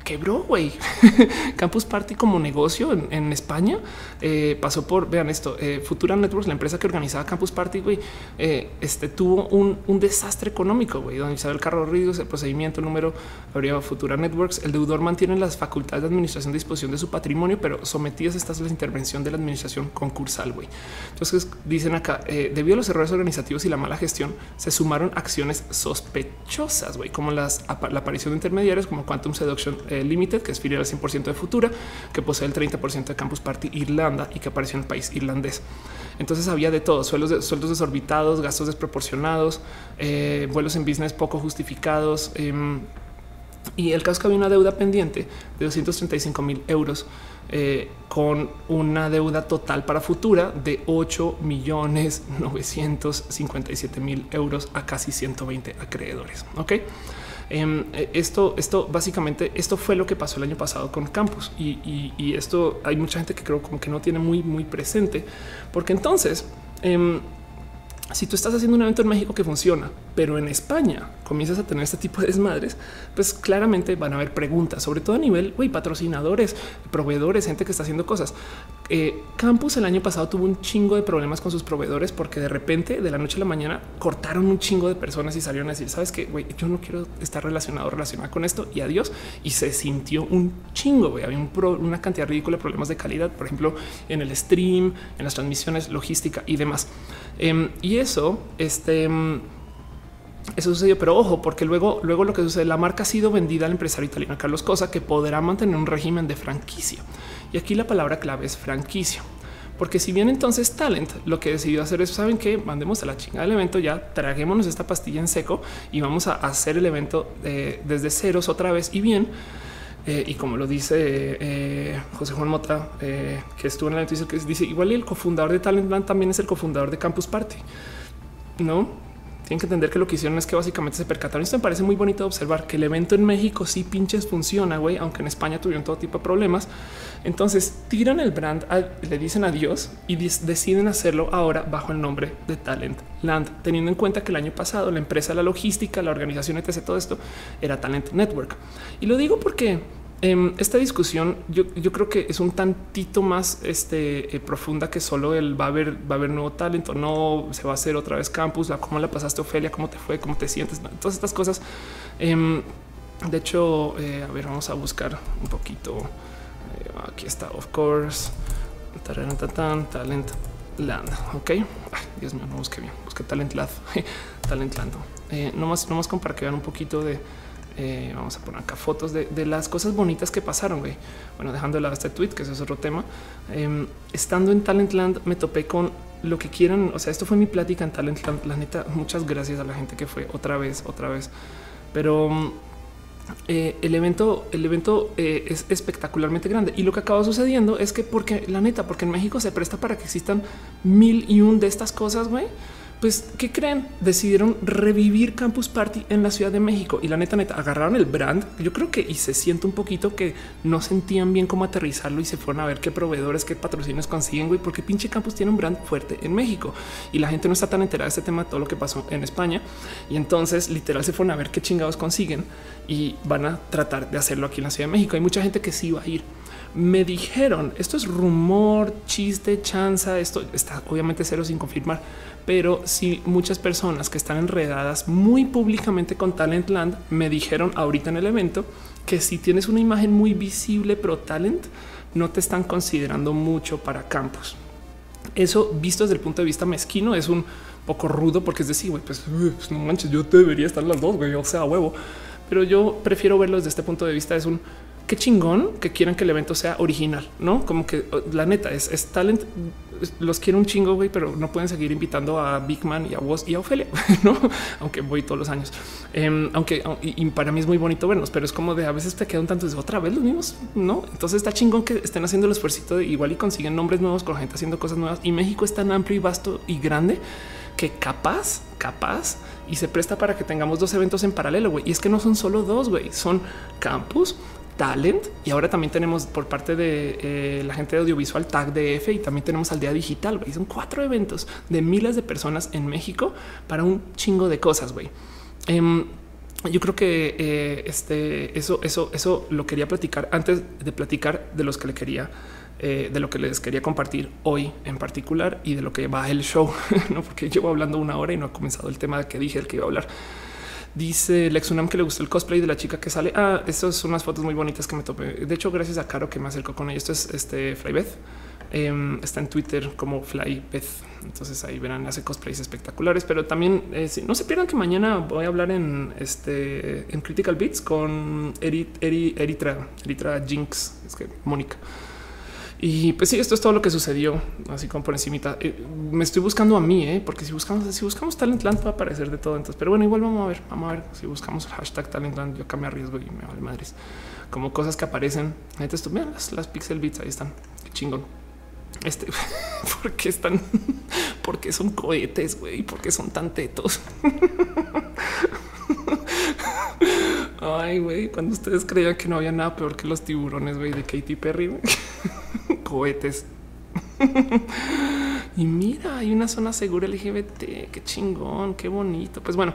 Speaker 1: quebró, güey. Campus Party como negocio en, España eh, pasó por, vean esto, eh, Futura Networks, la empresa que organizaba Campus Party, güey, eh, este tuvo un, desastre económico, güey, donde Isabel Carro Ríos, el procedimiento número habría Futura Networks, el deudor mantiene las facultades de administración de disposición de su patrimonio, pero sometidas estas a la intervención de la administración concursal, güey. Entonces dicen acá, debido a los errores organizativos y la mala gestión, se sumaron acciones sospechosas, güey, como las, la aparición de intermediarios como Quantum Seduction Limited, que es filial al 100% de Futura, que posee el 30% de Campus Party Irlanda y que apareció en el país irlandés. Entonces había de todo, sueldos, sueldos desorbitados, gastos desproporcionados, eh, vuelos en business poco justificados. Em, y el caso es que había una deuda pendiente de 235 mil euros eh, con una deuda total para futura de 8 millones 957 mil euros a casi 120 acreedores. Ok. Em, eh, esto, esto básicamente, esto fue lo que pasó el año pasado con Campus y, esto hay mucha gente que creo como que no tiene muy, muy presente, porque entonces em, si tú estás haciendo un evento en México que funciona, pero en España comienzas a tener este tipo de desmadres, pues claramente van a haber preguntas, sobre todo a nivel güey, patrocinadores, proveedores, gente que está haciendo cosas. Eh, Campus el año pasado tuvo un chingo de problemas con sus proveedores porque de repente de la noche a la mañana cortaron un chingo de personas y salieron a decir, sabes que yo no quiero estar relacionado, relacionado con esto y adiós. Y se sintió un chingo. Había una cantidad ridícula de problemas de calidad, por ejemplo, en el stream, en las transmisiones, logística y demás. Em, y eso, este, em, eso sucedió, pero ojo, porque luego, luego lo que sucede, la marca ha sido vendida al empresario italiano Carlos Cosa, que podrá mantener un régimen de franquicia. Y aquí la palabra clave es franquicia. Porque si bien entonces Talent lo que decidió hacer es, saben que mandemos a la chingada del evento, ya traguémonos esta pastilla en seco y vamos a hacer el evento eh, desde ceros otra vez y bien. Eh, y como lo dice eh, José Juan Mota, que estuvo en el evento, dice, dice igual el cofundador de Talent también es el cofundador de Campus Party. No, tienen que entender que lo que hicieron es que básicamente se percataron. Esto me parece muy bonito observar que el evento en México sí pinches funciona, güey, aunque en España tuvieron todo tipo de problemas. Entonces tiran el brand, le dicen adiós y deciden hacerlo ahora bajo el nombre de Talent Land, teniendo en cuenta que el año pasado la empresa, la logística, la organización, etc. Todo esto era Talent Network. Y lo digo porque Em, esta discusión yo, creo que es un tantito más este, eh, profunda que solo el va a haber, va a haber nuevo talento, no se va a hacer otra vez campus, la, cómo la pasaste Ofelia, cómo te fue, cómo te sientes, todas estas cosas. Em, de hecho, eh, a ver, vamos a buscar un poquito. Eh, aquí está, of course, talent land. Ok, Dios mío, no busqué bien, busqué talent land, talent land. no más, no más para que vean un poquito de eh, vamos a poner acá fotos de, las cosas bonitas que pasaron. Güey. Bueno, dejando de lado este tweet, que eso es otro tema. Em, estando en Talentland, me topé con lo que quieran. O sea, esto fue mi plática en Talentland. La neta, muchas gracias a la gente que fue otra vez, otra vez. Pero mm, eh, el evento, el evento eh, es espectacularmente grande y lo que acaba sucediendo es que porque la neta, porque en México se presta para que existan mil y un de estas cosas, güey pues, ¿qué creen? Decidieron revivir Campus Party en la Ciudad de México y la neta, neta, agarraron el brand. Yo creo que y se siente un poquito que no sentían bien cómo aterrizarlo y se fueron a ver qué proveedores, qué patrocinios consiguen, güey, porque pinche Campus tiene un brand fuerte en México y la gente no está tan enterada de este tema, todo lo que pasó en España. Y entonces, literal, se fueron a ver qué chingados consiguen y van a tratar de hacerlo aquí en la Ciudad de México. Hay mucha gente que sí va a ir me dijeron esto es rumor, chiste, chanza. Esto está obviamente cero sin confirmar, pero si muchas personas que están enredadas muy públicamente con Talentland me dijeron ahorita en el evento que si tienes una imagen muy visible pro talent, no te están considerando mucho para campus. Eso visto desde el punto de vista mezquino es un poco rudo porque es decir, pues, pues, no manches, yo debería estar las dos, güey, o sea, huevo. Pero yo prefiero verlo desde este punto de vista. Es un qué chingón que quieran que el evento sea original, no como que la neta es, talent. Los quiero un chingo, güey, pero no pueden seguir invitando a Big Man y a vos y a Ofelia, no? Aunque voy todos los años. Em, aunque y, para mí es muy bonito vernos, pero es como de a veces te quedan tantos otra vez los mismos, no? Entonces está chingón que estén haciendo el esfuerzo de igual y consiguen nombres nuevos con gente haciendo cosas nuevas. Y México es tan amplio y vasto y grande que capaz, capaz y se presta para que tengamos dos eventos en paralelo. güey. Y es que no son solo dos, güey, son campus, Talent y ahora también tenemos por parte de eh, la gente de audiovisual Tag DF y también tenemos al día digital. Güey. Son cuatro eventos de miles de personas en México para un chingo de cosas. Güey. Em, yo creo que eh, este, eso, eso, eso lo quería platicar antes de platicar de los que le quería, eh, de lo que les quería compartir hoy en particular y de lo que va el show, no porque llevo hablando una hora y no ha comenzado el tema que dije el que iba a hablar. Dice Lexunam que le gustó el cosplay de la chica que sale. Ah, estas son unas fotos muy bonitas que me topé. De hecho, gracias a Caro que me acercó con ella. Esto es este Flybeth. Em, está en Twitter como Flybeth. Entonces ahí verán, hace cosplays espectaculares. Pero también eh, no se pierdan que mañana voy a hablar en este en Critical Beats con Eritra, Eritra Jinx, es que Mónica. Y pues sí, esto es todo lo que sucedió, así como por encimita. Eh, me estoy buscando a mí, ¿eh? porque si buscamos, si buscamos Talentland va a aparecer de todo. Entonces, pero bueno, igual vamos a ver, vamos a ver si buscamos el hashtag Talentland. Yo acá me arriesgo y me vale madres. Como cosas que aparecen. Entonces, vean las, las pixel bits ahí están. Qué chingón. Este, ¿por qué están? porque son cohetes, güey? ¿Por qué son tan tetos? Ay, güey, cuando ustedes creían que no había nada peor que los tiburones, güey, de Katy Perry, cohetes. y mira, hay una zona segura LGBT, qué chingón, qué bonito. Pues bueno,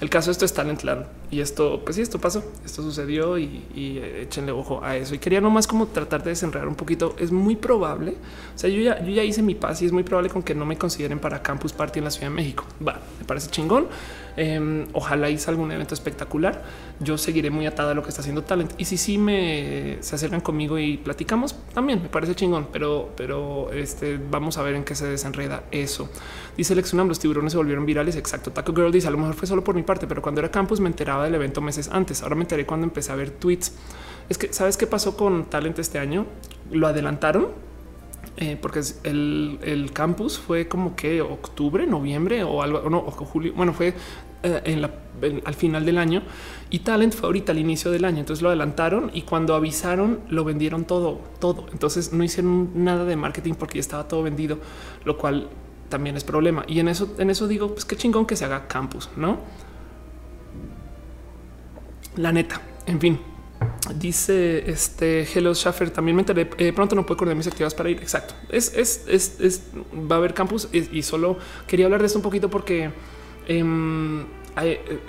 Speaker 1: el caso de esto es Talentland y esto, pues sí, esto pasó, esto sucedió y, eh, échenle ojo a eso. Y quería nomás como tratar de desenredar un poquito. Es muy probable. O sea, yo ya, yo ya hice mi paz y es muy probable con que no me consideren para Campus Party en la Ciudad de México. Va, me parece chingón. Em, ojalá hice algún evento espectacular. Yo seguiré muy atada a lo que está haciendo Talent. Y si sí me se acercan conmigo y platicamos, también me parece chingón, pero, pero este, vamos a ver en qué se desenreda eso. Dice Lexunam, los tiburones se volvieron virales. Exacto. Taco Girl dice, a lo mejor fue solo por mi parte, pero cuando era campus me enteraba del evento meses antes. Ahora me enteré cuando empecé a ver tweets. Es que, ¿sabes qué pasó con Talent este año? Lo adelantaron eh, porque el, el, campus fue como que octubre, noviembre o algo, no, o julio. Bueno, fue eh, en la, al final del año y Talent fue ahorita al inicio del año. Entonces lo adelantaron y cuando avisaron lo vendieron todo, todo. Entonces no hicieron nada de marketing porque ya estaba todo vendido, lo cual también es problema. Y en eso, en eso digo, pues qué chingón que se haga campus, no? La neta, en fin. Dice este Hello Schaffer. También me enteré eh, pronto. No puedo coordinar mis actividades para ir. Exacto. Es, es, es, es va a haber campus y, solo quería hablar de esto un poquito porque em, eh,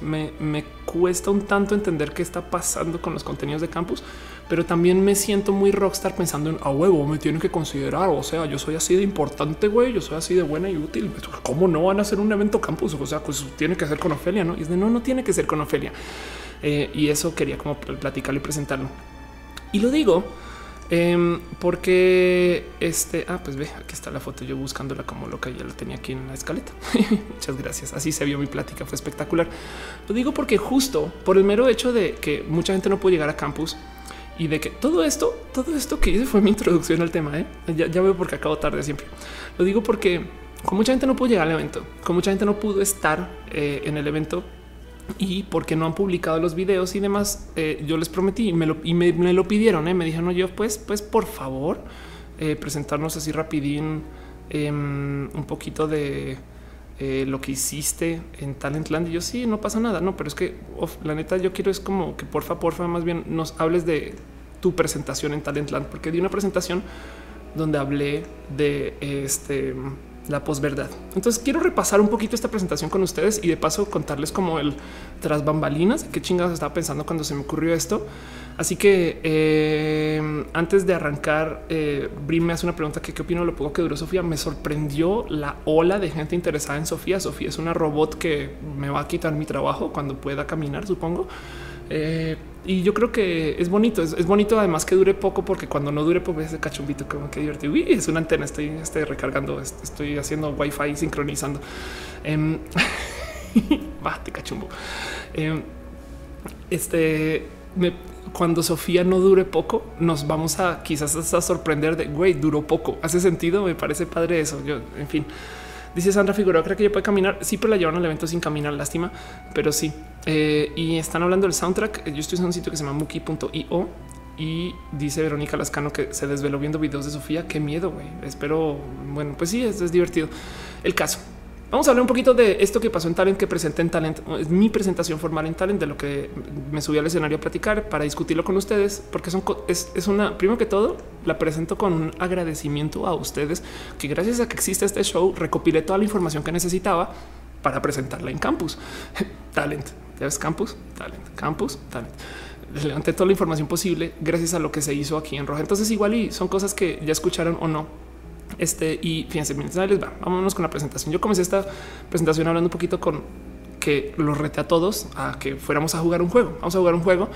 Speaker 1: me, me, cuesta un tanto entender qué está pasando con los contenidos de campus, pero también me siento muy rockstar pensando en a huevo. Me tienen que considerar. O sea, yo soy así de importante, güey. Yo soy así de buena y útil. ¿Cómo no van a hacer un evento campus? O sea, pues tiene que ser con Ofelia, no? Y es de no, no tiene que ser con Ofelia. Eh, y eso quería como platicarlo y presentarlo. Y lo digo em, porque este, ah, pues ve, aquí está la foto, yo buscándola como loca, ya la tenía aquí en la escaleta. Muchas gracias. Así se vio mi plática, fue espectacular. Lo digo porque justo por el mero hecho de que mucha gente no pudo llegar a campus y de que todo esto, todo esto que hice fue mi introducción al tema. ¿eh? Ya, veo porque acabo tarde siempre. Lo digo porque con mucha gente no pudo llegar al evento, con mucha gente no pudo estar eh, en el evento y porque no han publicado los videos y demás, eh, yo les prometí y me lo, y me, lo pidieron. Eh. Me dijeron, no, yo pues, pues por favor, eh, presentarnos así rapidín em, un poquito de lo que hiciste en Talentland. Y yo sí, no pasa nada, no, pero es que la neta yo quiero es como que porfa, porfa, más bien nos hables de tu presentación en Talentland, porque di una presentación donde hablé de este la posverdad. Entonces quiero repasar un poquito esta presentación con ustedes y de paso contarles como el tras bambalinas, qué chingados estaba pensando cuando se me ocurrió esto. Así que eh, antes de arrancar, eh, me hace una pregunta que qué opino de lo poco que duró Sofía. Me sorprendió la ola de gente interesada en Sofía. Sofía es una robot que me va a quitar mi trabajo cuando pueda caminar, supongo. Eh, y yo creo que es bonito, es, bonito además que dure poco porque cuando no dure poco ese cachumbito como que divertido. es una antena, estoy, estoy recargando, estoy haciendo wifi sincronizando. Eh, cachumbo. Em, este, cuando Sofía no dure poco, nos vamos a quizás a sorprender de güey, duró poco. Hace sentido, me parece padre eso. Yo, en fin. Dice Sandra Figueroa, creo que ella puede caminar. Sí, pero la llevaron al evento sin caminar, lástima, pero sí. Eh, y están hablando del soundtrack. Yo estoy en un sitio que se llama muki.io y dice Verónica Lascano que se desveló viendo videos de Sofía. Qué miedo, güey. Espero. Bueno, pues sí, es divertido. El caso Vamos a hablar un poquito de esto que pasó en Talent, que presenté en Talent. Es mi presentación formal en Talent de lo que me subí al escenario a platicar para discutirlo con ustedes, porque son, es, es una, primero que todo, la presento con un agradecimiento a ustedes, que gracias a que existe este show, recopilé toda la información que necesitaba para presentarla en campus. Talent Ya ves, campus, talent, campus, talent. Levanté toda la información posible gracias a lo que se hizo aquí en Roja. Entonces, igual y son cosas que ya escucharon o no. Este y fíjense, mientras les va, vámonos con la presentación. Yo comencé esta presentación hablando un poquito con que los rete a todos a que fuéramos a jugar un juego. Vamos a jugar un juego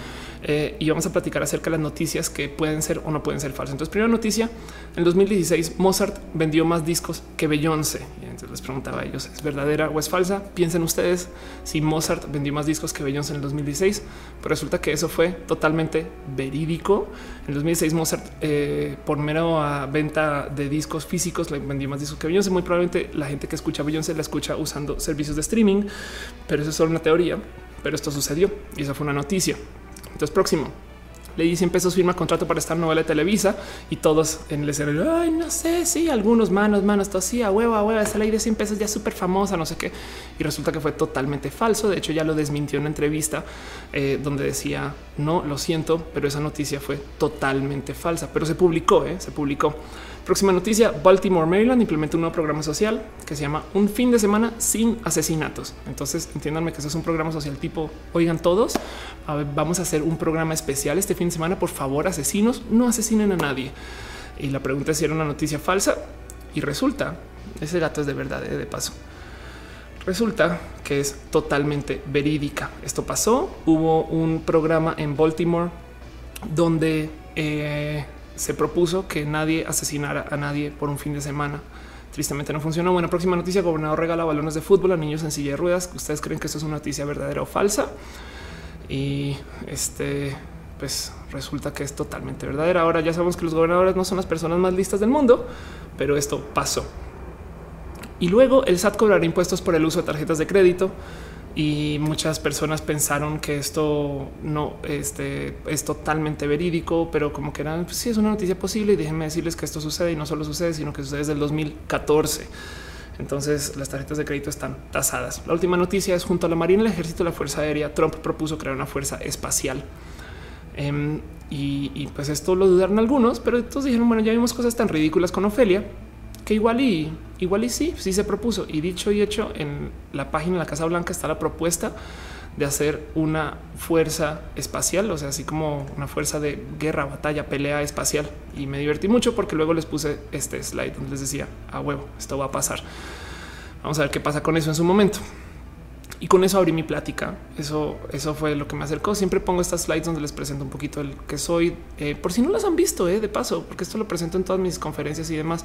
Speaker 1: eh, y vamos a platicar acerca de las noticias que pueden ser o no pueden ser falsas. Entonces, primera noticia: en 2016 Mozart vendió más discos que Beyoncé. Y entonces les preguntaba a ellos: ¿es verdadera o es falsa? Piensen ustedes si Mozart vendió más discos que Beyoncé en el 2016. Pero resulta que eso fue totalmente verídico. En 2016 Mozart eh, por mero a venta de discos físicos le vendió más discos que Beyoncé. Muy probablemente la gente que escucha Beyoncé la escucha usando servicios de streaming pero eso es solo una teoría. Pero esto sucedió y esa fue una noticia. Entonces, próximo. Le di 100 pesos, firma contrato para esta novela de Televisa y todos en el escenario. Ay, no sé, sí, algunos manos, manos, todo a huevo, a huevo. Esa ley de 100 pesos ya súper famosa, no sé qué. Y resulta que fue totalmente falso. De hecho, ya lo desmintió en una entrevista eh, donde decía no, lo siento, pero esa noticia fue totalmente falsa, pero se publicó, eh, se publicó. Próxima noticia, Baltimore, Maryland implementa un nuevo programa social que se llama Un fin de semana sin asesinatos. Entonces entiéndanme que eso es un programa social tipo, oigan todos, vamos a hacer un programa especial este fin de semana, por favor asesinos, no asesinen a nadie. Y la pregunta es si era una noticia falsa y resulta, ese gato es de verdad, eh, de paso. Resulta que es totalmente verídica. Esto pasó, hubo un programa en Baltimore donde... Eh, se propuso que nadie asesinara a nadie por un fin de semana. Tristemente no funcionó. Buena próxima noticia. Gobernador regala balones de fútbol a niños en silla de ruedas. ¿Ustedes creen que esto es una noticia verdadera o falsa? Y este, pues resulta que es totalmente verdadera. Ahora ya sabemos que los gobernadores no son las personas más listas del mundo, pero esto pasó. Y luego el SAT cobrará impuestos por el uso de tarjetas de crédito y muchas personas pensaron que esto no este, es totalmente verídico, pero como que eran, pues sí, es una noticia posible déjenme decirles que esto sucede y no solo sucede, sino que sucede desde el 2014. Entonces las tarjetas de crédito están tasadas. La última noticia es junto a la Marina, el Ejército y la Fuerza Aérea, Trump propuso crear una fuerza espacial. Em, y, y, pues esto lo dudaron algunos, pero todos dijeron, bueno, ya vimos cosas tan ridículas con Ofelia que igual y igual y sí, sí se propuso. Y dicho y hecho, en la página de la Casa Blanca está la propuesta de hacer una fuerza espacial, o sea, así como una fuerza de guerra, batalla, pelea espacial. Y me divertí mucho porque luego les puse este slide donde les decía a huevo, esto va a pasar. Vamos a ver qué pasa con eso en su momento. Y con eso abrí mi plática. Eso, eso fue lo que me acercó. Siempre pongo estas slides donde les presento un poquito el que soy, eh, por si no las han visto, eh, de paso, porque esto lo presento en todas mis conferencias y demás.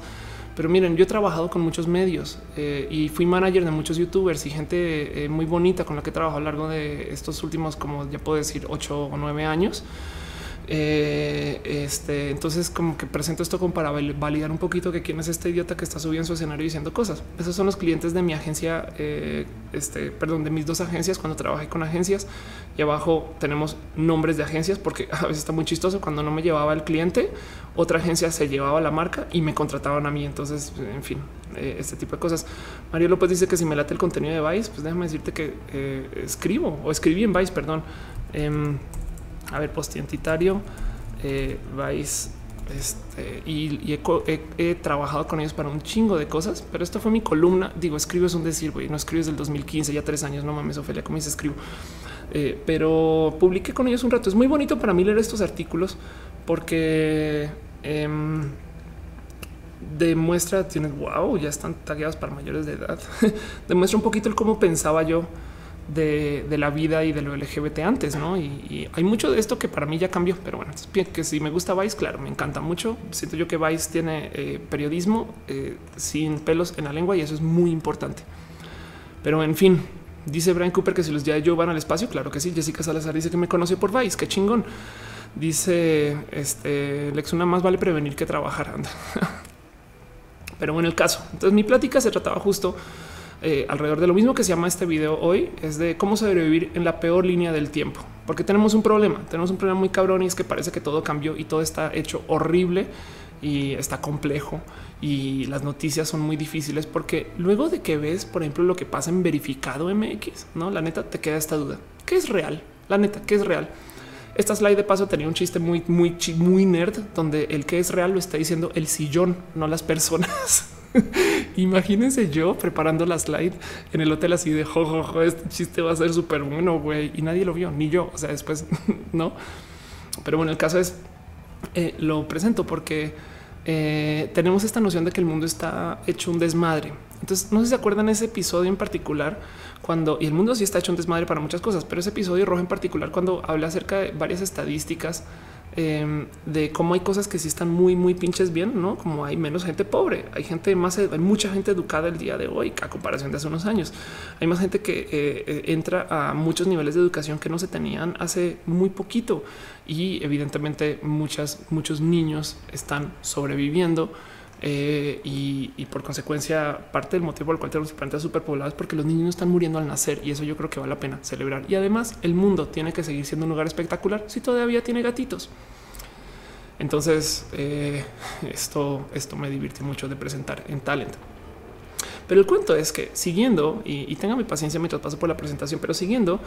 Speaker 1: Pero miren, yo he trabajado con muchos medios eh, y fui manager de muchos youtubers y gente eh, muy bonita con la que he trabajado a lo largo de estos últimos, como ya puedo decir, ocho o nueve años. Eh, este, entonces, como que presento esto como para validar un poquito que quién es este idiota que está subiendo en su escenario diciendo cosas. Esos son los clientes de mi agencia, eh, este, perdón, de mis dos agencias cuando trabajé con agencias. Y abajo tenemos nombres de agencias porque a veces está muy chistoso. Cuando no me llevaba el cliente, otra agencia se llevaba la marca y me contrataban a mí. Entonces, en fin, eh, este tipo de cosas. Mario López dice que si me late el contenido de Vice, pues déjame decirte que escribo o escribí en Vice, perdón. A ver, postientitario, eh, vais este, y, he, trabajado con ellos para un chingo de cosas, pero esto fue mi columna. Digo, escribo es un decir, güey, no escribes del 2015, ya tres años, no mames, Ofelia, ¿cómo dice escribo? Eh, pero publiqué con ellos un rato. Es muy bonito para mí leer estos artículos porque em, demuestra, tienes, wow, ya están tagueados para mayores de edad. demuestra un poquito el cómo pensaba yo de, la vida y de lo LGBT antes, ¿no? Y, hay mucho de esto que para mí ya cambió, pero bueno, que si me gusta Vice, claro, me encanta mucho. Siento yo que Vice tiene eh, periodismo eh, sin pelos en la lengua y eso es muy importante. Pero en fin, dice Brian Cooper que si los días Joe van al espacio, claro que sí. Jessica Salazar dice que me conoció por Vice, qué chingón. Dice este Lex, una más vale prevenir que trabajar. Pero bueno, el caso. Entonces mi plática se trataba justo eh, alrededor de lo mismo que se llama este video hoy, es de cómo sobrevivir en la peor línea del tiempo, porque tenemos un problema, tenemos un problema muy cabrón y es que parece que todo cambió y todo está hecho horrible y está complejo y las noticias son muy difíciles porque luego de que ves, por ejemplo, lo que pasa en verificado MX, no la neta te queda esta duda. ¿Qué es real? La neta, ¿qué es real? Esta slide de paso tenía un chiste muy, muy, muy nerd donde el que es real lo está diciendo el sillón, no las personas. Imagínense yo preparando la slide en el hotel así de jojojo, este chiste va a ser súper bueno, güey. Y nadie lo vio, ni yo. O sea, después no. Pero bueno, el caso es, eh, lo presento porque eh, tenemos esta noción de que el mundo está hecho un desmadre. Entonces, no sé si se acuerdan ese episodio en particular cuando y el mundo sí está hecho un desmadre para muchas cosas, pero ese episodio rojo en particular, cuando habla acerca de varias estadísticas Em, de cómo hay cosas que sí están muy, muy pinches bien, no como hay menos gente pobre, hay gente más, hay mucha gente educada el día de hoy a comparación de hace unos años. Hay más gente que eh, eh, entra a muchos niveles de educación que no se tenían hace muy poquito y evidentemente muchas, muchos niños están sobreviviendo. Eh, y, por consecuencia, parte del motivo por el cual tenemos plantas superpobladas es porque los niños están muriendo al nacer y eso yo creo que vale la pena celebrar. Y además, el mundo tiene que seguir siendo un lugar espectacular si todavía tiene gatitos. Entonces, eh, esto, esto me divierte mucho de presentar en Talent. Pero el cuento es que siguiendo y, tenga mi paciencia mientras paso por la presentación, pero siguiendo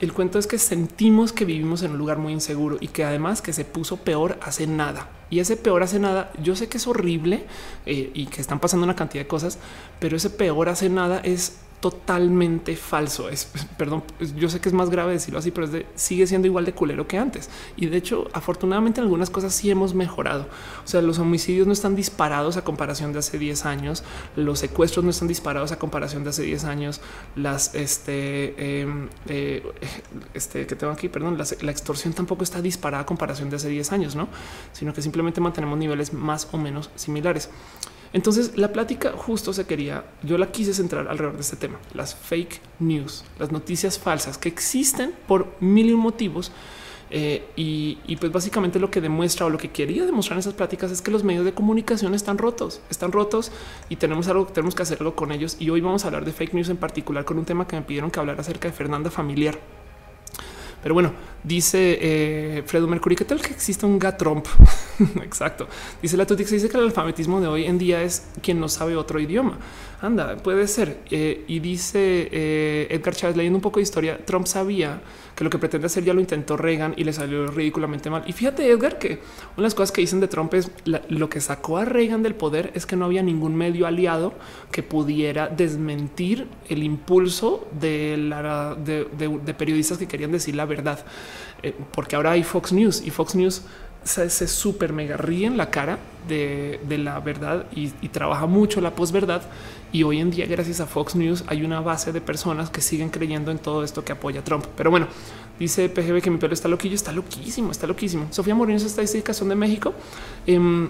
Speaker 1: el cuento es que sentimos que vivimos en un lugar muy inseguro y que además que se puso peor hace nada. Y ese peor hace nada, yo sé que es horrible eh, y que están pasando una cantidad de cosas, pero ese peor hace nada es totalmente falso. Es perdón, yo sé que es más grave decirlo así, pero sigue siendo igual de culero que antes. Y de hecho, afortunadamente, en algunas cosas sí hemos mejorado. O sea, los homicidios no están disparados a comparación de hace 10 años, los secuestros no están disparados a comparación de hace 10 años, las este, em, eh, este que tengo aquí, perdón, la, extorsión tampoco está disparada a comparación de hace 10 años, no, sino que simplemente mantenemos niveles más o menos similares. Entonces la plática justo se quería, yo la quise centrar alrededor de este tema, las fake news, las noticias falsas que existen por mil motivos. Eh, y, pues básicamente lo que demuestra o lo que quería demostrar en esas pláticas es que los medios de comunicación están rotos, están rotos y tenemos algo, tenemos que hacerlo con ellos. Y hoy vamos a hablar de fake news en particular con un tema que me pidieron que hablar acerca de Fernanda Familiar. Pero bueno, dice eh, Fredo Mercury, ¿qué tal que existe un Gatromp? Exacto. Dice la Tutix, dice que el alfabetismo de hoy en día es quien no sabe otro idioma. Anda, puede ser. Eh, y dice eh, Edgar Chávez, leyendo un poco de historia, Trump sabía que lo que pretende hacer ya lo intentó Reagan y le salió ridículamente mal. Y fíjate, Edgar, que una de las cosas que dicen de Trump es lo que sacó a Reagan del poder es que no había ningún medio aliado que pudiera desmentir el impulso de, la, periodistas que querían decir la verdad. Eh, porque ahora hay Fox News y Fox News se, se súper mega ríe en la cara de, la verdad y, y, trabaja mucho la posverdad. Y hoy en día, gracias a Fox News, hay una base de personas que siguen creyendo en todo esto que apoya Trump. Pero bueno, dice PGB que mi pelo está loquillo, está loquísimo, está loquísimo. Sofía Morín, esas estadísticas son de México. Eh,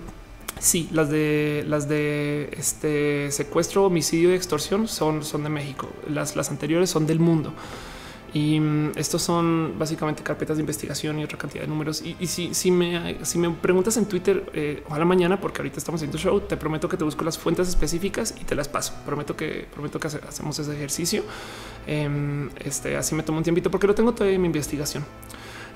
Speaker 1: Sí, las de las de este secuestro, homicidio y extorsión son, son de México. Las, las anteriores son del mundo. Y mm, estos son básicamente carpetas de investigación y otra cantidad de números. Y, si, me preguntas en Twitter, eh, ojalá mañana, porque ahorita estamos haciendo show, te prometo que te busco las fuentes específicas y te las paso. Prometo que prometo que hacemos ese ejercicio. Em, este así me tomo un tiempito porque lo tengo todavía en mi investigación.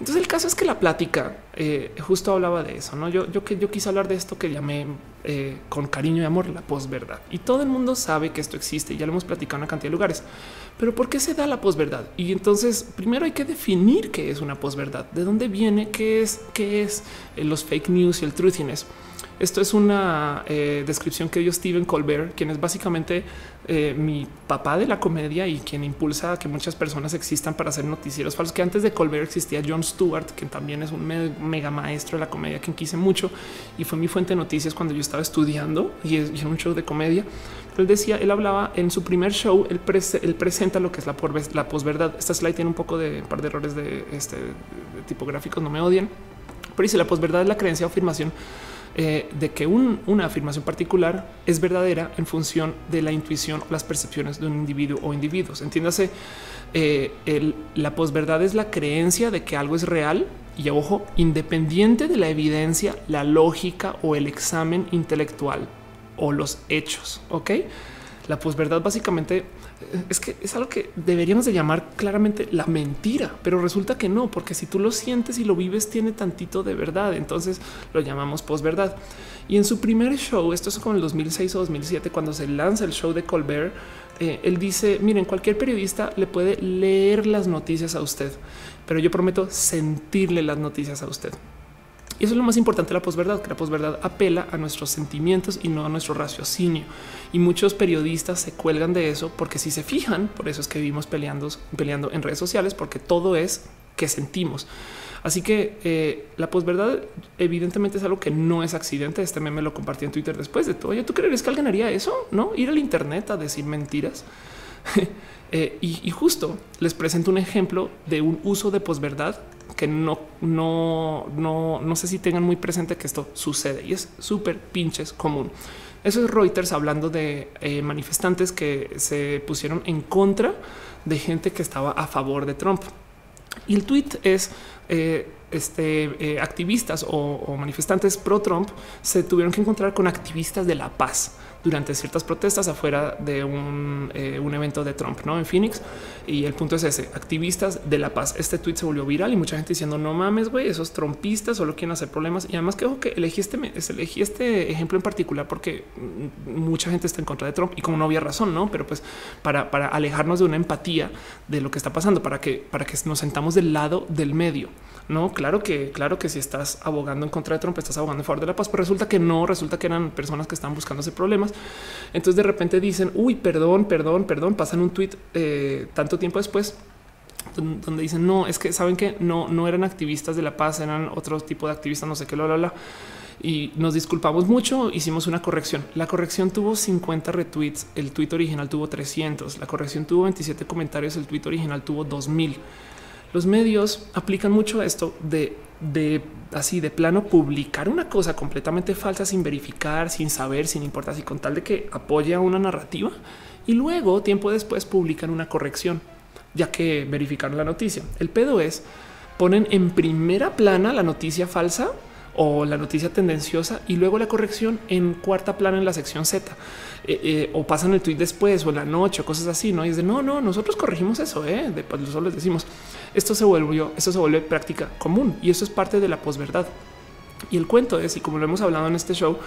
Speaker 1: Entonces el caso es que la plática eh, justo hablaba de eso. No, yo, yo yo quise hablar de esto que llamé eh, con cariño y amor la posverdad. Y todo el mundo sabe que esto existe. Ya lo hemos platicado en una cantidad de lugares. Pero ¿por qué se da la posverdad? Y entonces primero hay que definir qué es una posverdad, de dónde viene, qué es, qué es eh, los fake news y el truthiness. Esto es una eh, descripción que dio Stephen Colbert, quien es básicamente eh, mi papá de la comedia y quien impulsa que muchas personas existan para hacer noticieros falsos. Que antes de Colbert existía John Stewart, que también es un mega maestro de la comedia, quien quise mucho y fue mi fuente de noticias cuando yo estaba estudiando y, en un show de comedia. él decía, él hablaba en su primer show, él, presenta lo que es la, la posverdad. Esta slide tiene un poco de un par errores de, este, tipográficos, no me odian, pero dice la posverdad es la creencia o afirmación eh, de que una afirmación particular es verdadera en función de la intuición o las percepciones de un individuo o individuos. Entiéndase, eh, la posverdad es la creencia de que algo es real y ojo, independiente de la evidencia, la lógica o el examen intelectual o los hechos. Ok, la posverdad básicamente es que es algo que deberíamos de llamar claramente la mentira, pero resulta que no, porque si tú lo sientes y lo vives tiene tantito de verdad, entonces lo llamamos posverdad. Y en su primer show, esto es como el 2006 o 2007, cuando se lanza el show de Colbert, eh, él dice, miren, cualquier periodista le puede leer las noticias a usted, pero yo prometo sentirle las noticias a usted. Y eso es lo más importante de la posverdad, que la posverdad apela a nuestros sentimientos y no a nuestro raciocinio. Y muchos periodistas se cuelgan de eso porque si se fijan, por eso es que vivimos peleando, peleando en redes sociales, porque todo es que sentimos. Así que eh, la posverdad evidentemente es algo que no es accidente. Este meme lo compartí en Twitter después de todo. Oye, ¿tú crees que alguien haría eso? ¿No? Ir al Internet a decir mentiras. Eh, y, justo les presento un ejemplo de un uso de posverdad que no, no, no, no sé si tengan muy presente que esto sucede y es súper pinches común. Eso es Reuters hablando de eh, manifestantes que se pusieron en contra de gente que estaba a favor de Trump. Y el tweet es eh, este, activistas o, manifestantes pro Trump se tuvieron que encontrar con activistas de la paz durante ciertas protestas afuera de un, eh, un, evento de Trump ¿no? en Phoenix. Y el punto es ese, activistas de la paz. Este tweet se volvió viral y mucha gente diciendo no mames, güey, esos trompistas solo quieren hacer problemas. Y además que que elegí este, este ejemplo en particular porque mucha gente está en contra de Trump y como no había razón, no? Pero pues para, para alejarnos de una empatía de lo que está pasando, para que, para que nos sentamos del lado del medio. No, claro que, claro que si estás abogando en contra de Trump, estás abogando en favor de la paz, pero resulta que no, resulta que eran personas que están buscándose problemas. Entonces de repente dicen, uy, perdón, perdón, perdón, pasan un tweet eh, tanto tiempo después donde dicen no, es que saben que no, no eran activistas de la paz, eran otro tipo de activistas, no sé qué, lo bla, Y nos disculpamos mucho, hicimos una corrección. La corrección tuvo 50 retweets, el tweet original tuvo 300, la corrección tuvo 27 comentarios, el tweet original tuvo 2000 los medios aplican mucho esto de, de así de plano publicar una cosa completamente falsa sin verificar, sin saber, sin importar si con tal de que apoya una narrativa y luego tiempo después publican una corrección, ya que verificaron la noticia. El pedo es ponen en primera plana la noticia falsa o la noticia tendenciosa y luego la corrección en cuarta plana en la sección Z. Eh, eh, o pasan el tweet después o en la noche o cosas así, no? Y es de no, no, nosotros corregimos eso, eh? De, pues, solo les decimos esto se volvió, esto se vuelve práctica común y eso es parte de la posverdad. Y el cuento es, y como lo hemos hablado en este show,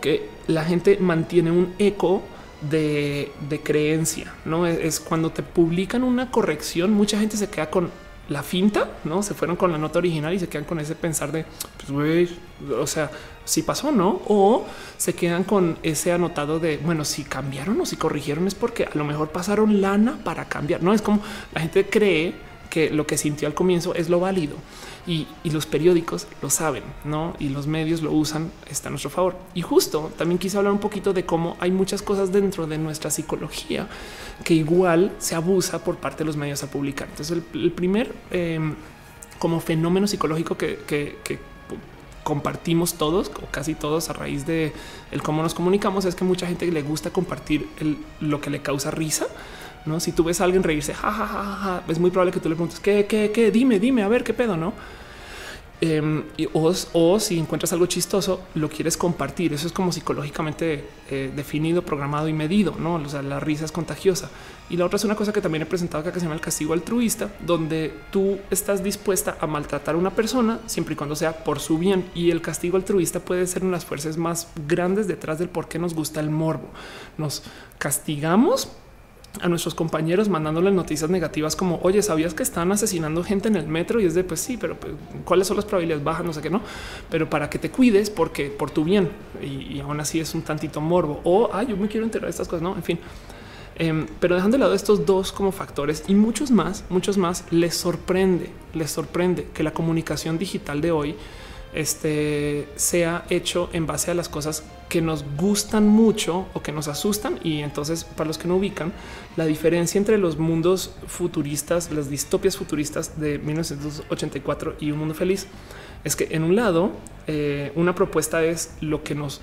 Speaker 1: que la gente mantiene un eco de, creencia, no es, cuando te publican una corrección, mucha gente se queda con la finta, no se fueron con la nota original y se quedan con ese pensar de pues, o sea, si pasó, no? O se quedan con ese anotado de bueno, si cambiaron o si corrigieron es porque a lo mejor pasaron lana para cambiar. No es como la gente cree que lo que sintió al comienzo es lo válido y, los periódicos lo saben, no? Y los medios lo usan, está a nuestro favor. Y justo también quise hablar un poquito de cómo hay muchas cosas dentro de nuestra psicología que igual se abusa por parte de los medios a publicar. Entonces, el, primer em, como fenómeno psicológico que, compartimos todos o casi todos a raíz de el cómo nos comunicamos es que mucha gente le gusta compartir lo que le causa risa no, si tú ves a alguien reírse, ja, es muy probable que tú le preguntes qué, qué, qué, dime, dime, a ver qué pedo, no? Em, o, si encuentras algo chistoso, lo quieres compartir. Eso es como psicológicamente eh, definido, programado y medido. No, o sea, la risa es contagiosa. Y la otra es una cosa que también he presentado acá que se llama el castigo altruista, donde tú estás dispuesta a maltratar a una persona siempre y cuando sea por su bien. Y el castigo altruista puede ser una de las fuerzas más grandes detrás del por qué nos gusta el morbo. Nos castigamos a nuestros compañeros mandándoles noticias negativas como oye, sabías que están asesinando gente en el metro y es de pues sí, pero pues, cuáles son las probabilidades bajas, no sé qué, no, pero para que te cuides porque por tu bien. Y, aún así es un tantito morbo. O ay, yo me quiero enterar de estas cosas, no, en fin. Em, pero dejando de lado estos dos como factores y muchos más, muchos más, les sorprende, les sorprende que la comunicación digital de hoy este sea hecho en base a las cosas que nos gustan mucho o que nos asustan. Y entonces, para los que no ubican, la diferencia entre los mundos futuristas, las distopias futuristas de 1984 y un mundo feliz, es que en un lado, eh, una propuesta es lo que nos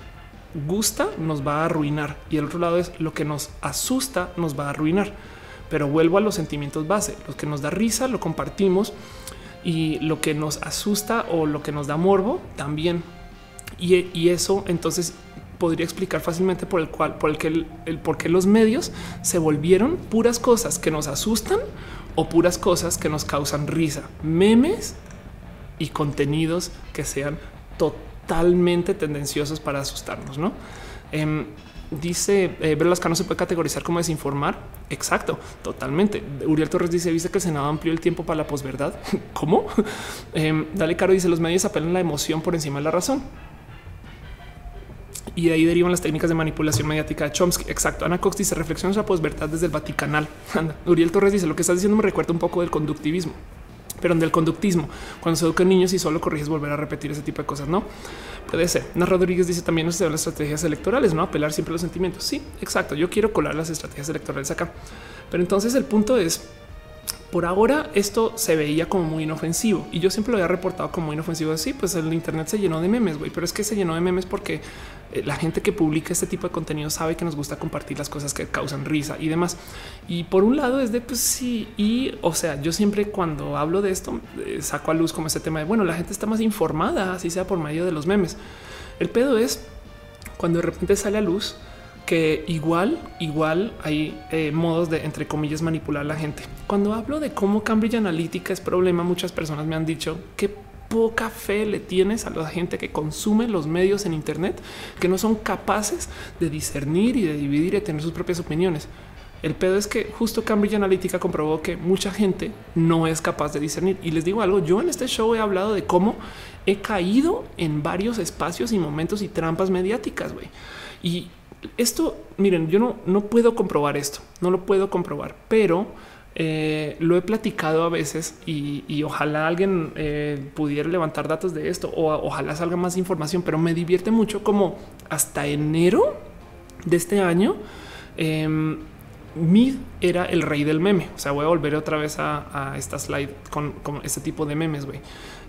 Speaker 1: gusta nos va a arruinar y el otro lado es lo que nos asusta nos va a arruinar. Pero vuelvo a los sentimientos base, los que nos da risa lo compartimos y lo que nos asusta o lo que nos da morbo también. Y, eso entonces podría explicar fácilmente por el cual, por el que el, por qué los medios se volvieron puras cosas que nos asustan o puras cosas que nos causan risa, memes y contenidos que sean totalmente totalmente tendenciosos para asustarnos, ¿no? Em, dice eh, no se puede categorizar como desinformar. Exacto, totalmente. Uriel Torres dice: Viste que el Senado amplió el tiempo para la posverdad. ¿Cómo? Em, Dale Caro dice: Los medios apelan la emoción por encima de la razón. Y de ahí derivan las técnicas de manipulación mediática de Chomsky. Exacto. Ana Cox dice: Reflexiones a posverdad desde el Vaticanal. Uriel Torres dice: Lo que estás diciendo me recuerda un poco del conductivismo pero del conductismo. Cuando se educan niños y solo corriges volver a repetir ese tipo de cosas, no puede ser. Ana Rodríguez dice también no se las estrategias electorales, no apelar siempre a los sentimientos. Sí, exacto. Yo quiero colar las estrategias electorales acá, pero entonces el punto es por ahora esto se veía como muy inofensivo y yo siempre lo había reportado como inofensivo. Así pues el Internet se llenó de memes, güey, pero es que se llenó de memes porque eh, la gente que publica este tipo de contenido sabe que nos gusta compartir las cosas que causan risa y demás. Y por un lado es de pues sí, y o sea, yo siempre cuando hablo de esto eh, saco a luz como ese tema de bueno, la gente está más informada, así sea por medio de los memes. El pedo es cuando de repente sale a luz que igual, igual hay eh, modos de, entre comillas, manipular a la gente. Cuando hablo de cómo Cambridge Analytica es problema, muchas personas me han dicho que poca fe le tienes a la gente que consume los medios en Internet, que no son capaces de discernir y de dividir y tener sus propias opiniones. El pedo es que justo Cambridge Analytica comprobó que mucha gente no es capaz de discernir. Y les digo algo, yo en este show he hablado de cómo he caído en varios espacios y momentos y trampas mediáticas, güey. Y esto, miren, yo no, no puedo comprobar esto, no lo puedo comprobar, pero eh, lo he platicado a veces y, ojalá alguien eh, pudiera levantar datos de esto o ojalá salga más información, pero me divierte mucho como hasta enero de este año. Eh, Mid era el rey del meme. O sea, voy a volver otra vez a, esta slide con, con este tipo de memes. güey.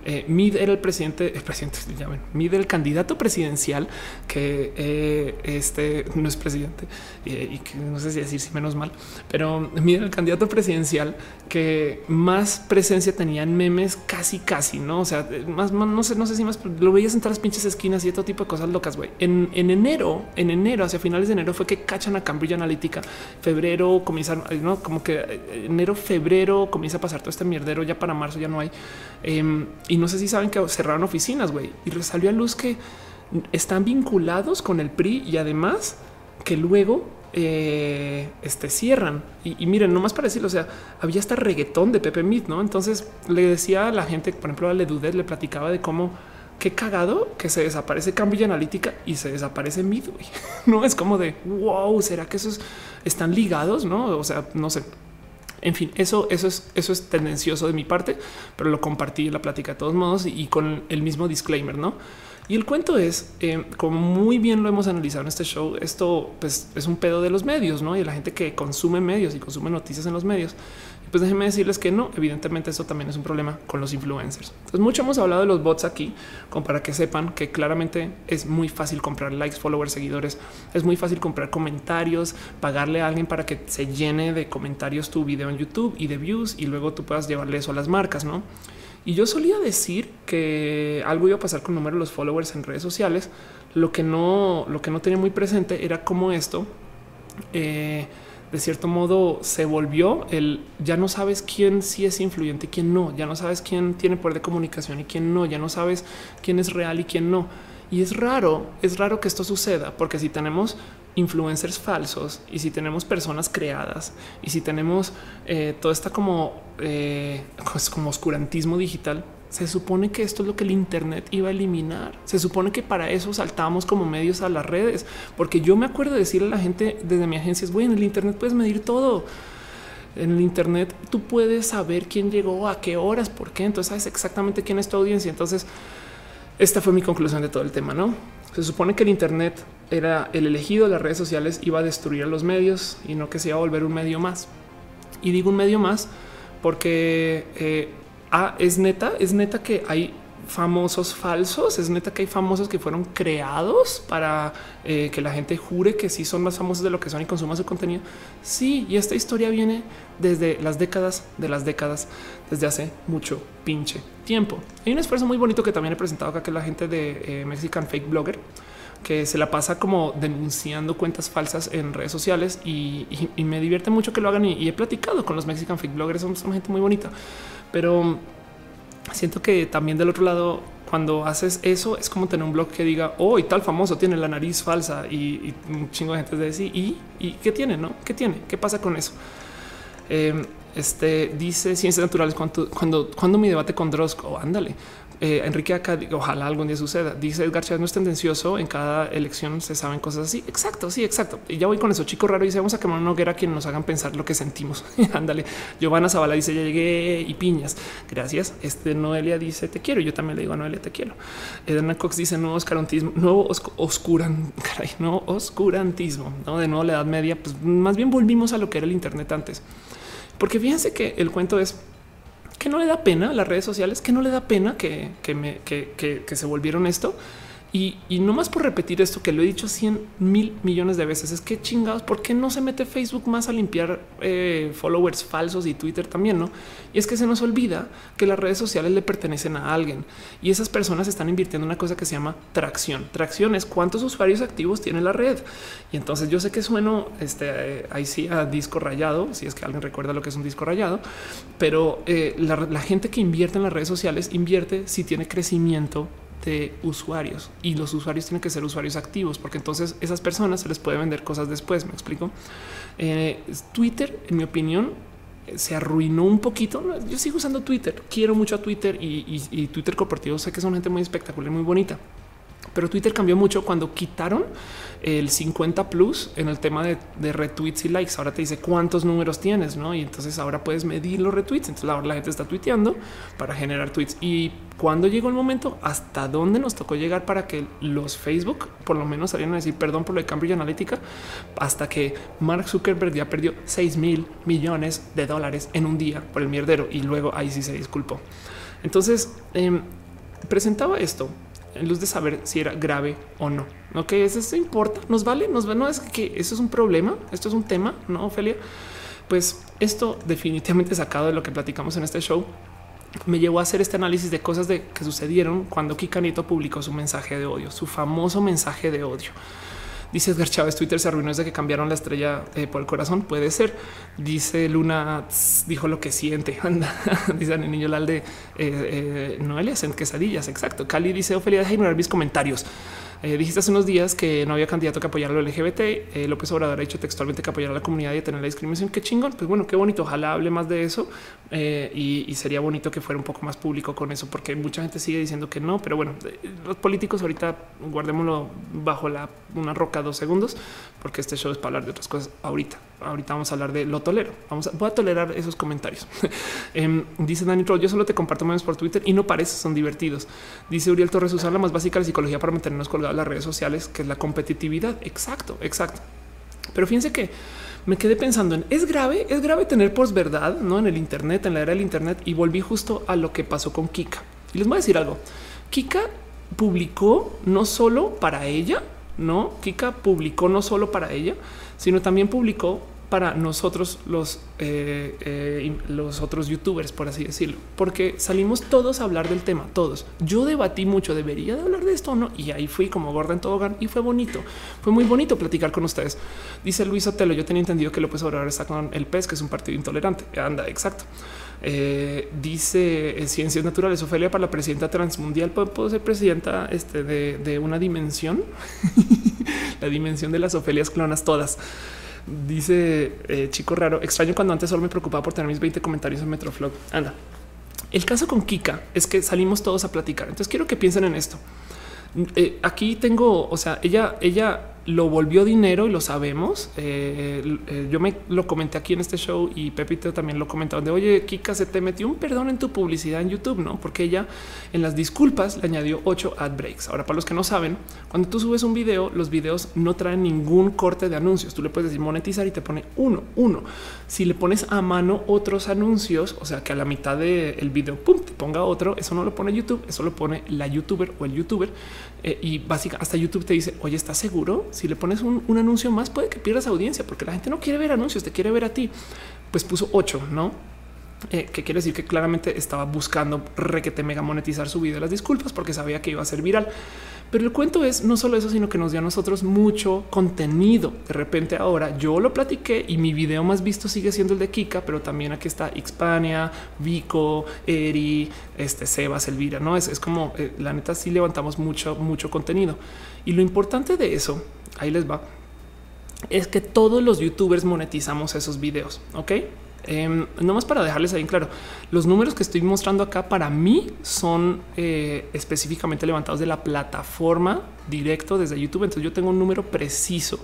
Speaker 1: Eh, Mid era el presidente, el presidente, llamen, Mid el candidato presidencial que eh, este no es presidente eh, y que no sé si decir si menos mal, pero Mid era el candidato presidencial que más presencia tenía en memes casi, casi, no? O sea, más, no sé, no sé si más lo veías en todas las pinches esquinas y otro tipo de cosas locas. Güey, en, en, enero, en enero, hacia finales de enero fue que cachan a Cambridge Analytica. Febrero comienzan, no como que enero, febrero comienza a pasar todo este mierdero. Ya para marzo ya no hay. Y no sé si saben que cerraron oficinas, güey, y salió a luz que están vinculados con el PRI y además que luego eh, este, cierran. Y, miren, nomás para decirlo, o sea, había hasta reggaetón de Pepe Mit, ¿no? Entonces le decía a la gente, por ejemplo, a Ledudet le platicaba de cómo qué cagado que se desaparece Cambridge Analítica y se desaparece Mid, güey. No es como de wow, será que esos están ligados, no? O sea, no sé. En fin, eso, eso es, eso es tendencioso de mi parte, pero lo compartí en la plática de todos modos y, con el mismo disclaimer, no? Y el cuento es, eh, como muy bien lo hemos analizado en este show, esto pues, es un pedo de los medios, ¿no? Y la gente que consume medios y consume noticias en los medios. Pues déjenme decirles que no, evidentemente eso también es un problema con los influencers. Entonces mucho hemos hablado de los bots aquí, como para que sepan que claramente es muy fácil comprar likes, followers, seguidores, es muy fácil comprar comentarios, pagarle a alguien para que se llene de comentarios tu video en YouTube y de views y luego tú puedas llevarle eso a las marcas, ¿no? Y yo solía decir que algo iba a pasar con el número de los followers en redes sociales. Lo que no, lo que no tenía muy presente era cómo esto eh, de cierto modo se volvió el ya no sabes quién sí es influyente quién no, ya no sabes quién tiene poder de comunicación y quién no, ya no sabes quién es real y quién no. Y es raro, es raro que esto suceda, porque si tenemos influencers falsos y si tenemos personas creadas y si tenemos eh, toda esta como, eh, pues como oscurantismo digital, se supone que esto es lo que el Internet iba a eliminar. Se supone que para eso saltamos como medios a las redes, porque yo me acuerdo de decirle a la gente desde mi agencia, es bueno, en el Internet puedes medir todo. En el Internet tú puedes saber quién llegó a qué horas, por qué. Entonces sabes exactamente quién es tu audiencia. Entonces, esta fue mi conclusión de todo el tema. No se supone que el Internet era el elegido las redes sociales, iba a destruir a los medios y no que se iba a volver un medio más. Y digo un medio más porque eh, ah, es neta, es neta que hay famosos falsos. Es neta que hay famosos que fueron creados para eh, que la gente jure que sí son más famosos de lo que son y consuman su contenido. Sí, y esta historia viene desde las décadas de las décadas, desde hace mucho pinche tiempo. Hay un esfuerzo muy bonito que también he presentado acá que la gente de eh, Mexican Fake Blogger que se la pasa como denunciando cuentas falsas en redes sociales y, me divierte mucho que lo hagan y, he platicado con los Mexican Fake Bloggers, son gente muy bonita, pero siento que también del otro lado, cuando haces eso es como tener un blog que diga hoy oh, tal famoso tiene la nariz falsa y, un chingo de gente de decir y, y qué tiene, no? ¿Qué tiene? ¿Qué pasa con eso? Em, este dice ciencias naturales cuando, cuando, cuando mi debate con Drosco, ándale. Eh, Enrique acá, ojalá algún día suceda. Dice Edgar Chávez, no es tendencioso. En cada elección se saben cosas así. Exacto, sí, exacto. Y ya voy con eso. Chico raro dice, vamos a quemar una hoguera quien nos hagan pensar lo que sentimos. Ándale. Giovanna Zavala dice, ya llegué y piñas. Gracias. Este Noelia dice, te quiero. Yo también le digo a Noelia, te quiero. Edna Cox dice, nuevo oscurantismo, nuevo caray, no oscurantismo, no de nuevo la edad media. Pues más bien volvimos a lo que era el Internet antes. Porque fíjense que el cuento es que no le da pena las redes sociales, que no le da pena que, que se volvieron esto. Y, no más por repetir esto que lo he dicho 100 mil millones de veces, es que chingados, ¿por qué no se mete Facebook más a limpiar eh, followers falsos y Twitter también? No, y es que se nos olvida que las redes sociales le pertenecen a alguien y esas personas están invirtiendo en una cosa que se llama tracción. Tracción es cuántos usuarios activos tiene la red. Y entonces yo sé que sueno este, ahí sí a disco rayado, si es que alguien recuerda lo que es un disco rayado, pero eh, la gente que invierte en las redes sociales invierte si tiene crecimiento de usuarios y los usuarios tienen que ser usuarios activos porque entonces esas personas se les puede vender cosas después. Me explico. Eh, Twitter, en mi opinión, se arruinó un poquito. Yo sigo usando Twitter, quiero mucho a Twitter y, y Twitter corporativo. Sé que son gente muy espectacular, muy bonita, pero Twitter cambió mucho cuando quitaron el 50 plus en el tema de, retweets y likes. Ahora te dice cuántos números tienes, no? Y entonces ahora puedes medir los retweets. Entonces ahora la gente está tuiteando para generar tweets. Y cuando llegó el momento, hasta dónde nos tocó llegar para que los Facebook por lo menos salieran a decir perdón por lo de Cambridge Analytica, hasta que Mark Zuckerberg ya perdió 6 mil millones de dólares en un día por el mierdero y luego ahí sí se disculpó. Entonces em, presentaba esto en luz de saber si era grave o no. Ok, eso importa, nos vale, nos va. No es que eso es un problema, esto es un tema, no, Ophelia. Pues esto definitivamente sacado de lo que platicamos en este show me llevó a hacer este análisis de cosas de que sucedieron cuando Kikanito publicó su mensaje de odio, su famoso mensaje de odio. Dice Edgar Chávez, Twitter se arruinó desde que cambiaron la estrella eh, por el corazón. Puede ser. Dice Luna, dijo lo que siente. Anda, dice el niño Lalde, eh, eh, Noelia en quesadillas. Exacto. Cali dice, Ofelia, deja ignorar mis comentarios. Eh, dijiste hace unos días que no había candidato que apoyar lo LGBT. Eh, López Obrador ha dicho textualmente que apoyar a la comunidad y tener la discriminación. Qué chingón. Pues bueno, qué bonito. Ojalá hable más de eso eh, y, sería bonito que fuera un poco más público con eso, porque mucha gente sigue diciendo que no. Pero bueno, los políticos ahorita guardémoslo bajo la, una roca dos segundos, porque este show es para hablar de otras cosas ahorita. Ahorita vamos a hablar de lo tolero. Vamos a, voy a tolerar esos comentarios. Em, dice Dani Troll, yo solo te comparto memes por Twitter y no parece, son divertidos. Dice Uriel Torres, usar la más básica de psicología para mantenernos colgados las redes sociales, que es la competitividad. Exacto, exacto. Pero fíjense que me quedé pensando en es grave, es grave tener posverdad no en el Internet, en la era del Internet. Y volví justo a lo que pasó con Kika. Y les voy a decir algo. Kika publicó no solo para ella, no Kika publicó no solo para ella, sino también publicó para nosotros los, eh, eh, los otros youtubers, por así decirlo, porque salimos todos a hablar del tema, todos. Yo debatí mucho, debería de hablar de esto no, y ahí fui como gorda en tobogán y fue bonito, fue muy bonito platicar con ustedes. Dice Luis Otelo, yo tenía entendido que López Obrador está con el PES, que es un partido intolerante. Anda, exacto. Eh, dice Ciencias Naturales, Ofelia para la presidenta transmundial, ¿puedo, ser presidenta este, de, de una dimensión? la dimensión de las Ofelias clonas todas. Dice eh, chico raro, extraño cuando antes solo me preocupaba por tener mis 20 comentarios en Metroflog. Anda. El caso con Kika es que salimos todos a platicar. Entonces quiero que piensen en esto. Eh, aquí tengo, o sea, ella, ella lo volvió dinero y lo sabemos. Eh, eh, yo me lo comenté aquí en este show y Pepito también lo comentaba de oye, Kika se te metió un perdón en tu publicidad en YouTube, no? Porque ella en las disculpas le añadió ocho ad breaks. Ahora, para los que no saben, cuando tú subes un video, los videos no traen ningún corte de anuncios. Tú le puedes decir monetizar y te pone uno, uno. Si le pones a mano otros anuncios, o sea que a la mitad del video pum, te ponga otro, eso no lo pone YouTube, eso lo pone la youtuber o el youtuber. Eh, y básicamente hasta YouTube te dice, oye, ¿estás seguro? si le pones un, anuncio más, puede que pierdas audiencia porque la gente no quiere ver anuncios, te quiere ver a ti. Pues puso ocho, no? Eh, que quiere decir que claramente estaba buscando requete mega monetizar su video las disculpas porque sabía que iba a ser viral. Pero el cuento es no solo eso, sino que nos dio a nosotros mucho contenido. De repente ahora yo lo platiqué y mi video más visto sigue siendo el de Kika, pero también aquí está Xpania, Vico, Eri, este Sebas, Elvira. No es, es como eh, la neta, sí levantamos mucho, mucho contenido. Y lo importante de eso, ahí les va, es que todos los youtubers monetizamos esos videos. Ok, eh, no más para dejarles ahí en claro, los números que estoy mostrando acá para mí son eh, específicamente levantados de la plataforma directo desde YouTube. Entonces yo tengo un número preciso,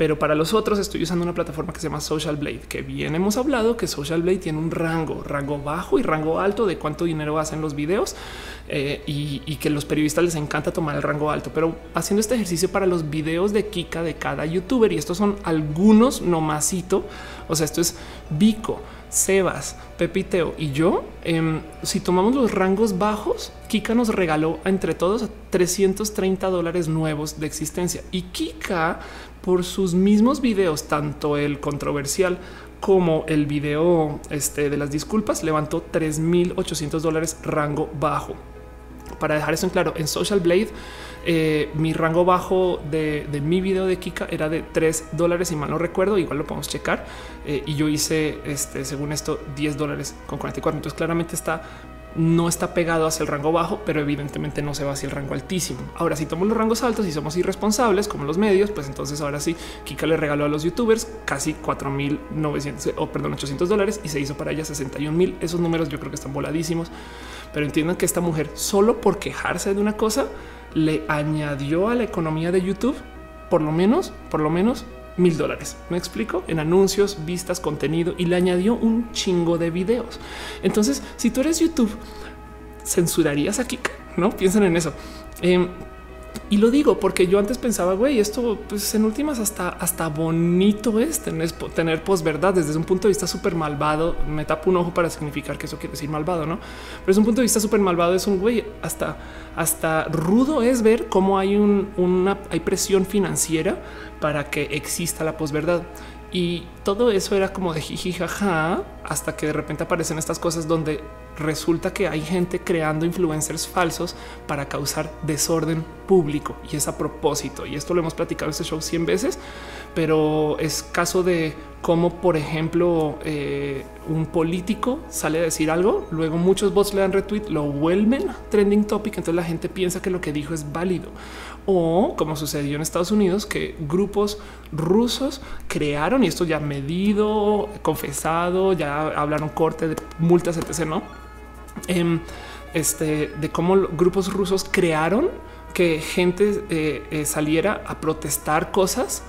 Speaker 1: pero para los otros estoy usando una plataforma que se llama Social Blade, que bien hemos hablado que Social Blade tiene un rango, rango bajo y rango alto de cuánto dinero hacen los videos eh, y, y, que los periodistas les encanta tomar el rango alto. Pero haciendo este ejercicio para los videos de Kika de cada youtuber y estos son algunos nomasito o sea, esto es Vico, Sebas, Pepiteo y yo. Eh, si tomamos los rangos bajos, Kika nos regaló entre todos 330 dólares nuevos de existencia y Kika por sus mismos videos, tanto el controversial como el video este, de las disculpas, levantó 3.800 dólares rango bajo. Para dejar eso en claro, en Social Blade eh, mi rango bajo de, mi video de Kika era de 3 dólares y mal no recuerdo, igual lo podemos checar. Eh, y yo hice, este, según esto, 10 dólares con 44. Entonces claramente está no está pegado hacia el rango bajo, pero evidentemente no se va hacia el rango altísimo. Ahora, si tomamos los rangos altos y somos irresponsables como los medios, pues entonces ahora sí, Kika le regaló a los youtubers casi 4.900 o perdón, 800 dólares y se hizo para ella 61 mil. Esos números yo creo que están voladísimos, pero entiendan que esta mujer solo por quejarse de una cosa le añadió a la economía de YouTube por lo menos, por lo menos mil dólares. Me explico en anuncios, vistas, contenido y le añadió un chingo de videos. Entonces, si tú eres YouTube, censurarías aquí, no piensen en eso. Eh, y lo digo porque yo antes pensaba, güey, esto pues en últimas hasta, hasta bonito es tener, tener posverdad desde un punto de vista súper malvado. Me tapo un ojo para significar que eso quiere decir malvado, no? Pero desde un punto de vista súper malvado es un güey hasta, hasta rudo es ver cómo hay un, una hay presión financiera para que exista la posverdad. Y todo eso era como de jiji jaja hasta que de repente aparecen estas cosas donde resulta que hay gente creando influencers falsos para causar desorden público y es a propósito. Y esto lo hemos platicado en este show 100 veces, pero es caso de cómo, por ejemplo, eh, un político sale a decir algo, luego muchos bots le dan retweet, lo vuelven trending topic, entonces la gente piensa que lo que dijo es válido. O como sucedió en Estados Unidos, que grupos rusos crearon, y esto ya medido, confesado, ya hablaron corte de multas, etc. No Em, este, de cómo grupos rusos crearon que gente eh, eh, saliera a protestar cosas,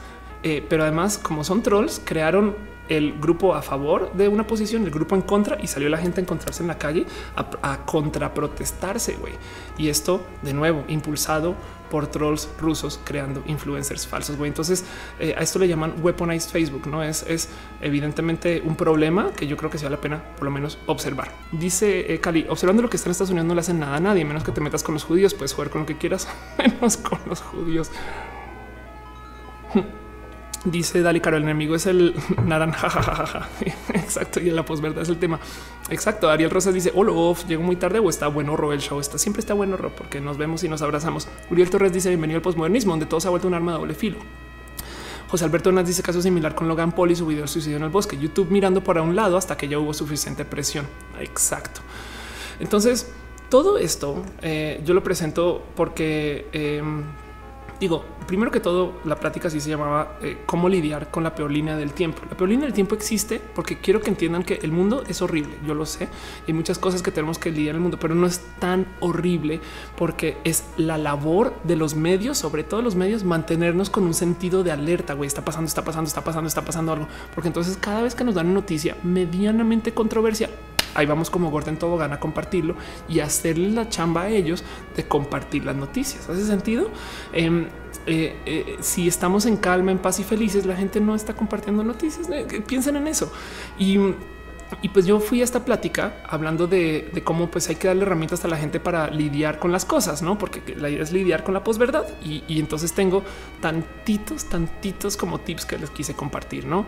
Speaker 1: eh, pero además como son trolls, crearon el grupo a favor de una posición, el grupo en contra y salió la gente a encontrarse en la calle a, a contraprotestarse. Y esto de nuevo impulsado por trolls rusos creando influencers falsos. Güey. Entonces eh, a esto le llaman weaponized Facebook. No es, es evidentemente un problema que yo creo que se vale la pena por lo menos observar. Dice eh, Cali, observando lo que está en Estados Unidos no le hacen nada a nadie, menos que te metas con los judíos, puedes jugar con lo que quieras, menos con los judíos. Dice Dali Caro, el enemigo es el naranja. Exacto. Y en la posverdad es el tema. Exacto. Ariel Rosas dice: Hola, off, llego muy tarde o está bueno Ro el show. Está siempre está bueno Ro porque nos vemos y nos abrazamos. Uriel Torres dice: Bienvenido al posmodernismo, donde todo se ha vuelto un arma de doble filo. José Alberto Nas dice caso similar con Logan Paul y su video suicidio en el bosque. YouTube mirando para un lado hasta que ya hubo suficiente presión. Exacto. Entonces, todo esto eh, yo lo presento porque eh, digo, primero que todo, la práctica sí se llamaba eh, cómo lidiar con la peor línea del tiempo. La peor línea del tiempo existe porque quiero que entiendan que el mundo es horrible. Yo lo sé. Hay muchas cosas que tenemos que lidiar en el mundo, pero no es tan horrible porque es la labor de los medios, sobre todo los medios, mantenernos con un sentido de alerta. Güey, está pasando, está pasando, está pasando, está pasando algo. Porque entonces cada vez que nos dan una noticia medianamente controversia, ahí vamos como Gordon Tobogán a compartirlo y hacerle la chamba a ellos de compartir las noticias. ¿Hace sentido? Em, eh, eh, si estamos en calma, en paz y felices, la gente no está compartiendo noticias. Eh, piensen en eso. Y, pues yo fui a esta plática hablando de, cómo pues hay que darle herramientas a la gente para lidiar con las cosas, no? Porque la idea es lidiar con la posverdad. Y, y entonces tengo tantitos, tantitos como tips que les quise compartir, no?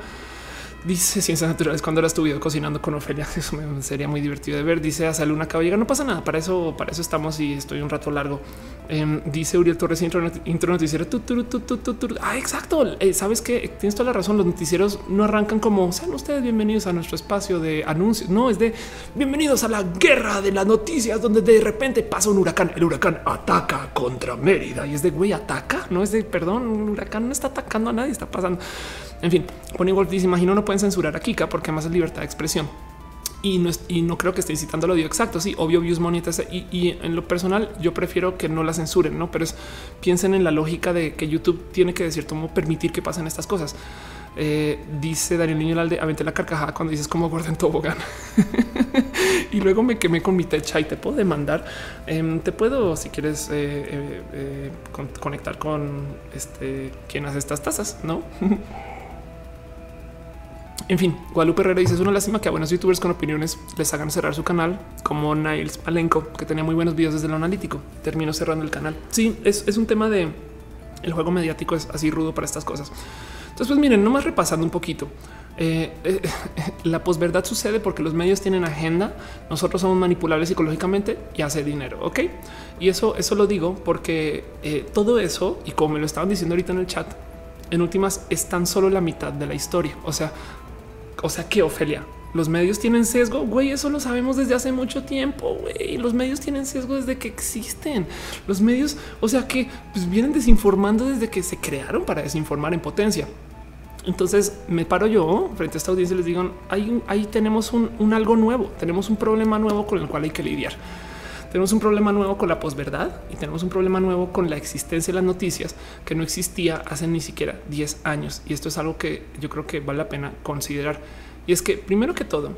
Speaker 1: Dice Ciencias Naturales cuando tu video cocinando con Ofelia. Eso me sería muy divertido de ver. Dice a de llegar. No pasa nada. Para eso, para eso estamos y estoy un rato largo. Em, dice Uriel Torres, intro, noticiero. ah, exacto. Eh, Sabes que tienes toda la razón. Los noticieros no arrancan como sean ustedes bienvenidos a nuestro espacio de anuncios. No es de bienvenidos a la guerra de las noticias, donde de repente pasa un huracán. El huracán ataca contra Mérida y es de güey, ataca. No es de perdón. Un huracán no está atacando a nadie, está pasando. En fin, Pony Wolf dice: Imagino no pueden censurar a Kika porque más es libertad de expresión. Y no, y no creo que esté incitando lo exacto. Sí, obvio, views money. Y, y, en lo personal, yo prefiero que no la censuren, no? Pero es piensen en la lógica de que YouTube tiene que de cierto modo permitir que pasen estas cosas. Eh, dice Daniel Niño Alde, avente la carcajada cuando dices como gorda en tobogán. y luego me quemé con mi techa y te puedo demandar. Em, te puedo, si quieres, eh, eh, conectar con este quien hace estas tazas, no? En fin, Guadalupe Herrera dice es una lástima que a buenos youtubers con opiniones les hagan cerrar su canal, como Niles Palenco, que tenía muy buenos videos desde lo analítico. Terminó cerrando el canal. Sí, es, un tema de el juego mediático es así rudo para estas cosas. Entonces, pues miren, nomás repasando un poquito. Eh, eh, la posverdad sucede porque los medios tienen agenda, nosotros somos manipulables psicológicamente y hace dinero, ¿ok? Y eso, eso lo digo porque eh, todo eso, y como me lo estaban diciendo ahorita en el chat, en últimas es tan solo la mitad de la historia. O sea, o sea que Ofelia, los medios tienen sesgo, güey, eso lo sabemos desde hace mucho tiempo, güey. Los medios tienen sesgo desde que existen. Los medios, o sea que pues, vienen desinformando desde que se crearon para desinformar en potencia. Entonces me paro yo frente a esta audiencia y les digo, ahí, ahí tenemos un, algo nuevo, tenemos un problema nuevo con el cual hay que lidiar. Tenemos un problema nuevo con la posverdad y tenemos un problema nuevo con la existencia de las noticias que no existía hace ni siquiera 10 años. Y esto es algo que yo creo que vale la pena considerar. Y es que primero que todo,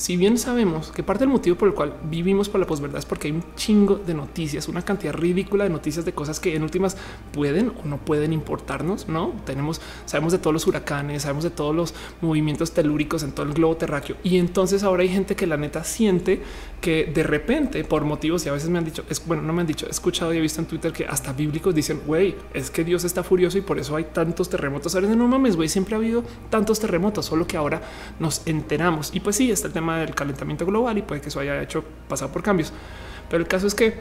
Speaker 1: si bien sabemos que parte del motivo por el cual vivimos por la posverdad es porque hay un chingo de noticias, una cantidad ridícula de noticias de cosas que en últimas pueden o no pueden importarnos. No tenemos, sabemos de todos los huracanes, sabemos de todos los movimientos telúricos en todo el globo terráqueo. Y entonces ahora hay gente que la neta siente que de repente, por motivos, y a veces me han dicho, es bueno, no me han dicho, he escuchado y he visto en Twitter que hasta bíblicos dicen, güey, es que Dios está furioso y por eso hay tantos terremotos. Ahora no mames, güey, siempre ha habido tantos terremotos, solo que ahora nos enteramos. Y pues sí, está el tema del calentamiento global y puede que eso haya hecho pasar por cambios. Pero el caso es que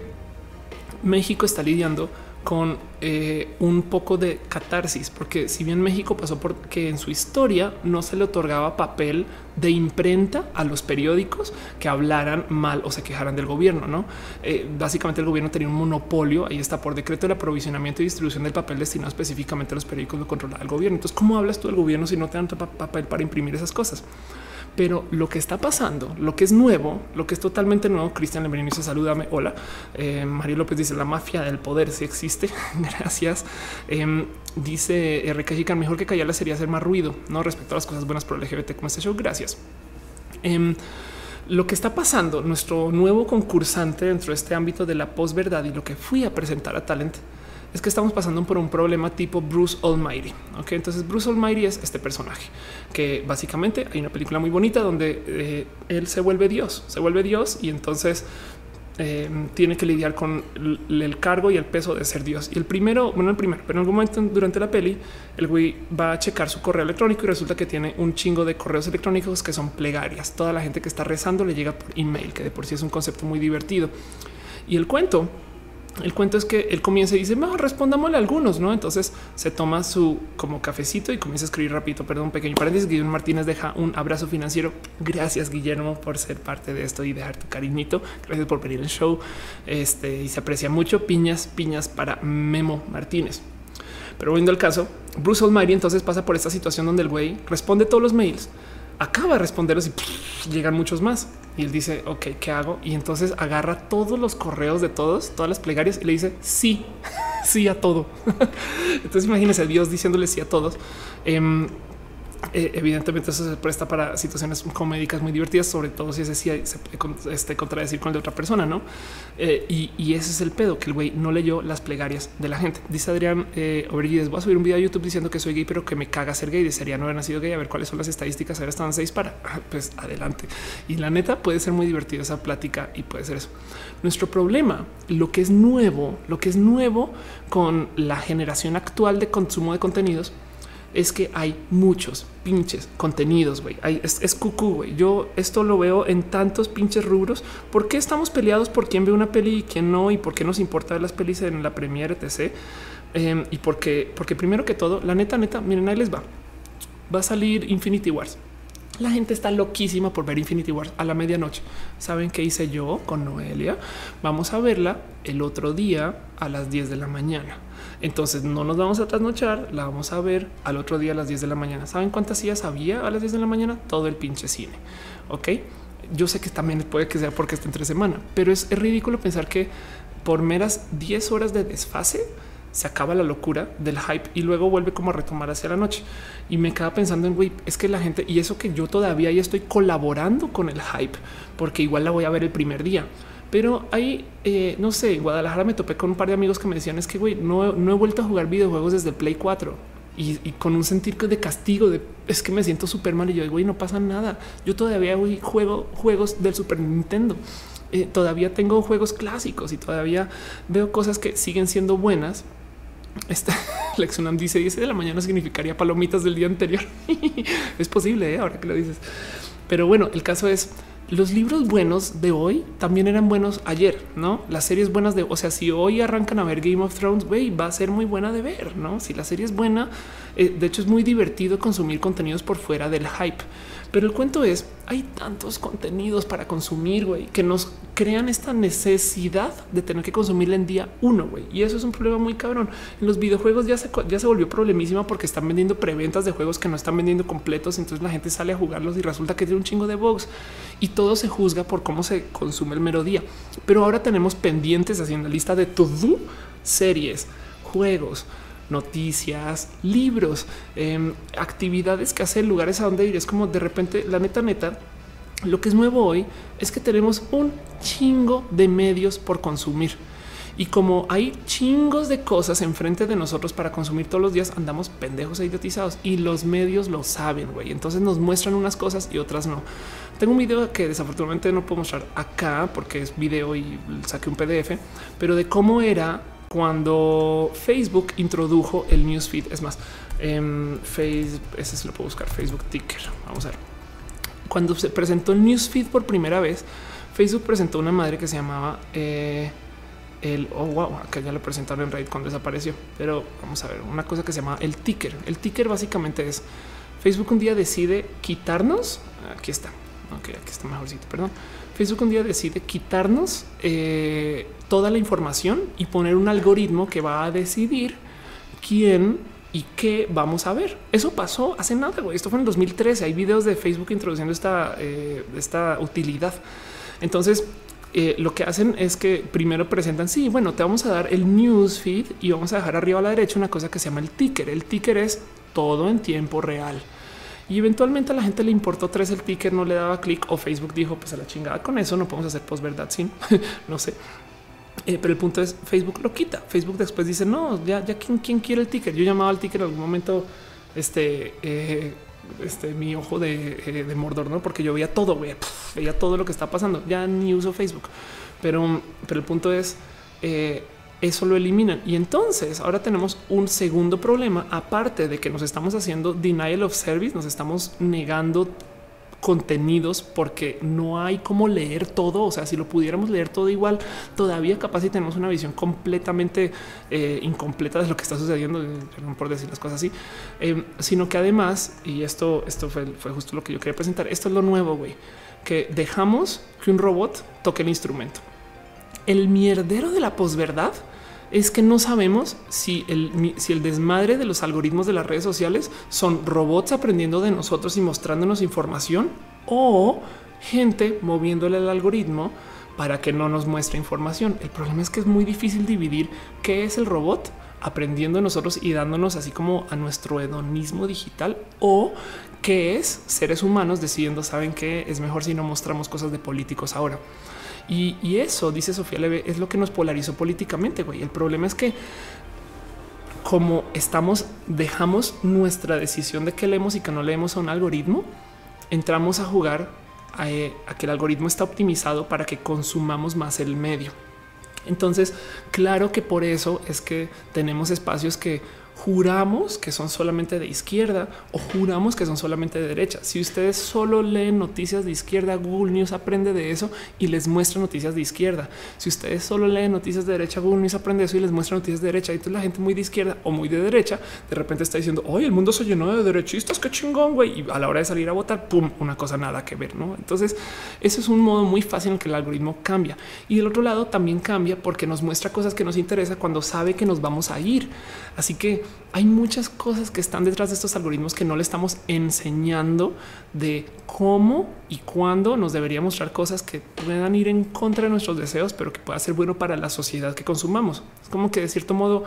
Speaker 1: México está lidiando con eh, un poco de catarsis, porque si bien México pasó por que en su historia no se le otorgaba papel de imprenta a los periódicos que hablaran mal o se quejaran del gobierno, no? Eh, básicamente el gobierno tenía un monopolio. Ahí está por decreto el aprovisionamiento y distribución del papel destinado específicamente a los periódicos lo controlaba el gobierno. Entonces, ¿cómo hablas tú del gobierno si no te dan papel para imprimir esas cosas? Pero lo que está pasando, lo que es nuevo, lo que es totalmente nuevo, Cristian Lemerini dice salúdame. Hola. Eh, Mario López dice la mafia del poder si existe. Gracias. Eh, dice Chica, mejor que callarla sería hacer más ruido, no respecto a las cosas buenas por el LGBT como este show. Gracias. Eh, lo que está pasando, nuestro nuevo concursante dentro de este ámbito de la posverdad y lo que fui a presentar a Talent es que estamos pasando por un problema tipo Bruce Almighty. Ok, entonces Bruce Almighty es este personaje que básicamente hay una película muy bonita donde eh, él se vuelve Dios, se vuelve Dios y entonces eh, tiene que lidiar con el cargo y el peso de ser Dios. Y el primero, bueno, el primero, pero en algún momento durante la peli, el güey va a checar su correo electrónico y resulta que tiene un chingo de correos electrónicos que son plegarias. Toda la gente que está rezando le llega por email, que de por sí es un concepto muy divertido. Y el cuento el cuento es que él comienza y dice, mejor respondámosle a algunos, ¿no? Entonces se toma su como cafecito y comienza a escribir rapidito, perdón, un pequeño paréntesis. Guillermo Martínez deja un abrazo financiero. Gracias, Guillermo, por ser parte de esto y dejar tu cariñito. Gracias por venir al show. Este y se aprecia mucho. Piñas, piñas para Memo Martínez. Pero volviendo al caso, Bruce Almighty entonces pasa por esta situación donde el güey responde todos los mails acaba de responderlos y llegan muchos más. Y él dice, ok, ¿qué hago? Y entonces agarra todos los correos de todos, todas las plegarias y le dice sí, sí a todo. entonces imagínense Dios diciéndole sí a todos. Em, eh, evidentemente eso se presta para situaciones comédicas muy divertidas, sobre todo si ese sí se puede este, contradecir con el de otra persona, ¿no? Eh, y, ese es el pedo, que el güey no leyó las plegarias de la gente. Dice Adrián eh, voy a subir un video a YouTube diciendo que soy gay, pero que me caga ser gay, desearía no haber nacido gay, a ver cuáles son las estadísticas, ahora estaban seis para, pues adelante. Y la neta puede ser muy divertida esa plática y puede ser eso. Nuestro problema, lo que es nuevo, lo que es nuevo con la generación actual de consumo de contenidos, es que hay muchos pinches contenidos, güey. Es, es güey. Yo esto lo veo en tantos pinches rubros. ¿Por qué estamos peleados por quién ve una peli y quién no? ¿Y por qué nos importa las pelis en la Premiere, etc.? Em, y porque, porque primero que todo, la neta, neta, miren, ahí les va. Va a salir Infinity Wars. La gente está loquísima por ver Infinity Wars a la medianoche. ¿Saben qué hice yo con Noelia? Vamos a verla el otro día a las 10 de la mañana. Entonces no nos vamos a trasnochar, la vamos a ver al otro día a las 10 de la mañana. ¿Saben cuántas sillas había a las 10 de la mañana? Todo el pinche cine. Ok. Yo sé que también puede que sea porque está entre semana, pero es, ridículo pensar que por meras 10 horas de desfase, se acaba la locura del hype y luego vuelve como a retomar hacia la noche. Y me queda pensando en, güey, es que la gente, y eso que yo todavía ya estoy colaborando con el hype, porque igual la voy a ver el primer día. Pero ahí, eh, no sé, Guadalajara me topé con un par de amigos que me decían, es que, güey, no, no he vuelto a jugar videojuegos desde el Play 4. Y, con un sentir de castigo de es que me siento súper mal y yo güey no pasa nada yo todavía juego juegos del Super Nintendo eh, todavía tengo juegos clásicos y todavía veo cosas que siguen siendo buenas esta lección dice 10 de la mañana significaría palomitas del día anterior. es posible ¿eh? ahora que lo dices. Pero bueno, el caso es los libros buenos de hoy también eran buenos ayer, no? Las series buenas de, o sea, si hoy arrancan a ver Game of Thrones, güey, va a ser muy buena de ver, no? Si la serie es buena, eh, de hecho es muy divertido consumir contenidos por fuera del hype. Pero el cuento es, hay tantos contenidos para consumir, güey, que nos crean esta necesidad de tener que consumirla en día uno, güey. Y eso es un problema muy cabrón. En los videojuegos ya se, ya se volvió problemísima porque están vendiendo preventas de juegos que no están vendiendo completos. Entonces la gente sale a jugarlos y resulta que tiene un chingo de bugs y todo se juzga por cómo se consume el mero día. Pero ahora tenemos pendientes haciendo lista de todo series, juegos, noticias, libros, em, actividades que hacer, lugares a donde ir. Es como de repente, la neta, neta, lo que es nuevo hoy es que tenemos un chingo de medios por consumir. Y como hay chingos de cosas enfrente de nosotros para consumir todos los días, andamos pendejos e idiotizados y los medios lo saben, güey. Entonces nos muestran unas cosas y otras no. Tengo un video que desafortunadamente no puedo mostrar acá porque es video y saqué un PDF, pero de cómo era cuando Facebook introdujo el newsfeed. Es más, en Facebook, ese se lo puedo buscar, Facebook Ticker. Vamos a ver. Cuando se presentó el newsfeed por primera vez, Facebook presentó una madre que se llamaba eh, el oh wow, acá ya lo presentaron en Reddit cuando desapareció, pero vamos a ver una cosa que se llama el ticker. El ticker básicamente es Facebook un día decide quitarnos. Aquí está. Ok, aquí está mejorcito. Perdón. Facebook un día decide quitarnos eh, toda la información y poner un algoritmo que va a decidir quién y qué vamos a ver. Eso pasó hace nada. Güey. Esto fue en 2013. Hay videos de Facebook introduciendo esta, eh, esta utilidad. Entonces, eh, lo que hacen es que primero presentan, sí, bueno, te vamos a dar el news feed y vamos a dejar arriba a la derecha una cosa que se llama el ticker. El ticker es todo en tiempo real y eventualmente a la gente le importó tres el ticket, no le daba clic o Facebook dijo pues a la chingada con eso no podemos hacer post verdad sin no sé. Eh, pero el punto es Facebook lo quita. Facebook después dice no, ya, ya quién, quién quiere el ticket. Yo llamaba al ticket en algún momento este, eh, este mi ojo de, eh, de, Mordor, no? Porque yo veía todo, veía todo lo que está pasando. Ya ni uso Facebook, pero, pero el punto es eso lo eliminan. Y entonces ahora tenemos un segundo problema, aparte de que nos estamos haciendo denial of service, nos estamos negando contenidos porque no hay cómo leer todo. O sea, si lo pudiéramos leer todo igual, todavía capaz si tenemos una visión completamente eh, incompleta de lo que está sucediendo, por decir las cosas así, eh, sino que además, y esto, esto fue, fue justo lo que yo quería presentar. Esto es lo nuevo, güey, que dejamos que un robot toque el instrumento. El mierdero de la posverdad es que no sabemos si el, desmadre de los algoritmos de las redes sociales son robots aprendiendo de nosotros y mostrándonos información o gente moviéndole el algoritmo para que no nos muestre información. El problema es que es muy difícil dividir qué es el robot aprendiendo de nosotros y dándonos así como a nuestro hedonismo digital o qué es seres humanos decidiendo saben que es mejor si no mostramos cosas de políticos ahora. Y, eso, dice Sofía Leve, es lo que nos polarizó políticamente. Güey. El problema es que como estamos, dejamos nuestra decisión de que leemos y que no leemos a un algoritmo, entramos a jugar a, a, que el algoritmo está optimizado para que consumamos más el medio. Entonces, claro que por eso es que tenemos espacios que juramos que son solamente de izquierda o juramos que son solamente de derecha. Si ustedes solo leen noticias de izquierda, Google News aprende de eso y les muestra noticias de izquierda. Si ustedes solo leen noticias de derecha, Google News aprende eso y les muestra noticias de derecha. Y entonces la gente muy de izquierda o muy de derecha de repente está diciendo, hoy el mundo se llenó de derechistas, qué chingón, güey. Y a la hora de salir a votar, pum, una cosa nada que ver, ¿no? Entonces, eso es un modo muy fácil en que el algoritmo cambia. Y del otro lado también cambia porque nos muestra cosas que nos interesa cuando sabe que nos vamos a ir. Así que hay muchas cosas que están detrás de estos algoritmos que no le estamos enseñando de cómo y cuándo nos debería mostrar cosas que puedan ir en contra de nuestros deseos, pero que pueda ser bueno para la sociedad que consumamos. Es como que de cierto modo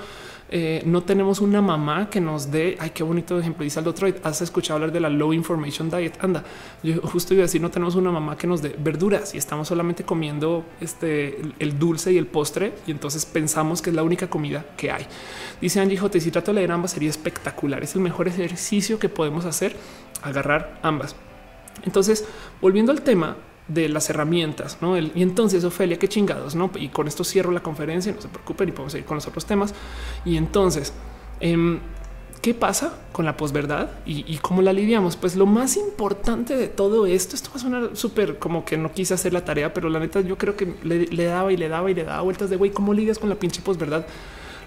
Speaker 1: eh, no tenemos una mamá que nos dé. Ay, qué bonito ejemplo. Dice Aldo Troy. Has escuchado hablar de la low information diet. Anda, yo justo iba a decir, no tenemos una mamá que nos dé verduras y estamos solamente comiendo este el dulce y el postre. Y entonces pensamos que es la única comida que hay. Dice Angie J. Si trato de leer ambas sería espectacular. Es el mejor ejercicio que podemos hacer, agarrar ambas. Entonces, volviendo al tema, de las herramientas, ¿no? y entonces, Ofelia, qué chingados, ¿no? Y con esto cierro la conferencia, no se preocupen y podemos seguir con los otros temas. Y entonces, em, ¿qué pasa con la posverdad y, cómo la lidiamos? Pues lo más importante de todo esto, esto va a sonar súper como que no quise hacer la tarea, pero la neta yo creo que le, le daba y le daba y le daba vueltas de, güey, ¿cómo lidias con la pinche posverdad?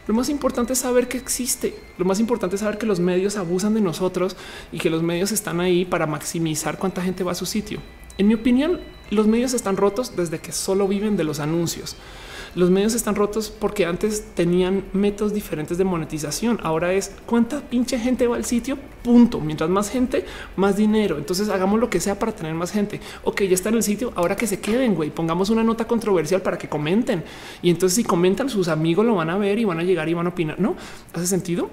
Speaker 1: Lo más importante es saber que existe. Lo más importante es saber que los medios abusan de nosotros y que los medios están ahí para maximizar cuánta gente va a su sitio. En mi opinión, los medios están rotos desde que solo viven de los anuncios. Los medios están rotos porque antes tenían métodos diferentes de monetización. Ahora es cuánta pinche gente va al sitio. Punto. Mientras más gente, más dinero. Entonces hagamos lo que sea para tener más gente. Ok, ya está en el sitio. Ahora que se queden, güey. Pongamos una nota controversial para que comenten. Y entonces, si comentan, sus amigos lo van a ver y van a llegar y van a opinar. No hace sentido.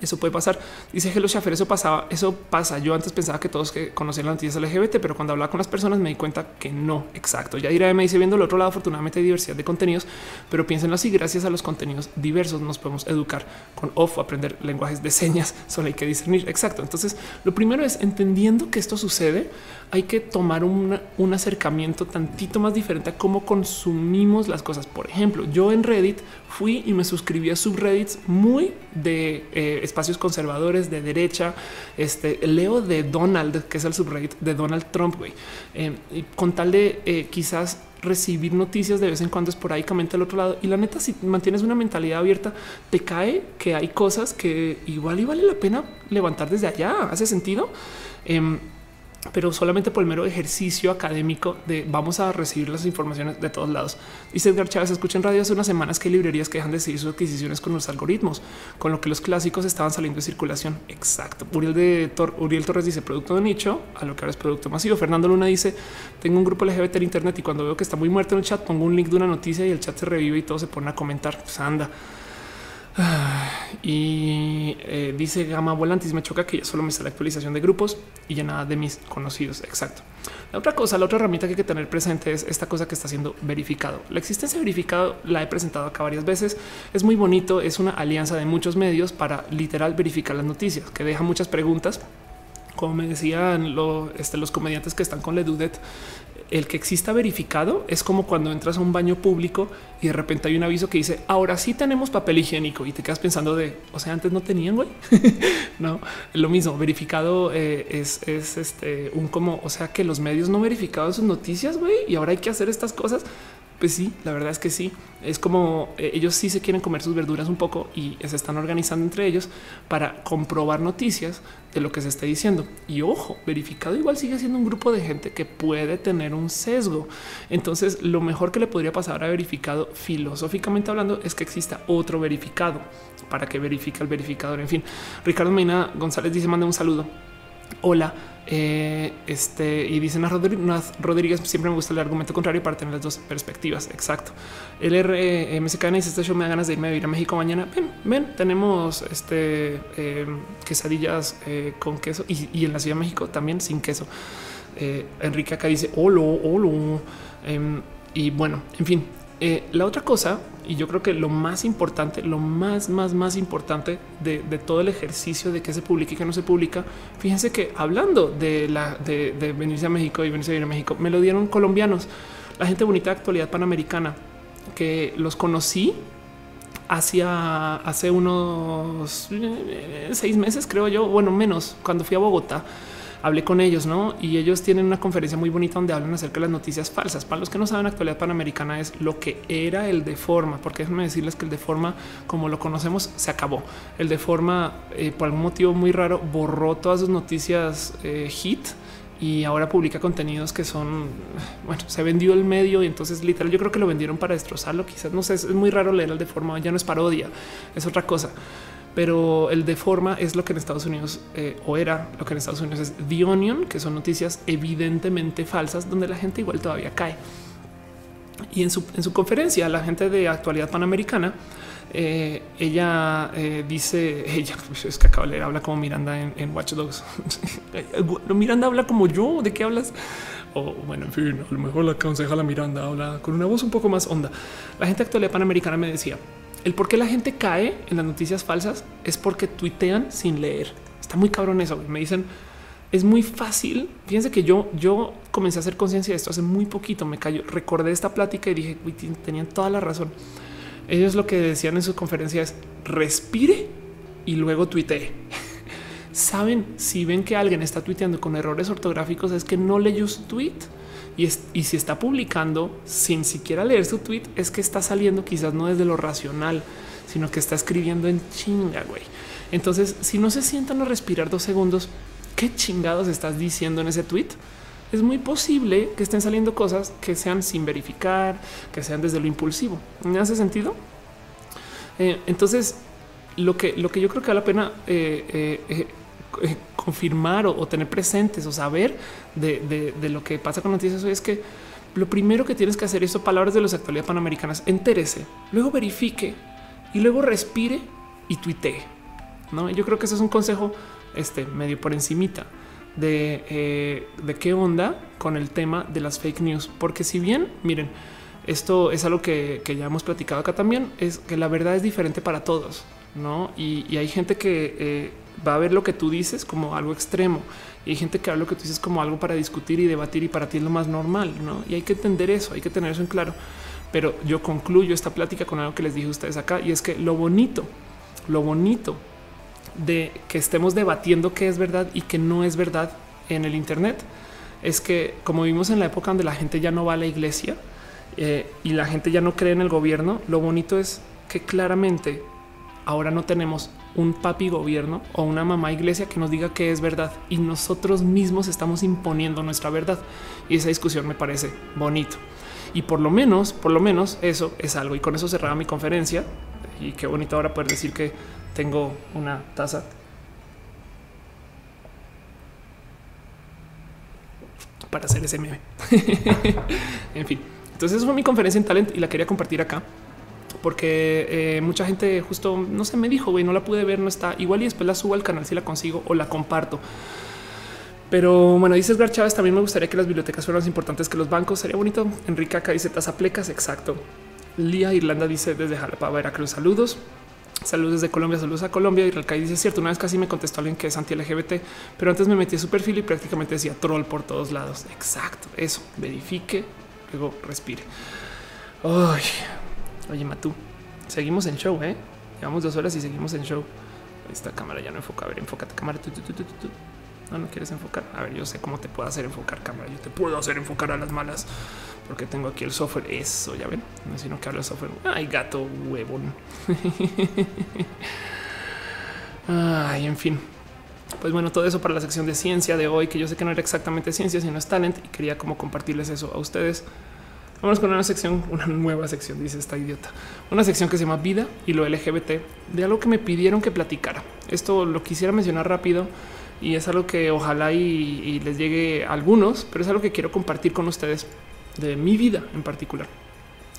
Speaker 1: Eso puede pasar. Dice Hello Schaffer, eso pasaba, eso pasa. Yo antes pensaba que todos que conocían las noticias LGBT, pero cuando hablaba con las personas me di cuenta que no. Exacto. Ya diré, me dice viendo el otro lado, afortunadamente hay diversidad de contenidos, pero piénsenlo así, gracias a los contenidos diversos nos podemos educar con off aprender lenguajes de señas, solo hay que discernir. Exacto. Entonces, lo primero es entendiendo que esto sucede, hay que tomar un acercamiento tantito más diferente a cómo consumimos las cosas. Por ejemplo, yo en Reddit fui y me suscribí a subreddits muy de eh, espacios conservadores de derecha. Este leo de Donald, que es el subreddit de Donald Trump, güey, eh, y con tal de eh, quizás recibir noticias de vez en cuando esporádicamente al otro lado. Y la neta, si mantienes una mentalidad abierta, te cae que hay cosas que igual y vale la pena levantar desde allá. Hace sentido. Em, pero solamente por el mero ejercicio académico de vamos a recibir las informaciones de todos lados. Dice Edgar Chávez, escuché en radio hace unas semanas que hay librerías que dejan de seguir sus adquisiciones con los algoritmos, con lo que los clásicos estaban saliendo de circulación. Exacto. Uriel, de Uriel Torres dice producto de nicho, a lo que ahora es producto masivo. Fernando Luna dice, tengo un grupo LGBT en internet y cuando veo que está muy muerto en el chat, pongo un link de una noticia y el chat se revive y todo se pone a comentar. Pues anda. Y eh, dice Gama Volantis, me choca que ya solo me sale actualización de grupos y ya nada de mis conocidos. Exacto. La otra cosa, la otra herramienta que hay que tener presente es esta cosa que está siendo verificado. La existencia verificado la he presentado acá varias veces. Es muy bonito. Es una alianza de muchos medios para literal verificar las noticias que deja muchas preguntas como me decían este, los comediantes que están con Ledudet, el que exista verificado es como cuando entras a un baño público y de repente hay un aviso que dice ahora sí tenemos papel higiénico y te quedas pensando de o sea, antes no tenían güey. no, lo mismo verificado eh, es, este un como o sea que los medios no verificaban sus noticias güey y ahora hay que hacer estas cosas. Pues sí, la verdad es que sí. Es como eh, ellos sí se quieren comer sus verduras un poco y se están organizando entre ellos para comprobar noticias de lo que se está diciendo. Y ojo, verificado igual sigue siendo un grupo de gente que puede tener un sesgo. Entonces, lo mejor que le podría pasar a verificado filosóficamente hablando es que exista otro verificado para que verifique el verificador. En fin, Ricardo Medina González dice: manda un saludo. Hola, eh, este y dicen a Rodríguez, Rodríguez siempre me gusta el argumento contrario para tener las dos perspectivas. Exacto. El RMSK dice este show me da ganas de irme a vivir a México mañana. Ven, ven, tenemos este eh, quesadillas eh, con queso y, en la Ciudad de México también sin queso. Enrique acá dice hola, hola. Em, y bueno, en fin, la otra cosa y yo creo que lo más importante, lo más, más, más importante de, todo el ejercicio de que se publica y que no se publica, fíjense que hablando de la de, venirse a México y venirse a ir a México, me lo dieron colombianos, la gente bonita de actualidad panamericana, que los conocí hacia hace unos eh, seis meses, creo yo, bueno, menos cuando fui a Bogotá hablé con ellos, ¿no? Y ellos tienen una conferencia muy bonita donde hablan acerca de las noticias falsas. Para los que no saben, actualidad panamericana es lo que era el de forma, porque déjenme decirles que el de forma, como lo conocemos, se acabó. El de forma, eh, por algún motivo muy raro, borró todas sus noticias eh, hit y ahora publica contenidos que son, bueno, se vendió el medio y entonces literal yo creo que lo vendieron para destrozarlo. Quizás no sé, es muy raro leer el de forma, ya no es parodia, es otra cosa pero el de forma es lo que en Estados Unidos eh, o era lo que en Estados Unidos es The Onion, que son noticias evidentemente falsas, donde la gente igual todavía cae. Y en su, en su conferencia, la gente de actualidad panamericana, eh, ella eh, dice, ella es que acaba de leer, habla como Miranda en, Watch Dogs. Miranda habla como yo. ¿De qué hablas? O bueno, en fin, a lo mejor la conseja la Miranda habla con una voz un poco más honda. La gente de actualidad panamericana me decía, el por qué la gente cae en las noticias falsas es porque tuitean sin leer. Está muy cabrón eso. Me dicen es muy fácil. Fíjense que yo, yo comencé a hacer conciencia de esto hace muy poquito. Me cayó, recordé esta plática y dije, tenían toda la razón. Ellos lo que decían en sus conferencias es respire y luego tuitee. Saben, si ven que alguien está tuiteando con errores ortográficos, es que no leyó su tweet y, si está publicando sin siquiera leer su tweet, es que está saliendo quizás no desde lo racional, sino que está escribiendo en chinga, güey. Entonces, si no se sientan a respirar dos segundos, ¿qué chingados estás diciendo en ese tweet? Es muy posible que estén saliendo cosas que sean sin verificar, que sean desde lo impulsivo. ¿Me hace sentido? Eh, entonces, lo que, lo que yo creo que vale la pena eh, eh, eh, confirmar o, tener presentes o saber de, lo que pasa con noticias hoy es que lo primero que tienes que hacer es palabras de las actualidades panamericanas. Entérese, luego verifique y luego respire y tuitee. No, yo creo que ese es un consejo este medio por encimita de, eh, de qué onda con el tema de las fake news, porque si bien miren, esto es algo que, ya hemos platicado acá también, es que la verdad es diferente para todos, no? Y, hay gente que eh, va a ver lo que tú dices como algo extremo y hay gente que habla lo que tú dices como algo para discutir y debatir y para ti es lo más normal, ¿no? Y hay que entender eso, hay que tener eso en claro. Pero yo concluyo esta plática con algo que les dije a ustedes acá y es que lo bonito, lo bonito de que estemos debatiendo qué es verdad y qué no es verdad en el Internet es que como vimos en la época donde la gente ya no va a la iglesia eh, y la gente ya no cree en el gobierno, lo bonito es que claramente ahora no tenemos un papi gobierno o una mamá iglesia que nos diga que es verdad y nosotros mismos estamos imponiendo nuestra verdad. Y esa discusión me parece bonito. Y por lo menos, por lo menos eso es algo. Y con eso cerraba mi conferencia. Y qué bonito ahora poder decir que tengo una taza para hacer ese meme. en fin, entonces fue mi conferencia en Talent y la quería compartir acá porque eh, mucha gente justo no se me dijo, güey, no la pude ver, no está igual y después la subo al canal si la consigo o la comparto. Pero bueno, dices Gar Chávez, también me gustaría que las bibliotecas fueran más importantes que los bancos. Sería bonito. Enrique acá dice Tazaplecas, exacto. Lía Irlanda dice desde Jalapa, Veracruz, saludos. Saludos desde Colombia, saludos a Colombia. Y Ralcay dice cierto. Una vez casi me contestó alguien que es anti LGBT, pero antes me metí a su perfil y prácticamente decía troll por todos lados. Exacto. Eso verifique, luego respire. Ay, Oye, Matú, seguimos en show, ¿eh? Llevamos dos horas y seguimos en show. Esta cámara ya no enfoca. A ver, enfócate cámara. no, no quieres enfocar. A ver, yo sé cómo te puedo hacer enfocar cámara. Yo te puedo hacer enfocar a las malas porque tengo aquí el software. Eso ya ven, no sino que habla el software. Ay, gato huevón. Ay, en fin. Pues bueno, todo eso para la sección de ciencia de hoy, que yo sé que no era exactamente ciencia, sino es talent y quería como compartirles eso a ustedes. Vamos con una sección, una nueva sección, dice esta idiota. Una sección que se llama vida y lo LGBT, de algo que me pidieron que platicara. Esto lo quisiera mencionar rápido y es algo que ojalá y, les llegue a algunos, pero es algo que quiero compartir con ustedes de mi vida en particular.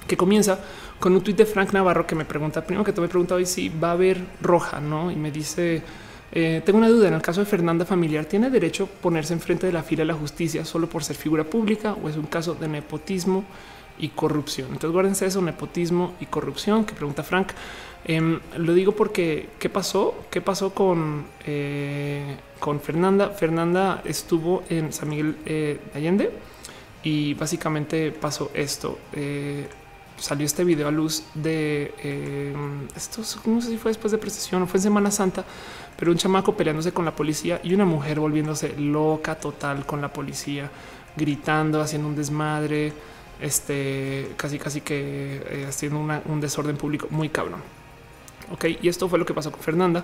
Speaker 1: Que comienza con un tuit de Frank Navarro que me pregunta, primero que te me preguntado hoy si va a haber roja, ¿no? Y me dice, eh, tengo una duda, en el caso de Fernanda Familiar, ¿tiene derecho a ponerse enfrente de la fila de la justicia solo por ser figura pública o es un caso de nepotismo? Y corrupción. Entonces guárdense eso, nepotismo y corrupción, que pregunta Frank. Em, lo digo porque ¿qué pasó? ¿Qué pasó con, eh, con Fernanda? Fernanda estuvo en San Miguel eh, Allende y básicamente pasó esto. Eh, salió este video a luz de eh, esto, no sé si fue después de precisión o fue en Semana Santa, pero un chamaco peleándose con la policía y una mujer volviéndose loca total con la policía, gritando, haciendo un desmadre, este casi casi que eh, haciendo un desorden público muy cabrón. Ok, y esto fue lo que pasó con Fernanda,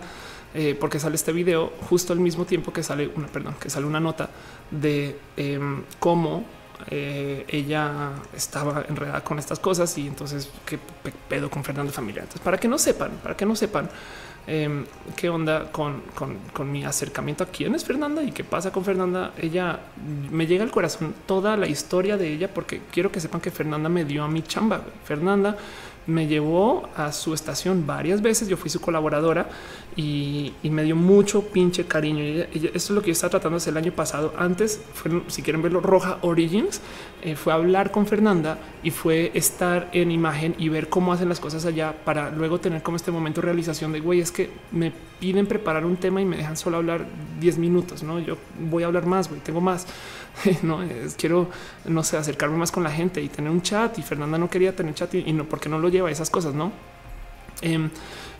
Speaker 1: eh, porque sale este video justo al mismo tiempo que sale una, perdón, que sale una nota de em, cómo eh, ella estaba enredada con estas cosas y entonces qué pedo con Fernanda familiar. Entonces, para que no sepan, para que no sepan em, qué onda con, con, mi acercamiento a quién es Fernanda y qué pasa con Fernanda, ella me llega al corazón toda la historia de ella porque quiero que sepan que Fernanda me dio a mi chamba. Fernanda me llevó a su estación varias veces. Yo fui su colaboradora y, me dio mucho pinche cariño. Y esto es lo que yo estaba tratando de hacer el año pasado. Antes, fue, si quieren verlo, Roja Origins eh, fue hablar con Fernanda y fue estar en imagen y ver cómo hacen las cosas allá para luego tener como este momento de realización de güey, es que me piden preparar un tema y me dejan solo hablar 10 minutos. No, yo voy a hablar más, güey, tengo más. no quiero, no sé, acercarme más con la gente y tener un chat. Y Fernanda no quería tener chat y, no, porque no lo lleva esas cosas, no? Em,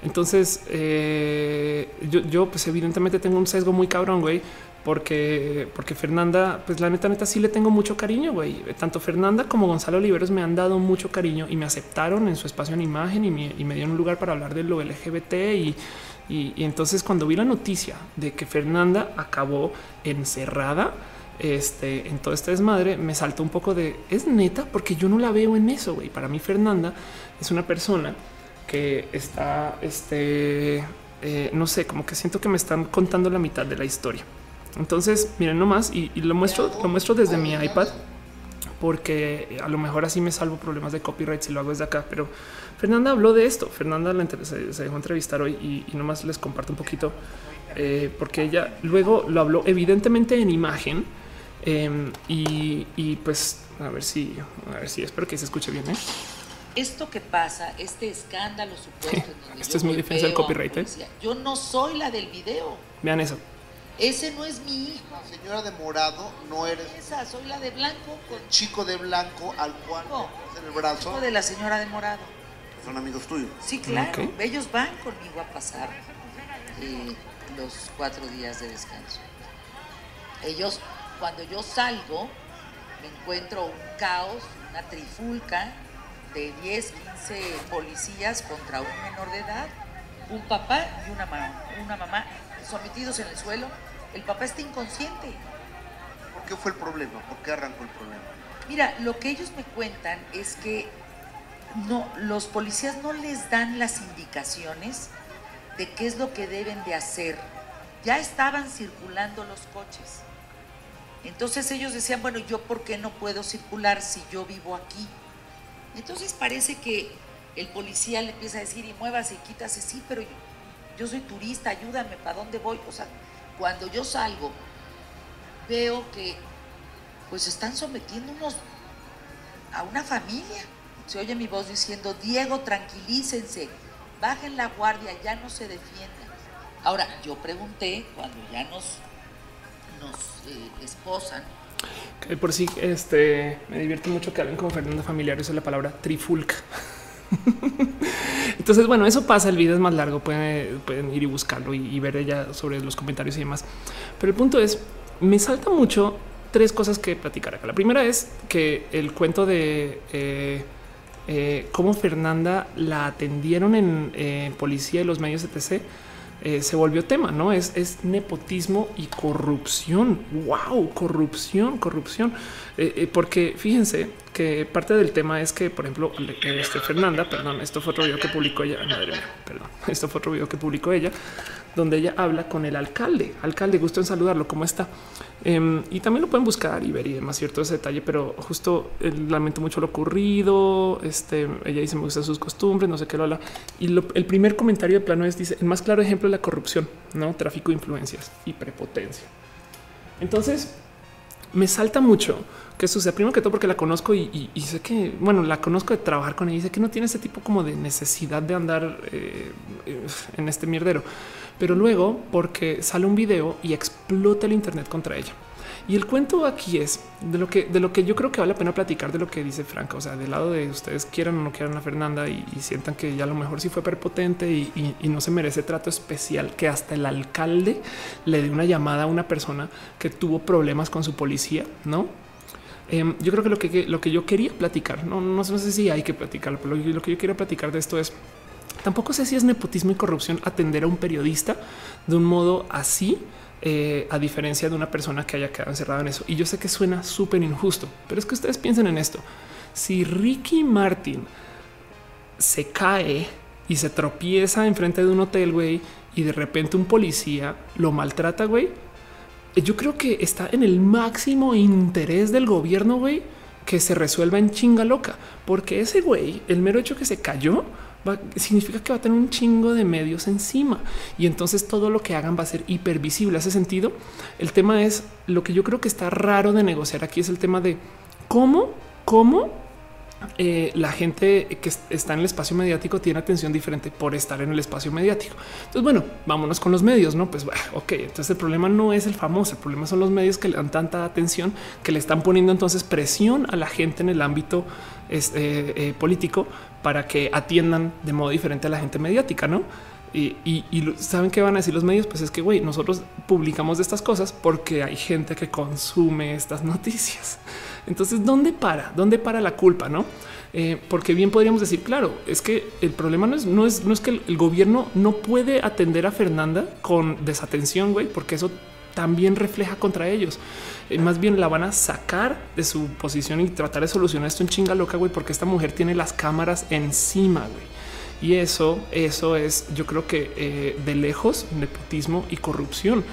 Speaker 1: entonces, eh, yo, yo, pues evidentemente tengo un sesgo muy cabrón, güey, porque, porque Fernanda, pues la neta, neta, sí le tengo mucho cariño, güey. Tanto Fernanda como Gonzalo Oliveros me han dado mucho cariño y me aceptaron en su espacio en imagen y me, y me dieron un lugar para hablar de lo LGBT y, y entonces cuando vi la noticia de que Fernanda acabó encerrada, este, en todo este desmadre, me saltó un poco de es neta, porque yo no la veo en eso. Güey. Para mí, Fernanda es una persona que está, este, eh, no sé, como que siento que me están contando la mitad de la historia. Entonces, miren nomás y, y lo muestro, lo muestro desde mi iPad porque a lo mejor así me salvo problemas de copyright si lo hago desde acá. Pero Fernanda habló de esto. Fernanda se, se dejó entrevistar hoy y, y, nomás les comparto un poquito eh, porque ella luego lo habló evidentemente en imagen Em, y, pues a ver si, a ver si espero que se escuche bien. ¿eh?
Speaker 2: Esto que pasa, este escándalo supuesto.
Speaker 1: Esto es mi defensa del copyright. ¿eh?
Speaker 2: Yo no soy la del video.
Speaker 1: Vean eso.
Speaker 2: Ese no es mi hijo.
Speaker 3: La señora de morado no eres.
Speaker 2: Esa, soy la de blanco.
Speaker 3: Con... chico de blanco al cual no, en el brazo.
Speaker 2: Hijo de la señora de morado.
Speaker 3: Son amigos tuyos.
Speaker 2: Sí, claro. Ellos van conmigo a pasar eh, los cuatro días de descanso. Ellos cuando yo salgo, me encuentro un caos, una trifulca de 10, 15 policías contra un menor de edad, un papá y una mamá, una mamá sometidos en el suelo. El papá está inconsciente.
Speaker 3: ¿Por qué fue el problema? ¿Por qué arrancó el problema?
Speaker 2: Mira, lo que ellos me cuentan es que no, los policías no les dan las indicaciones de qué es lo que deben de hacer. Ya estaban circulando los coches. Entonces ellos decían, bueno, ¿yo por qué no puedo circular si yo vivo aquí? Entonces parece que el policía le empieza a decir, y muévase y quítase, sí, pero yo, soy turista, ayúdame, ¿para dónde voy? O sea, cuando yo salgo, veo que pues están sometiendo unos a una familia. Se oye mi voz diciendo, Diego, tranquilícense, bajen la guardia, ya no se defienden. Ahora, yo pregunté, cuando ya nos nos eh, esposan.
Speaker 1: Que por sí, este me divierte mucho que hablen con Fernanda Familiar, es la palabra trifulca. Entonces, bueno, eso pasa. El video es más largo. Pueden, pueden ir y buscarlo y, ver ella sobre los comentarios y demás. Pero el punto es, me salta mucho tres cosas que platicar acá. La primera es que el cuento de eh, eh, cómo Fernanda la atendieron en policía y los medios etc eh, se volvió tema, ¿no? Es, es nepotismo y corrupción. ¡Wow! Corrupción, corrupción. Eh, eh, porque fíjense que parte del tema es que, por ejemplo, este Fernanda, perdón, esto fue otro video que publicó ella, madre mía, perdón, esto fue otro video que publicó ella, donde ella habla con el alcalde. Alcalde, gusto en saludarlo, ¿cómo está? Em, y también lo pueden buscar y ver y demás cierto ese detalle, pero justo lamento mucho lo ocurrido. Este, ella dice me gustan sus costumbres, no sé qué lo habla. Y el primer comentario de plano es dice el más claro ejemplo es la corrupción, no tráfico de influencias y prepotencia. Entonces me salta mucho que sucede primero que todo porque la conozco y, sé que, bueno, la conozco de trabajar con ella y sé que no tiene ese tipo como de necesidad de andar eh, en este mierdero pero luego porque sale un video y explota el Internet contra ella. Y el cuento aquí es de lo que de lo que yo creo que vale la pena platicar de lo que dice Franca. O sea, del lado de ustedes quieran o no quieran a Fernanda y, sientan que ya a lo mejor sí fue prepotente y, no se merece trato especial, que hasta el alcalde le dé una llamada a una persona que tuvo problemas con su policía, no? Em, yo creo que lo que lo que yo quería platicar, no, no, sé si hay que platicar, pero lo, que yo quiero platicar de esto es tampoco sé si es nepotismo y corrupción atender a un periodista de un modo así eh, a diferencia de una persona que haya quedado encerrada en eso. Y yo sé que suena súper injusto, pero es que ustedes piensen en esto. Si Ricky Martin se cae y se tropieza enfrente de un hotel, güey, y de repente un policía lo maltrata, güey, yo creo que está en el máximo interés del gobierno, güey, que se resuelva en chinga loca, porque ese güey, el mero hecho que se cayó, significa que va a tener un chingo de medios encima y entonces todo lo que hagan va a ser hipervisible. Hace sentido. El tema es lo que yo creo que está raro de negociar aquí es el tema de cómo, cómo eh, la gente que está en el espacio mediático tiene atención diferente por estar en el espacio mediático. Entonces, bueno, vámonos con los medios, no? Pues ok, entonces el problema no es el famoso, el problema son los medios que le dan tanta atención que le están poniendo entonces presión a la gente en el ámbito este, eh, político para que atiendan de modo diferente a la gente mediática, no? Y, saben qué van a decir los medios, pues es que güey, nosotros publicamos de estas cosas porque hay gente que consume estas noticias. Entonces, ¿dónde para? ¿Dónde para la culpa? No? Eh, porque bien podríamos decir, claro, es que el problema no es, no es, no es que el, gobierno no puede atender a Fernanda con desatención, güey, porque eso también refleja contra ellos. Eh, más bien la van a sacar de su posición y tratar de solucionar esto en chinga loca, güey, porque esta mujer tiene las cámaras encima, güey. Y eso, eso es, yo creo que eh, de lejos, nepotismo y corrupción.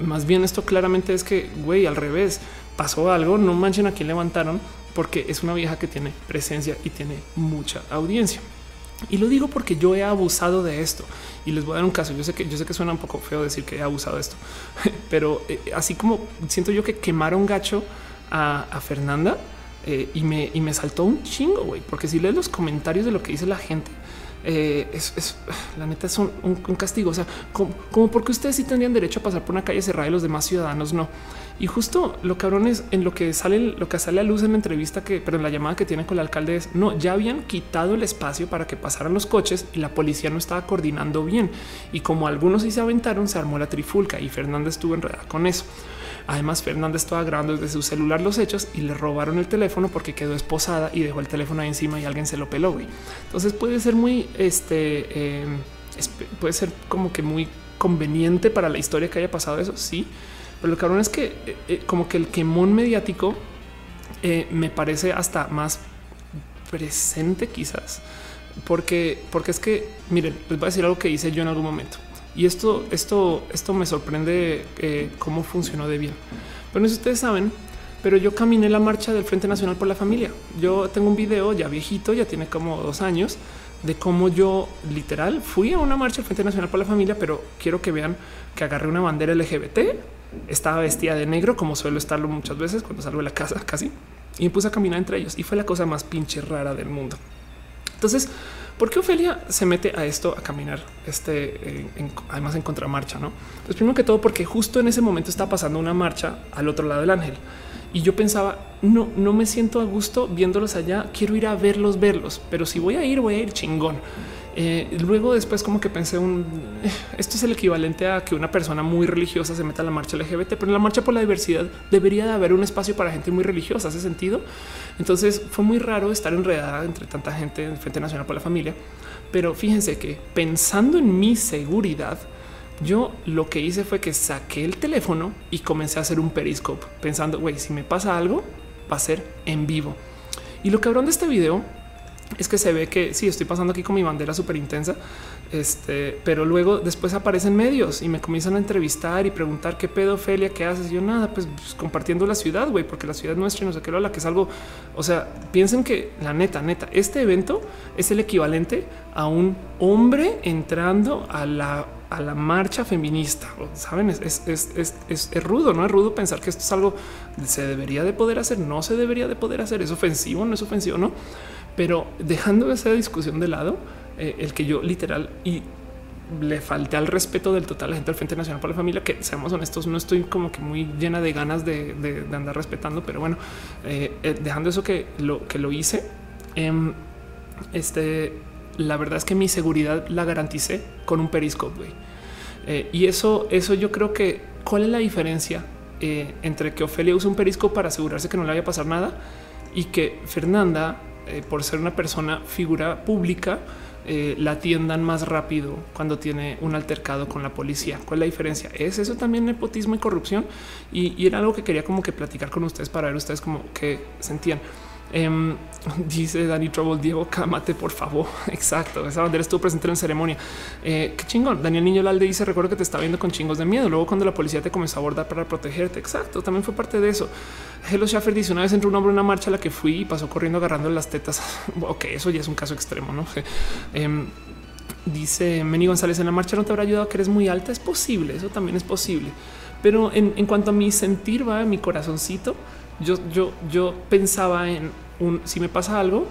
Speaker 1: más bien esto claramente es que, güey, al revés, pasó algo, no manchen a quién levantaron, porque es una vieja que tiene presencia y tiene mucha audiencia. Y lo digo porque yo he abusado de esto y les voy a dar un caso. Yo sé que yo sé que suena un poco feo decir que he abusado de esto, pero eh, así como siento yo que quemaron gacho a, Fernanda eh, y, me, y me saltó un chingo, güey, porque si lees los comentarios de lo que dice la gente, eh, es, la neta es un, castigo. O sea, como, como, porque ustedes sí tendrían derecho a pasar por una calle cerrada y los demás ciudadanos no. Y justo lo cabrón es en lo que sale, lo que sale a luz en la entrevista que, pero en la llamada que tienen con el alcalde es no, ya habían quitado el espacio para que pasaran los coches y la policía no estaba coordinando bien. Y como algunos sí se aventaron, se armó la trifulca y Fernández estuvo enredada con eso. Además, Fernández estaba grabando desde su celular los hechos y le robaron el teléfono porque quedó esposada y dejó el teléfono ahí encima y alguien se lo peló. Entonces puede ser muy, este, em, puede ser como que muy conveniente para la historia que haya pasado eso. Sí, pero lo cabrón es que eh, eh, como que el quemón mediático eh, me parece hasta más presente quizás porque, porque es que miren, les voy a decir algo que hice yo en algún momento. Y esto, esto, esto me sorprende eh, cómo funcionó de bien. Pero no sé si ustedes saben, pero yo caminé la marcha del Frente Nacional por la Familia. Yo tengo un video ya viejito, ya tiene como dos años, de cómo yo literal fui a una marcha del Frente Nacional por la Familia, pero quiero que vean que agarré una bandera LGBT, estaba vestida de negro, como suelo estarlo muchas veces cuando salgo de la casa, casi, y me puse a caminar entre ellos. Y fue la cosa más pinche rara del mundo. Entonces, ¿Por qué Ofelia se mete a esto a caminar? Este además en contramarcha, no? Pues primero que todo, porque justo en ese momento está pasando una marcha al otro lado del ángel y yo pensaba, no, no me siento a gusto viéndolos allá. Quiero ir a verlos, verlos, pero si voy a ir, voy a ir chingón. Eh, luego después como que pensé un esto es el equivalente a que una persona muy religiosa se meta a la marcha LGBT, pero en la marcha por la diversidad debería de haber un espacio para gente muy religiosa. Hace sentido. Entonces fue muy raro estar enredada entre tanta gente en Frente Nacional por la Familia. Pero fíjense que pensando en mi seguridad, yo lo que hice fue que saqué el teléfono y comencé a hacer un periscope pensando, güey, si me pasa algo, va a ser en vivo. Y lo cabrón de este video es que se ve que sí estoy pasando aquí con mi bandera súper intensa, este, pero luego después aparecen medios y me comienzan a entrevistar y preguntar qué pedofilia, qué haces. Yo nada, pues, pues, compartiendo la ciudad, güey, porque la ciudad nuestra y no sé qué, la que es algo. O sea, piensen que la neta, neta, este evento es el equivalente a un hombre entrando a la a la marcha feminista. Saben, es, es, es, es, rudo, no es rudo pensar que esto es algo que se debería de poder hacer, no se debería de poder hacer. Es ofensivo, no es ofensivo, no? Pero dejando esa discusión de lado, eh, el que yo literal y le falté al respeto del total la gente del Frente Nacional para la Familia, que seamos honestos, no estoy como que muy llena de ganas de, andar respetando, pero bueno, eh, eh, dejando eso que lo que lo hice, em, este, la verdad es que mi seguridad la garanticé con un periscope. Y eso, eso yo creo que cuál es la diferencia entre que Ofelia use un periscope para asegurarse que no le vaya a pasar nada y que Fernanda, por ser una persona figura pública, eh, la atiendan más rápido cuando tiene un altercado con la policía. ¿Cuál es la diferencia? ¿Es eso también nepotismo y corrupción? Y, era algo que quería como que platicar con ustedes para ver ustedes como que sentían. Em, dice Dani Trouble, Diego, cámate, por favor. Exacto. Esa bandera estuvo presente en la ceremonia. Eh, qué chingón. Daniel Niño Lalde dice: Recuerdo que te estaba viendo con chingos de miedo. Luego, cuando la policía te comenzó a abordar para protegerte. Exacto. También fue parte de eso. Hello Schaffer dice: Una vez entró un hombre en una marcha a la que fui y pasó corriendo agarrando las tetas. ok, eso ya es un caso extremo, no? Em, dice Meni González: En la marcha no te habrá ayudado que eres muy alta. Es posible. Eso también es posible. Pero en, en cuanto a mi sentir, va mi corazoncito yo, yo, yo pensaba en un si me pasa algo,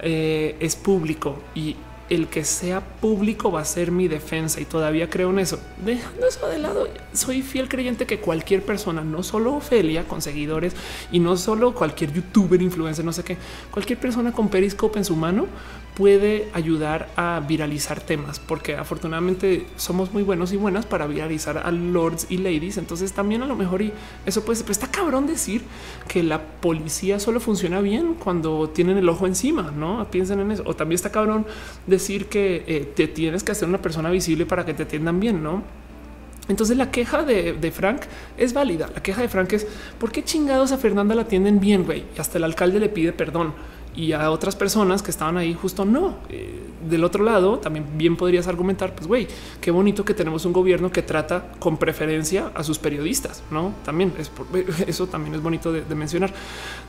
Speaker 1: eh, es público y el que sea público va a ser mi defensa y todavía creo en eso. Dejando eso de lado, soy fiel creyente que cualquier persona, no solo Ofelia con seguidores y no solo cualquier youtuber, influencer, no sé qué, cualquier persona con Periscope en su mano puede ayudar a viralizar temas, porque afortunadamente somos muy buenos y buenas para viralizar a lords y ladies. Entonces también a lo mejor y eso puede ser, pero está cabrón decir que la policía solo funciona bien cuando tienen el ojo encima, no piensen en eso. O también está cabrón decir que eh, te tienes que hacer una persona visible para que te atiendan bien, no? Entonces la queja de, Frank es válida. La queja de Frank es por qué chingados a Fernanda la atienden bien, güey. Y hasta el alcalde le pide perdón y a otras personas que estaban ahí justo no. Eh, del otro lado, también bien podrías argumentar, pues güey, qué bonito que tenemos un gobierno que trata con preferencia a sus periodistas, ¿no? También es eso también es bonito de, mencionar.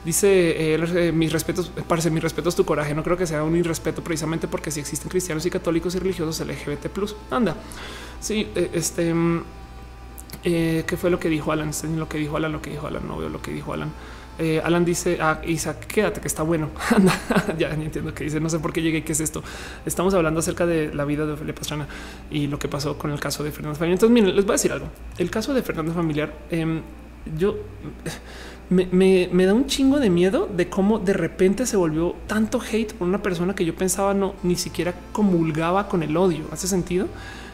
Speaker 1: Dice eh, mis respetos, parece mis respetos tu coraje, no creo que sea un irrespeto precisamente porque si existen cristianos y católicos y religiosos LGBT+, anda. Sí, eh, este mm, ¿qué fue lo que dijo Alan? Lo que dijo Alan, lo que dijo Alan, no veo lo que dijo Alan. Eh, Alan dice a ah, Isaac, quédate que está bueno. ya ni entiendo qué dice. No sé por qué llegué. ¿Qué es esto? Estamos hablando acerca de la vida de Ofelia Pastrana y lo que pasó con el caso de Fernando Familiar. Entonces, miren, les voy a decir algo. El caso de Fernando Familiar, em, yo me, da un chingo de miedo de cómo de repente se volvió tanto hate por una persona que yo pensaba no ni siquiera comulgaba con el odio. ¿Hace sentido?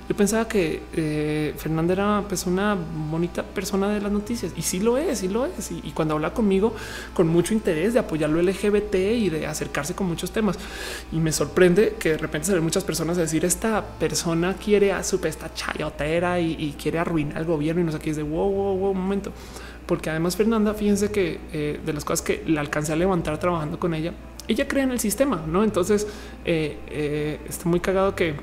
Speaker 1: Yo pensaba que eh, Fernanda era pues una bonita persona de las noticias y sí lo es, sí lo es. Y, cuando habla conmigo con mucho interés de apoyar lo LGBT y de acercarse con muchos temas. Y me sorprende que de repente se ven muchas personas decir esta persona quiere a su esta chayotera y, quiere arruinar el gobierno y no sé qué es de wow, wow, wow, momento. Porque además Fernanda, fíjense que eh, de las cosas que la alcancé a levantar trabajando con ella, ella cree en el sistema, ¿no? Entonces eh, está muy cagado que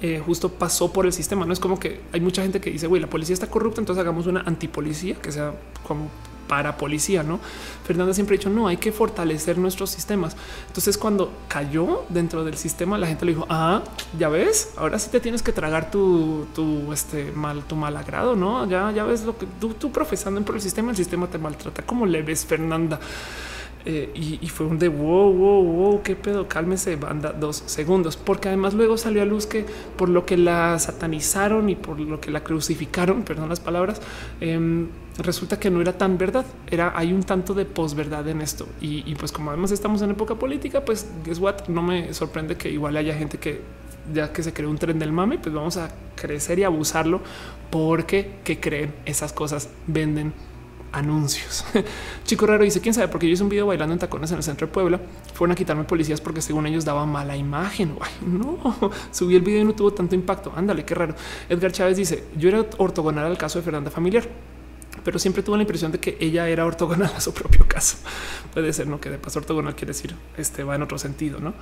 Speaker 1: eh, justo pasó por el sistema. No es como que hay mucha gente que dice, güey, la policía está corrupta, entonces hagamos una antipolicía que sea como para policía, ¿no? Fernanda siempre ha dicho, no, hay que fortalecer nuestros sistemas. Entonces cuando cayó dentro del sistema, la gente le dijo, ah, ya ves, ahora sí te tienes que tragar tu, tu, este, mal, tu mal agrado, ¿no? Ya, ya ves lo que tú, tú profesando por el sistema, el sistema te maltrata. ¿Cómo le ves, Fernanda? Eh, y, fue un de wow, wow, wow, qué pedo, cálmese, banda, dos segundos, porque además luego salió a luz que por lo que la satanizaron y por lo que la crucificaron, perdón las palabras, em, resulta que no era tan verdad, era hay un tanto de posverdad en esto. Y, pues como además estamos en época política, pues es what, no me sorprende que igual haya gente que ya que se creó un tren del mame, pues vamos a crecer y abusarlo porque que creen esas cosas venden anuncios. Chico raro dice quién sabe, porque yo hice un video bailando en tacones en el centro de Puebla. Fueron a quitarme policías porque según ellos daba mala imagen. no subí el video y no tuvo tanto impacto. Ándale, qué raro. Edgar Chávez dice yo era ortogonal al caso de Fernanda Familiar, pero siempre tuve la impresión de que ella era ortogonal a su propio caso. Puede ser, no que de paso ortogonal quiere decir este va en otro sentido, no?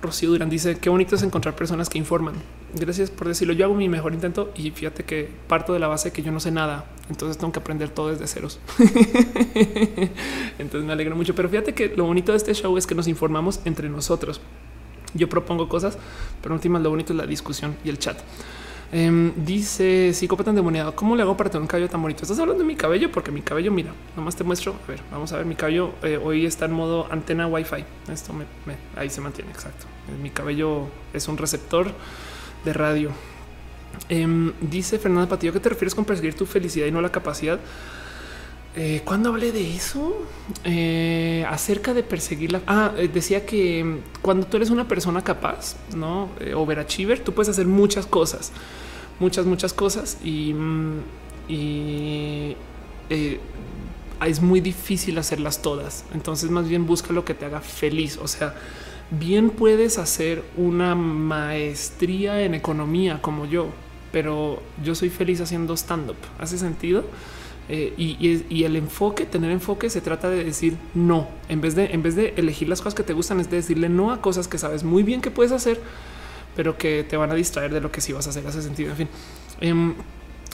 Speaker 1: Rocío Durán dice qué bonito es encontrar personas que informan. Gracias por decirlo. Yo hago mi mejor intento y fíjate que parto de la base que yo no sé nada. Entonces tengo que aprender todo desde ceros. entonces me alegro mucho. Pero fíjate que lo bonito de este show es que nos informamos entre nosotros. Yo propongo cosas, pero últimas lo bonito es la discusión y el chat. Em, dice psicópata endemoniado. ¿Cómo le hago para tener un cabello tan bonito? Estás hablando de mi cabello porque mi cabello, mira, nomás te muestro. A ver, vamos a ver. Mi cabello eh, hoy está en modo antena Wi-Fi. Esto ahí se mantiene. Exacto. Mi cabello es un receptor de radio. Em, dice Fernanda Patillo que te refieres con perseguir tu felicidad y no la capacidad. Eh, cuando hablé de eso eh, acerca de perseguirla, ah, eh, decía que mm, cuando tú eres una persona capaz, no overachiever, tú puedes hacer muchas cosas, muchas, muchas cosas y, mm, es muy difícil hacerlas todas. Entonces, más bien busca lo que te haga feliz. O sea, bien puedes hacer una maestría en economía como yo, pero yo soy feliz haciendo stand up. ¿Hace sentido? Eh, y, el enfoque, tener enfoque, se trata de decir no en vez de en vez de elegir las cosas que te gustan, es de decirle no a cosas que sabes muy bien que puedes hacer, pero que te van a distraer de lo que sí vas a hacer. Hace sentido. En fin, em,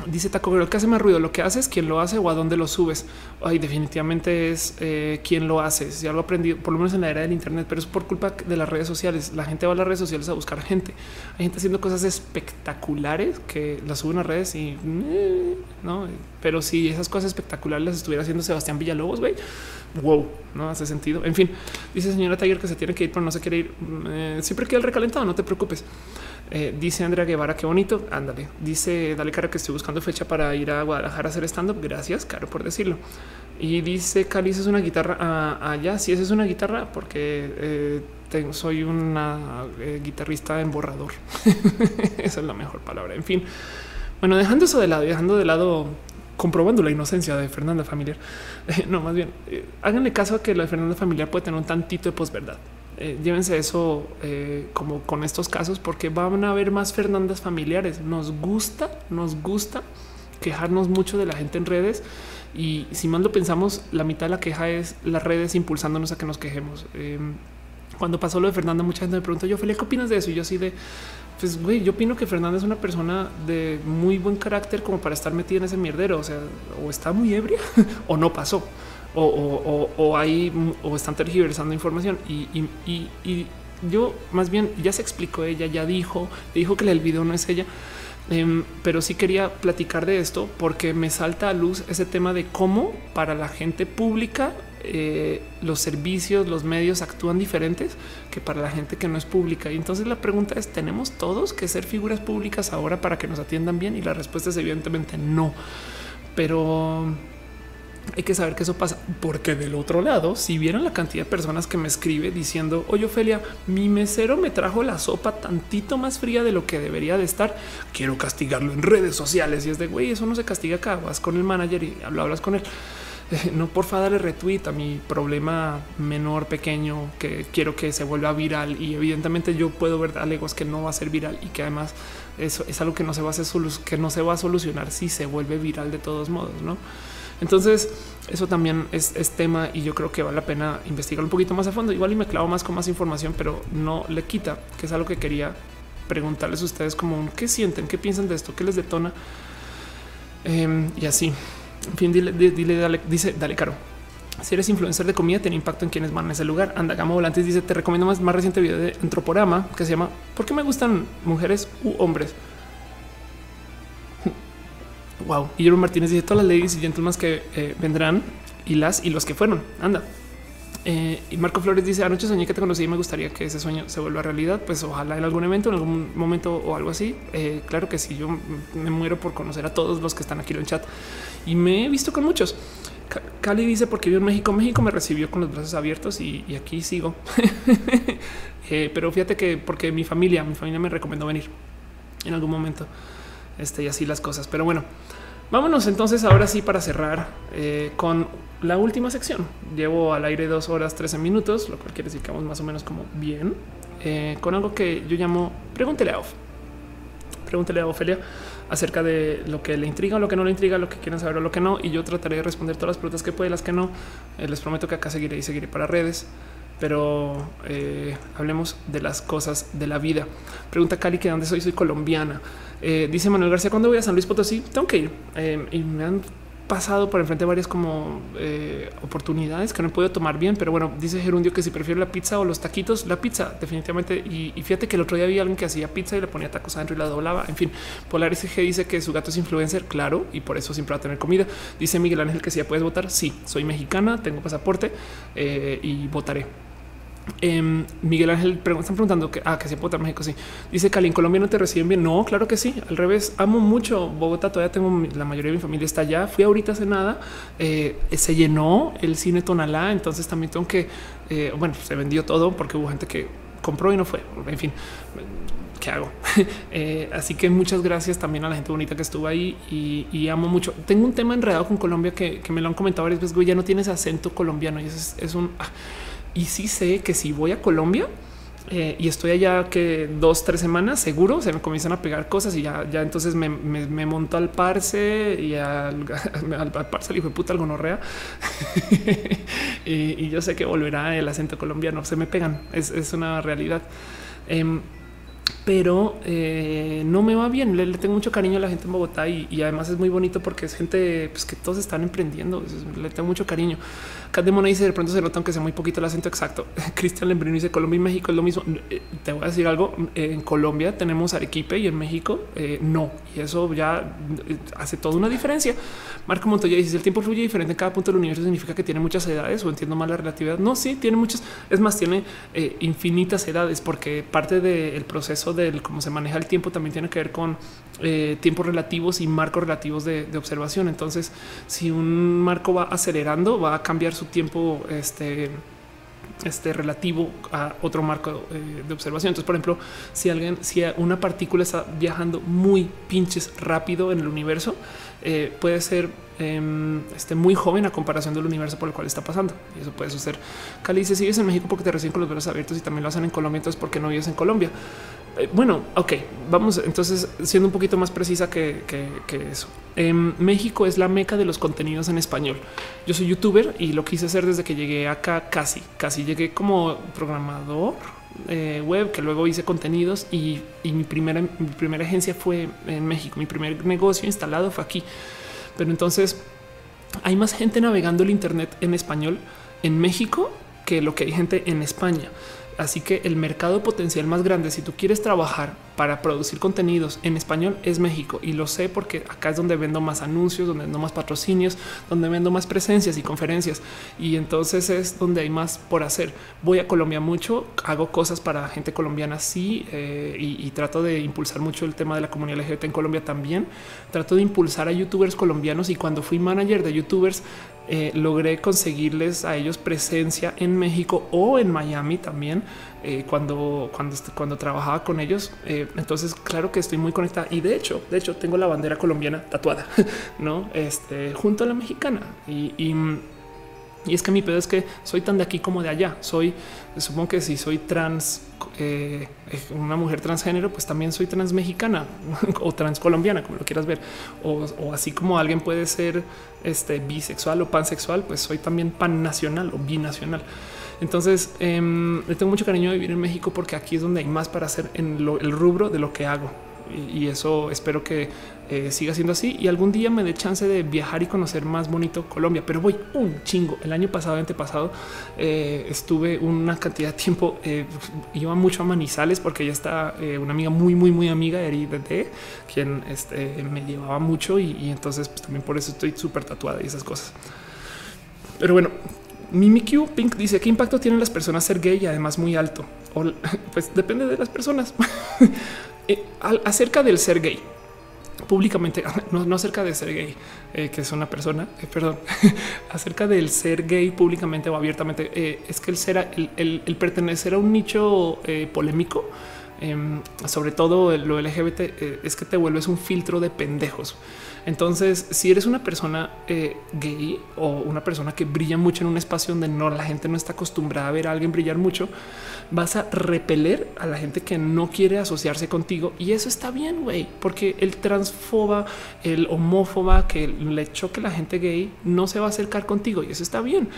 Speaker 1: Dice Taco lo que hace más ruido, lo que hace es quién lo hace o a dónde lo subes. Ay, definitivamente es eh, quién lo hace. Ya lo aprendí, por lo menos en la era del Internet, pero es por culpa de las redes sociales. La gente va a las redes sociales a buscar gente. Hay gente haciendo cosas espectaculares que las suben a redes y eh, no, pero si esas cosas espectaculares las estuviera haciendo Sebastián Villalobos, güey, wow, no hace sentido. En fin, dice señora Tiger que se tiene que ir, pero no se quiere ir. Eh, siempre queda el recalentado, no te preocupes. Eh, dice Andrea Guevara, qué bonito. Ándale. Dice, dale cara que estoy buscando fecha para ir a Guadalajara a hacer stand up. Gracias, caro por decirlo. Y dice Cali, es una guitarra ah, allá. Sí, esa es una guitarra porque eh, soy una eh, guitarrista en borrador. Esa es la mejor palabra. En fin, bueno, dejando eso de lado, dejando de lado, comprobando la inocencia de Fernanda Familiar. no, más bien, háganle caso a que la Fernanda Familiar puede tener un tantito de posverdad. Eh, llévense eso eh, como con estos casos, porque van a haber más Fernandas familiares. Nos gusta, nos gusta quejarnos mucho de la gente en redes. Y si más lo pensamos, la mitad de la queja es las redes impulsándonos a que nos quejemos. Eh, cuando pasó lo de Fernanda, mucha gente me preguntó, yo, Felipe, ¿qué opinas de eso? Y yo así de, pues, güey, yo opino que Fernanda es una persona de muy buen carácter como para estar metida en ese mierdero. O sea, o está muy ebria o no pasó o, o, ahí o están tergiversando información y, yo más bien ya se explicó ella, ya dijo, dijo que el video no es ella, em, pero sí quería platicar de esto porque me salta a luz ese tema de cómo para la gente pública eh, los servicios, los medios actúan diferentes que para la gente que no es pública. Y entonces la pregunta es, ¿tenemos todos que ser figuras públicas ahora para que nos atiendan bien? Y la respuesta es evidentemente no. Pero hay que saber que eso pasa, porque del otro lado, si vieron la cantidad de personas que me escribe diciendo, oye Ofelia, mi mesero me trajo la sopa tantito más fría de lo que debería de estar, quiero castigarlo en redes sociales y es de, güey, eso no se castiga acá, vas con el manager y hablas con él. no porfa darle retweet a mi problema menor, pequeño, que quiero que se vuelva viral y evidentemente yo puedo ver alegos que no va a ser viral y que además eso es algo que no se va a que no se va a solucionar si se vuelve viral de todos modos, ¿no? Entonces, eso también es, tema y yo creo que vale la pena investigar un poquito más a fondo. Igual y me clavo más con más información, pero no le quita, que es algo que quería preguntarles a ustedes como qué sienten, qué piensan de esto, qué les detona em, y así. En fin, dile, dile, dale, dice, dale caro. Si eres influencer de comida, tiene impacto en quienes van a ese lugar. Anda, Gama Volantes dice: Te recomiendo más, más reciente video de Antroporama que se llama ¿Por qué me gustan mujeres u hombres? Wow. Y Jerome Martínez dice todas las ladies y gentlemen que eh, vendrán y las y los que fueron. Anda. Eh, y Marco Flores dice anoche soñé que te conocí y me gustaría que ese sueño se vuelva realidad. Pues ojalá en algún evento, en algún momento o algo así. Eh, claro que sí, yo me muero por conocer a todos los que están aquí en el chat y me he visto con muchos. Cali dice porque vivo en México. México me recibió con los brazos abiertos y, aquí sigo. pero fíjate que porque mi familia, mi familia me recomendó venir en algún momento este, y así las cosas. Pero bueno, vámonos entonces ahora sí para cerrar eh, con la última sección. Llevo al aire dos horas 13 minutos, lo cual quiere decir que vamos más o menos como bien eh, con algo que yo llamo pregúntele a Of. Pregúntele a Ofelia acerca de lo que le intriga lo que no le intriga, lo que quieren saber o lo que no. Y yo trataré de responder todas las preguntas que puede, las que no. Eh, les prometo que acá seguiré y seguiré para redes pero hablemos de las cosas de la vida. Pregunta Cali que dónde soy, soy colombiana. Eh, dice Manuel García, ¿cuándo voy a San Luis Potosí? Tengo que ir. Eh, y me han pasado por enfrente varias como eh, oportunidades que no he podido tomar bien, pero bueno, dice Gerundio que si prefiero la pizza o los taquitos, la pizza definitivamente. Y, fíjate que el otro día había alguien que hacía pizza y le ponía tacos adentro y la doblaba. En fin, Polaris G dice que su gato es influencer, claro, y por eso siempre va a tener comida. Dice Miguel Ángel que si ya puedes votar, sí, soy mexicana, tengo pasaporte eh, y votaré. Em, Miguel Ángel están preguntando que, ah, que si puedo México. Sí, dice Cali, en Colombia no te reciben bien. No, claro que sí. Al revés, amo mucho Bogotá. Todavía tengo la mayoría de mi familia está allá. Fui ahorita hace nada, eh, se llenó el cine Tonalá. Entonces también tengo que, eh, bueno, se vendió todo porque hubo gente que compró y no fue. En fin, ¿qué hago? Eh, así que muchas gracias también a la gente bonita que estuvo ahí y, amo mucho. Tengo un tema enredado con Colombia que, me lo han comentado varias veces. Ya no tienes acento colombiano y es, es un. Ah, y sí sé que si voy a Colombia eh, y estoy allá que dos, tres semanas, seguro se me comienzan a pegar cosas y ya, ya entonces me, me, monto al parse y al, al, parse al de puta al gonorrea. y, yo sé que volverá el acento colombiano. Se me pegan. Es, es una realidad. Em, pero eh, no me va bien. Le, tengo mucho cariño a la gente en Bogotá y, además es muy bonito porque es gente pues, que todos están emprendiendo. Le tengo mucho cariño. Cat Mona dice de pronto se nota aunque sea muy poquito el acento exacto. Cristian Lembrino dice Colombia y México es lo mismo. Eh, te voy a decir algo. En Colombia tenemos Arequipe y en México eh, no. Y eso ya hace toda una diferencia. Marco Montoya dice el tiempo fluye diferente en cada punto del universo significa que tiene muchas edades o entiendo mal la relatividad. No, sí, tiene muchas. Es más, tiene infinitas edades porque parte del proceso del cómo se maneja el tiempo también tiene que ver con eh, tiempos relativos y marcos relativos de, observación. Entonces, si un marco va acelerando, va a cambiar su tiempo este, este relativo a otro marco eh, de observación. Entonces, por ejemplo, si alguien, si una partícula está viajando muy pinches rápido en el universo, eh, puede ser em, este, muy joven a comparación del universo por el cual está pasando. Y eso puede suceder. Cali dice: Si vives en México porque te reciben con los brazos abiertos y también lo hacen en Colombia, entonces, ¿por qué no vives en Colombia? Eh, bueno, ok, vamos entonces siendo un poquito más precisa que, eso. En México es la meca de los contenidos en español. Yo soy youtuber y lo quise hacer desde que llegué acá casi, casi llegué como programador eh, web, que luego hice contenidos y, mi, primera, mi primera agencia fue en México. Mi primer negocio instalado fue aquí. Pero entonces hay más gente navegando el Internet en español en México que lo que hay gente en España. Así que el mercado potencial más grande, si tú quieres trabajar para producir contenidos en español, es México. Y lo sé porque acá es donde vendo más anuncios, donde vendo más patrocinios, donde vendo más presencias y conferencias. Y entonces es donde hay más por hacer. Voy a Colombia mucho, hago cosas para gente colombiana, sí, eh, y, trato de impulsar mucho el tema de la comunidad LGBT en Colombia también. Trato de impulsar a youtubers colombianos y cuando fui manager de youtubers, eh, logré conseguirles a ellos presencia en México o en Miami también eh, cuando, cuando, cuando trabajaba con ellos. Eh, entonces, claro que estoy muy conectada y de hecho, de hecho, tengo la bandera colombiana tatuada, no este, junto a la mexicana y, y y es que mi pedo es que soy tan de aquí como de allá. Soy, supongo que si soy trans, eh, una mujer transgénero, pues también soy trans mexicana o trans colombiana, como lo quieras ver. O, así como alguien puede ser este, bisexual o pansexual, pues soy también pan nacional o binacional. Entonces, em, le tengo mucho cariño de vivir en México porque aquí es donde hay más para hacer en el rubro de lo que hago y, eso espero que eh, siga siendo así y algún día me dé chance de viajar y conocer más bonito Colombia, pero voy un chingo. El año pasado, antepasado, eh, estuve una cantidad de tiempo, eh, iba mucho a Manizales porque ya está una amiga muy, muy, muy amiga, Eri de quien este, me llevaba mucho y, entonces pues, también por eso estoy súper tatuada y esas cosas. Pero bueno, Mimikyu Pink dice qué impacto tienen las personas ser gay y además muy alto. pues depende de las personas. Eh, acerca del ser gay públicamente, no, acerca de ser gay, eh, que es una persona, eh, perdón, acerca del ser gay públicamente o abiertamente, es que el ser, el, pertenecer a un nicho polémico, em, sobre todo lo LGBT, es que te vuelves un filtro de pendejos. Entonces, si eres una persona gay o una persona que brilla mucho en un espacio donde no la gente no está acostumbrada a ver a alguien brillar mucho, vas a repeler a la gente que no quiere asociarse contigo y eso está bien, güey, porque el transfoba, el homófoba que le choque la gente gay no se va a acercar contigo y eso está bien.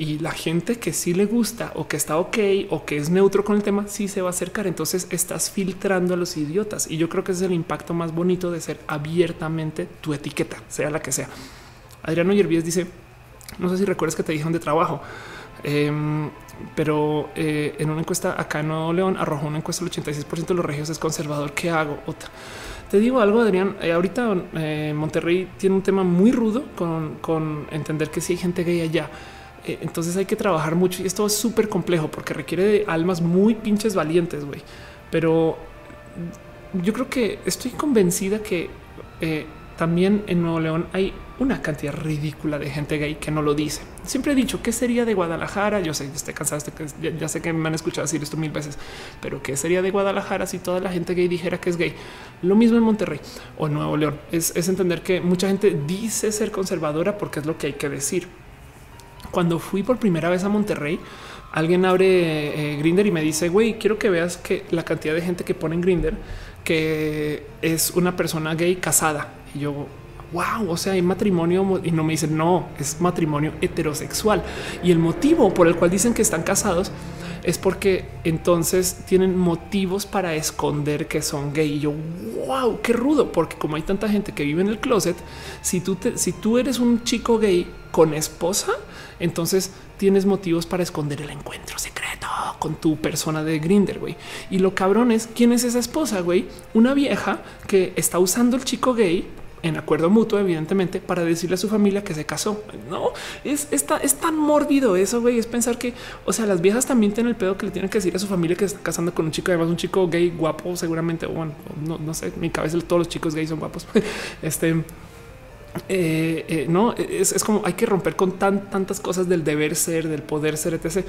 Speaker 1: Y la gente que sí le gusta o que está ok o que es neutro con el tema, sí se va a acercar. Entonces estás filtrando a los idiotas y yo creo que ese es el impacto más bonito de ser abiertamente tu etiqueta, sea la que sea. Adriano Yervíes dice, no sé si recuerdas que te dijeron de trabajo. Em, pero eh, en una encuesta acá en Nuevo León arrojó una encuesta el 86% de los regios es conservador. ¿Qué hago? Otra. Te digo algo, Adrián. Eh, ahorita eh, Monterrey tiene un tema muy rudo con, entender que si hay gente gay allá. Entonces hay que trabajar mucho y esto es súper complejo porque requiere de almas muy pinches valientes, güey. Pero yo creo que estoy convencida que también en Nuevo León hay una cantidad ridícula de gente gay que no lo dice. Siempre he dicho qué sería de Guadalajara. Yo sé, estoy cansado, ya, sé que me han escuchado decir esto mil veces, pero qué sería de Guadalajara si toda la gente gay dijera que es gay. Lo mismo en Monterrey o Nuevo León es, entender que mucha gente dice ser conservadora porque es lo que hay que decir. Cuando fui por primera vez a Monterrey, alguien abre eh, Grinder y me dice, güey, quiero que veas que la cantidad de gente que pone en Grinder que es una persona gay casada. Y yo, wow, o sea, hay matrimonio y no me dicen no, es matrimonio heterosexual. Y el motivo por el cual dicen que están casados es porque entonces tienen motivos para esconder que son gay. Y yo, wow, qué rudo, porque como hay tanta gente que vive en el closet, si tú, si tú eres un chico gay con esposa, entonces tienes motivos para esconder el encuentro secreto con tu persona de Grinder, güey. Y lo cabrón es quién es esa esposa, güey. Una vieja que está usando el chico gay en acuerdo mutuo, evidentemente, para decirle a su familia que se casó. No es, es tan mórbido eso, güey. Es pensar que, o sea, las viejas también tienen el pedo que le tienen que decir a su familia que está casando con un chico, además, un chico gay guapo, seguramente. Bueno, no, no sé, mi cabeza, todos los chicos gays son guapos. Este eh, eh, no es, es, como hay que romper con tan, tantas cosas del deber ser, del poder ser, etc.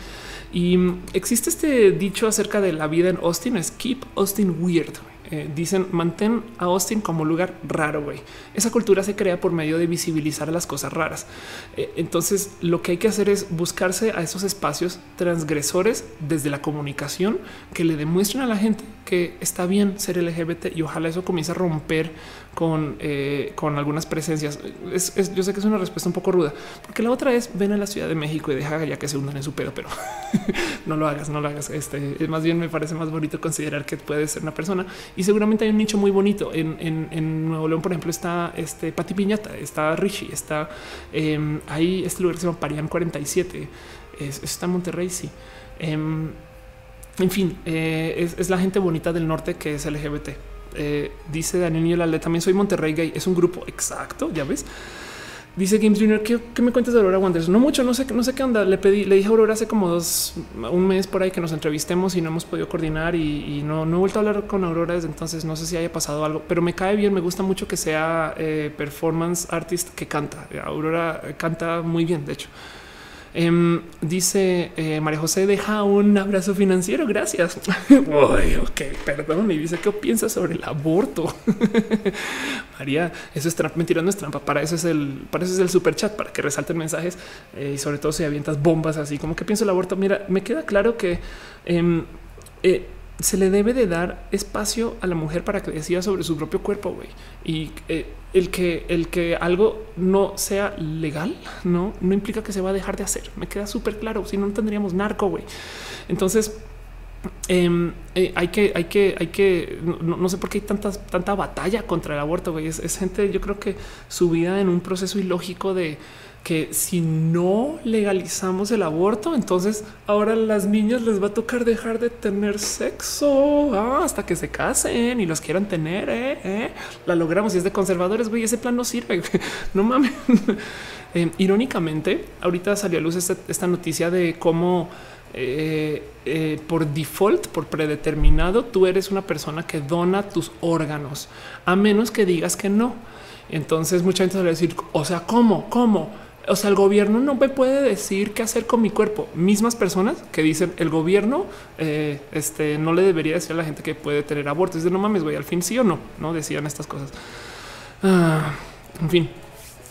Speaker 1: Y mm, existe este dicho acerca de la vida en Austin: es keep Austin weird. Eh, dicen mantén a Austin como lugar raro. güey. Esa cultura se crea por medio de visibilizar las cosas raras. Eh, entonces, lo que hay que hacer es buscarse a esos espacios transgresores desde la comunicación que le demuestren a la gente que está bien ser LGBT y ojalá eso comience a romper con, eh, con algunas presencias. yo sé que es una respuesta un poco ruda, porque la otra es ven a la Ciudad de México y deja ya que se hundan en su pedo, pero no lo hagas, no lo hagas. Este más bien me parece más bonito considerar que puede ser una persona y seguramente hay un nicho muy bonito. En, en, Nuevo León, por ejemplo, está este Pati Piñata, está Richie, está eh, ahí este lugar que se llama Parian 47, es, está Monterrey. Sí. Em, en fin, eh, es, es la gente bonita del norte que es LGBT. Eh, dice Daniel también soy Monterrey Gay. Es un grupo exacto, ya ves. Dice Games Junior, ¿qué, me cuentas de Aurora Wonders? No mucho, no sé, no sé qué onda. Le pedí, le dije a Aurora hace como dos, un mes por ahí que nos entrevistemos y no hemos podido coordinar y, no, no he vuelto a hablar con Aurora desde entonces. No sé si haya pasado algo, pero me cae bien. Me gusta mucho que sea eh, performance artist que canta. Aurora canta muy bien, de hecho. Em, dice eh, María José, deja un abrazo financiero. Gracias. ok, perdón. Y dice, ¿qué piensas sobre el aborto? María, eso es trampa. Mentira, no es trampa. Para eso es el, para eso es el super chat, para que resalten mensajes eh, y sobre todo si avientas bombas así como que pienso el aborto. Mira, me queda claro que em, eh, se le debe de dar espacio a la mujer para que decida sobre su propio cuerpo, güey. Y eh, el que el que algo no sea legal, no, no implica que se va a dejar de hacer. Me queda súper claro. Si no, tendríamos narco, güey. Entonces em, eh, hay que, hay que, hay que, no, sé por qué hay tanta, tanta batalla contra el aborto. Güey. es gente, yo creo que su vida en un proceso ilógico de que si no legalizamos el aborto, entonces ahora a las niñas les va a tocar dejar de tener sexo ah, hasta que se casen y los quieran tener. ¿eh? ¿Eh? La logramos y es de conservadores. Güey, ese plan no sirve. no mames. Eh, irónicamente, ahorita salió a luz esta, noticia de cómo por default, por predeterminado, tú eres una persona que dona tus órganos, a menos que digas que no. Entonces mucha gente va a decir, o sea, ¿cómo? ¿Cómo? O sea, el gobierno no me puede decir qué hacer con mi cuerpo. Mismas personas que dicen el gobierno eh, este, no le debería decir a la gente que puede tener abortos. De no mames, güey, al fin sí o no, no decían estas cosas. Ah, en fin,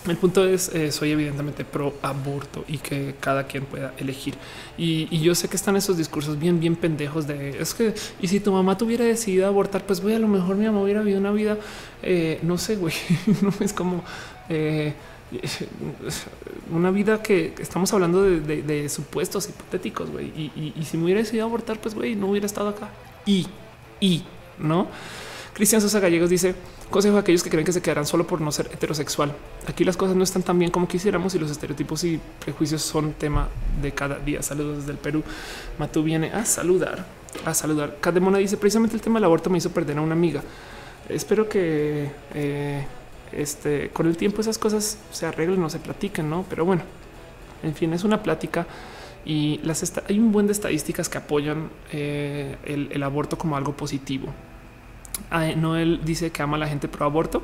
Speaker 1: el punto es, eh, soy evidentemente pro aborto y que cada quien pueda elegir. Y, yo sé que están esos discursos bien, bien pendejos de es que, y si tu mamá tuviera decidido abortar, pues voy a lo mejor mi mamá hubiera vivido una vida, eh, no sé, güey, no es como una vida que estamos hablando de, supuestos hipotéticos, güey. Y, si me hubiera decidido abortar, pues, güey, no hubiera estado acá. Y, y, ¿no? Cristian Sosa Gallegos dice consejo a aquellos que creen que se quedarán solo por no ser heterosexual. Aquí las cosas no están tan bien como quisiéramos y los estereotipos y prejuicios son tema de cada día. Saludos desde el Perú. Matú viene a saludar, a saludar. Cademona dice precisamente el tema del aborto me hizo perder a una amiga. Espero que eh, este, con el tiempo esas cosas se arreglen o se platiquen, no? Pero bueno, en fin, es una plática y las hay un buen de estadísticas que apoyan eh, el, aborto como algo positivo. Ah, Noel dice que ama a la gente pro aborto.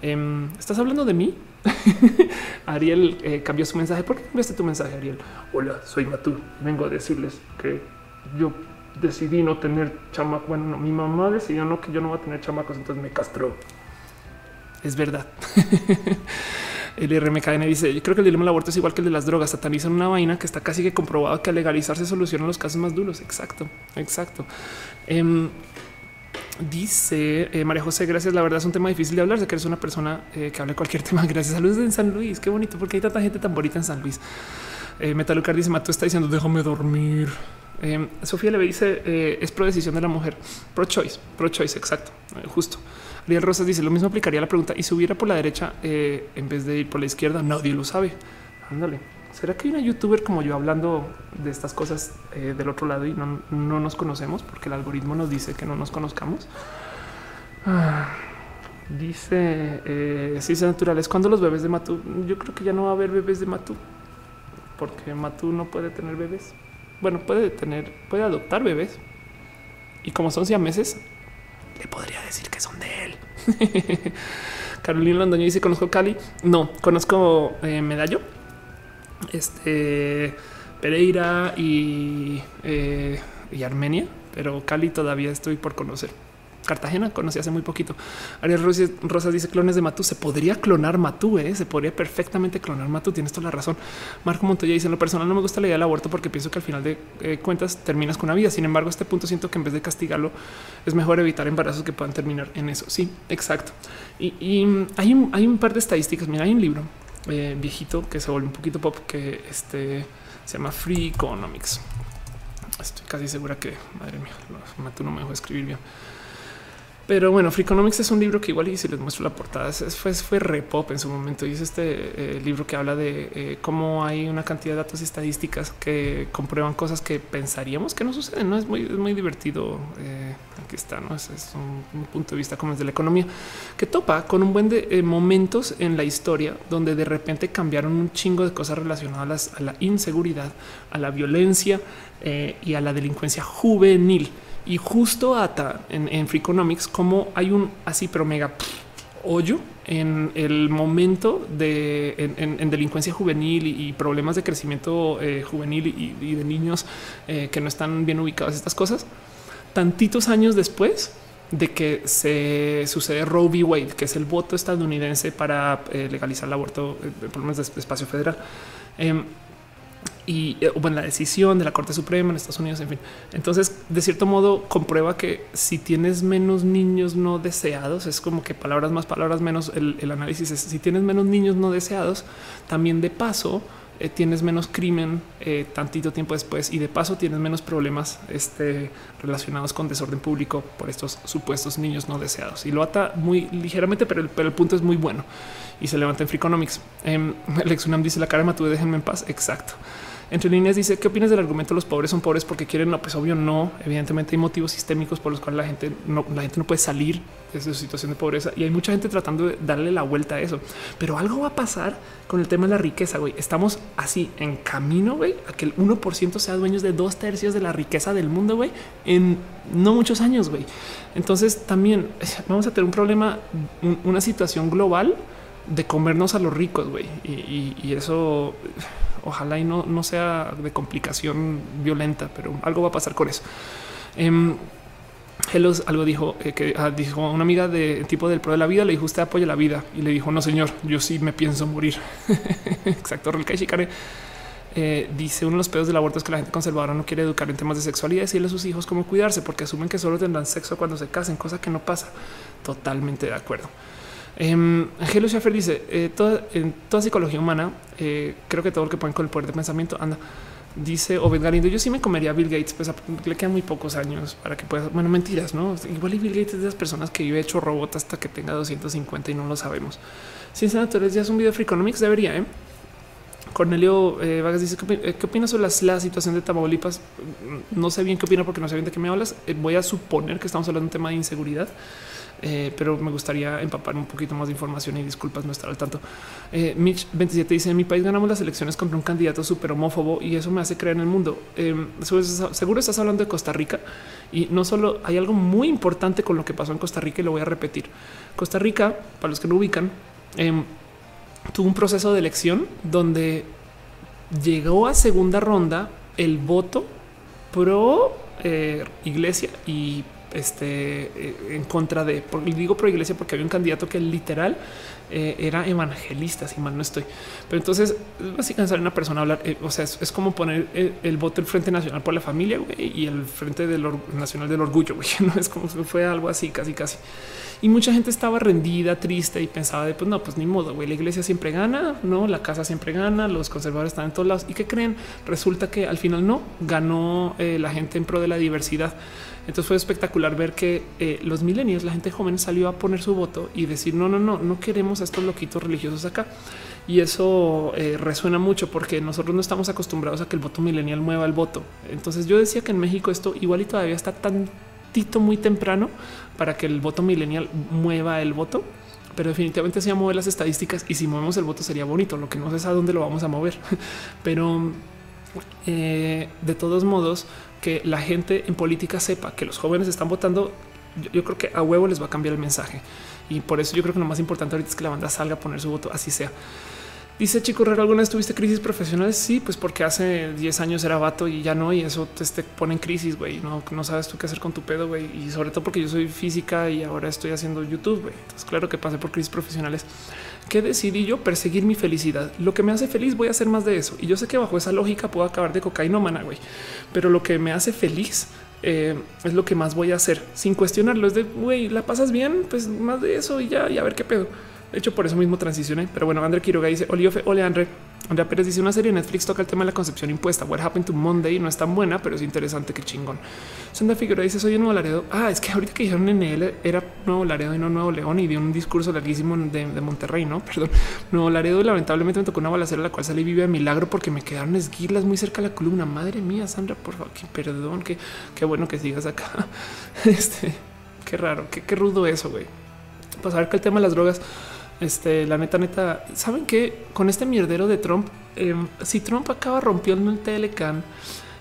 Speaker 1: Em, ¿Estás hablando de mí? Ariel eh, cambió su mensaje. ¿Por qué cambiaste tu mensaje, Ariel? Hola, soy Matú. Vengo a decirles que yo decidí no tener chamacos. Bueno, mi mamá decidió no que yo no voy a tener chamacos, entonces me castró. Es verdad. El RMKN dice: Yo creo que el dilema del aborto es igual que el de las drogas. Satanizan una vaina que está casi que comprobado que al legalizarse solucionan los casos más duros. Exacto, exacto. Em, dice eh, María José, gracias. La verdad es un tema difícil de hablar. de que eres una persona eh, que hable cualquier tema. Gracias. Saludos en San Luis. Qué bonito, porque hay tanta gente tan bonita en San Luis. Eh, Metalucar dice: Matú está diciendo, déjame dormir. Em, Sofía le dice: es pro decisión de la mujer, pro choice, pro choice. Exacto, justo. Ariel Rosas dice lo mismo aplicaría la pregunta y si hubiera por la derecha eh, en vez de ir por la izquierda, nadie lo sabe. Ándale. ¿Será que hay una youtuber como yo hablando de estas cosas eh, del otro lado y no, nos conocemos porque el algoritmo nos dice que no nos conozcamos? Ah, dice eh, ciencias naturales. ¿Cuándo los bebés de Matú? Yo creo que ya no va a haber bebés de Matú porque Matú no puede tener bebés. Bueno, puede tener, puede adoptar bebés y como son meses le podría decir que son de él. Carolina Londoño dice: Conozco Cali. No, conozco eh, Medallo, este Pereira y, eh, y Armenia, pero Cali todavía estoy por conocer. Cartagena conocí hace muy poquito. Ariel Rosas dice clones de Matú. Se podría clonar Matú, ¿eh? se podría perfectamente clonar Matú. Tienes toda la razón. Marco Montoya dice en lo personal no me gusta la idea del aborto porque pienso que al final de eh, cuentas terminas con una vida. Sin embargo, este punto siento que en vez de castigarlo es mejor evitar embarazos que puedan terminar en eso. Sí, exacto. Y, hay, un, hay par de estadísticas. Mira, hay un libro eh, viejito que se vuelve un poquito pop que este, se llama Free Economics. Estoy casi segura que, madre mía, Matú no me dejó escribir bien. Pero bueno, Freakonomics es un libro que igual y si les muestro la portada fue, fue re pop en su momento y es este eh, libro que habla de eh, cómo hay una cantidad de datos y estadísticas que comprueban cosas que pensaríamos que no suceden. No es muy, muy divertido. Eh, aquí está, no es, un, punto de vista como es de la economía que topa con un buen de momentos en la historia donde de repente cambiaron un chingo de cosas relacionadas a la inseguridad, a la violencia y a la delincuencia juvenil y justo ata en, en Freakonomics como hay un así, pero mega hoyo en el momento de en, delincuencia juvenil y, problemas de crecimiento eh, juvenil y, de niños eh, que no están bien ubicados estas cosas tantitos años después de que se sucede Roe v. Wade, que es el voto estadounidense para eh, legalizar el aborto por lo de espacio federal. Y eh, bueno, la decisión de la Corte Suprema en Estados Unidos, en fin. Entonces, de cierto modo, comprueba que si tienes menos niños no deseados, es como que palabras más, palabras menos. El, análisis es si tienes menos niños no deseados, también de paso eh, tienes menos crimen eh, tantito tiempo después y de paso tienes menos problemas este, relacionados con desorden público por estos supuestos niños no deseados. Y lo ata muy ligeramente, pero pero el punto es muy bueno y se levanta en Freakonomics. Eh, Lex Unam dice la cara de déjenme en paz. Exacto. Entre líneas dice qué opinas del argumento los pobres son pobres porque quieren. No, pues obvio no. Evidentemente hay motivos sistémicos por los cuales la gente no, la gente no puede salir de su situación de pobreza y hay mucha gente tratando de darle la vuelta a eso. Pero algo va a pasar con el tema de la riqueza. Güey, estamos así en camino güey, a que el 1% sea dueños de dos tercios de la riqueza del mundo güey, en no muchos años. Güey. Entonces también vamos a tener un problema, una situación global de comernos a los ricos, güey. Y, eso ojalá y no, no sea de complicación violenta, pero algo va a pasar con eso. Eh, algo dijo eh, que ah, dijo una amiga de tipo del pro de la vida. Le dijo usted apoya la vida y le dijo no, señor, yo sí me pienso morir. Exacto. Relkai Shikare eh, dice uno de los pedos del aborto es que la gente conservadora no quiere educar en temas de sexualidad y decirle a sus hijos cómo cuidarse porque asumen que solo tendrán sexo cuando se casen, cosa que no pasa. Totalmente de acuerdo. Eh, Angelo dice eh, toda, en toda psicología humana, eh, creo que todo lo que ponen con el poder de pensamiento anda. Dice Obed Galindo, yo sí me comería Bill Gates, pues le quedan muy pocos años para que pueda. Bueno, mentiras, no? Igual y Bill Gates es de las personas que vive hecho robot hasta que tenga 250 y no lo sabemos. Sin senadores, ya es un video de Free Economics, debería, ¿eh? Cornelio eh, Vargas dice ¿qué, ¿qué opinas sobre la, situación de Tamaulipas? No sé bien qué opina porque no sé bien de qué me hablas. Eh, voy a suponer que estamos hablando de un tema de inseguridad. Eh, pero me gustaría empapar un poquito más de información y disculpas no estar al tanto. Eh, Mitch 27 dice en mi país ganamos las elecciones contra un candidato súper homófobo y eso me hace creer en el mundo. Eh, seguro estás hablando de Costa Rica y no solo hay algo muy importante con lo que pasó en Costa Rica y lo voy a repetir. Costa Rica, para los que no ubican, em, tuvo un proceso de elección donde llegó a segunda ronda el voto pro iglesia y este, eh, en contra de, digo pro iglesia porque había un candidato que literal eh, era evangelista, si mal no estoy. Pero entonces, básicamente sale una persona a hablar, eh, o sea, es, como poner el, voto del Frente Nacional por la Familia y el Frente del Nacional del Orgullo, no es como si fue algo así, casi, casi. Y mucha gente estaba rendida, triste y pensaba de, pues no, pues ni modo, güey, la iglesia siempre gana, no, la casa siempre gana, los conservadores están en todos lados. ¿Y qué creen? Resulta que al final no, ganó la gente en pro de la diversidad. Entonces fue espectacular ver que eh, los milenios, la gente joven salió a poner su voto y decir no, no, no, no queremos a estos loquitos religiosos acá. Y eso eh, resuena mucho porque nosotros no estamos acostumbrados a que el voto milenial mueva el voto. Entonces yo decía que en México esto igual y todavía está tantito muy temprano para que el voto milenial mueva el voto pero definitivamente se mover las estadísticas y si movemos el voto sería bonito. Lo que no sé es a dónde lo vamos a mover, pero eh, de todos modos, que la gente en política sepa que los jóvenes están votando, yo, creo que a huevo les va a cambiar el mensaje. Y por eso yo creo que lo más importante ahorita es que la banda salga a poner su voto, así sea. Dice Chico Herrera, ¿alguna vez tuviste crisis profesionales? Sí, pues porque hace 10 años era vato y ya no, y eso te, pone en crisis, güey. No, no sabes tú qué hacer con tu pedo, güey. Y sobre todo porque yo soy física y ahora estoy haciendo YouTube, güey. Entonces, claro que pasé por crisis profesionales. ¿Qué decidí yo? Perseguir mi felicidad. Lo que me hace feliz, voy a hacer más de eso. Y yo sé que bajo esa lógica puedo acabar de cocaína, güey. Pero lo que me hace feliz eh, es lo que más voy a hacer sin cuestionarlo. Es de, güey, ¿la pasas bien? Pues más de eso y ya, y a ver qué pedo. De hecho, por eso mismo transicioné. Pero bueno, André Quiroga dice: Oliofe, ole André. Andrea Pérez dice una serie de Netflix toca el tema de la concepción impuesta. What happened to Monday no es tan buena, pero es interesante que chingón. Sandra Figueroa dice soy en Nuevo Laredo. Ah, es que ahorita que dijeron NL era Nuevo Laredo y no Nuevo León y dio un discurso larguísimo de, Monterrey, no perdón. Nuevo Laredo lamentablemente me tocó una balacera la cual salí vive a milagro porque me quedaron esguirlas muy cerca de la columna. Madre mía, Sandra, por favor, perdón, que qué bueno que sigas acá. Este qué raro, qué, qué rudo eso, güey. Pues a ver que el tema de las drogas este, la neta, neta, saben que con este mierdero de Trump, em, si Trump acaba rompiendo el Telecan,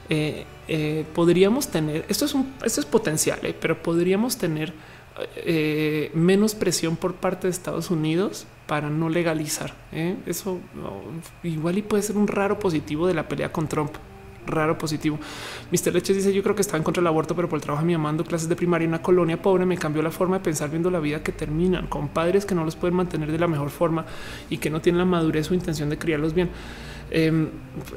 Speaker 1: eh, eh, podríamos tener esto es un, esto es potencial, eh, pero podríamos tener menos presión por parte de Estados Unidos para no legalizar. Eso igual y puede ser un raro positivo de la pelea con Trump raro positivo. Mr. Leches dice yo creo que estaba en contra del aborto, pero por el trabajo de mi amando clases de primaria en una colonia pobre me cambió la forma de pensar viendo la vida que terminan con padres que no los pueden mantener de la mejor forma y que no tienen la madurez o intención de criarlos bien. Em,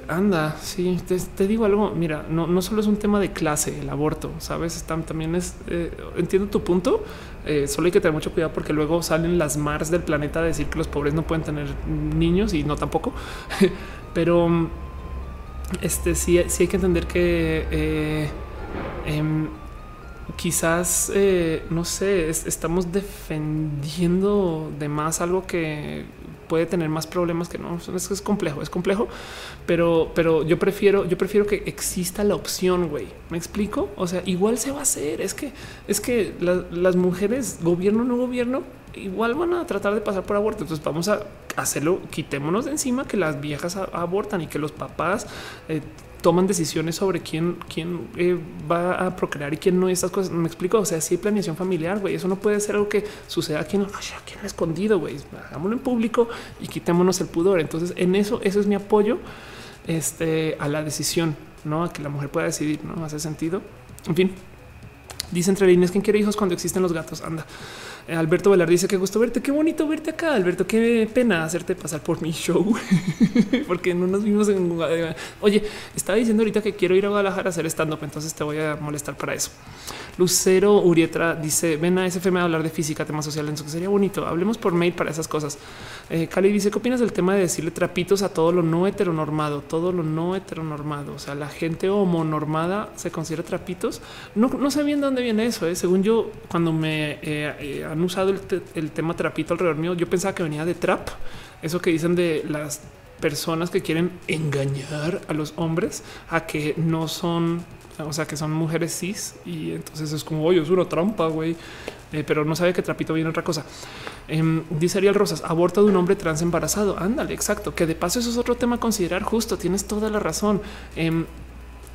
Speaker 1: anda, sí, te, digo algo. Mira, no, no solo es un tema de clase, el aborto, sabes? también es, eh, entiendo tu punto. Eh, solo hay que tener mucho cuidado porque luego salen las mars del planeta a decir que los pobres no pueden tener niños y no tampoco. Pero este sí, sí hay que entender que eh, em, quizás, eh, no sé, estamos defendiendo de más algo que puede tener más problemas que no. Es, es complejo, es complejo, pero, pero yo prefiero, yo prefiero que exista la opción, güey. ¿Me explico? O sea, igual se va a hacer. Es que, es que las mujeres, gobierno no gobierno, igual van a tratar de pasar por aborto. Entonces vamos a hacerlo, quitémonos de encima que las viejas abortan y que los papás eh, toman decisiones sobre quién, quién eh, va a procrear y quién no. Estas cosas me explico. O sea, si hay planeación familiar, güey, eso no puede ser algo que suceda aquí, no, aquí en escondido, güey. Hagámoslo en público y quitémonos el pudor. Entonces, en eso, eso es mi apoyo este, a la decisión, no a que la mujer pueda decidir. No hace sentido. En fin, dice entre líneas: ¿Quién quiere hijos cuando existen los gatos? Anda. Eh, Alberto Velar dice que gusto verte. Qué bonito verte acá, Alberto. Qué pena hacerte pasar por mi show porque no nos vimos en. Oye, estaba diciendo ahorita que quiero ir a Guadalajara a hacer stand up, entonces te voy a molestar para eso. Lucero Urietra dice: Ven a SFM a hablar de física, temas sociales. Que sería bonito. Hablemos por mail para esas cosas. Eh, Cali dice: ¿Qué opinas del tema de decirle trapitos a todo lo no heteronormado? Todo lo no heteronormado. O sea, la gente homonormada se considera trapitos. No, no sé bien de dónde viene eso. ¿eh? Según yo, cuando me eh, eh, han usado el, te- el tema trapito alrededor mío, yo pensaba que venía de trap. Eso que dicen de las personas que quieren engañar a los hombres a que no son, o sea, que son mujeres cis y entonces es como, oye, es una trampa, güey. Eh, pero no sabe que trapito viene otra cosa. Em, dice Ariel Rosas, aborto de un hombre trans embarazado. Ándale, exacto. Que de paso eso es otro tema a considerar. Justo, tienes toda la razón. Em,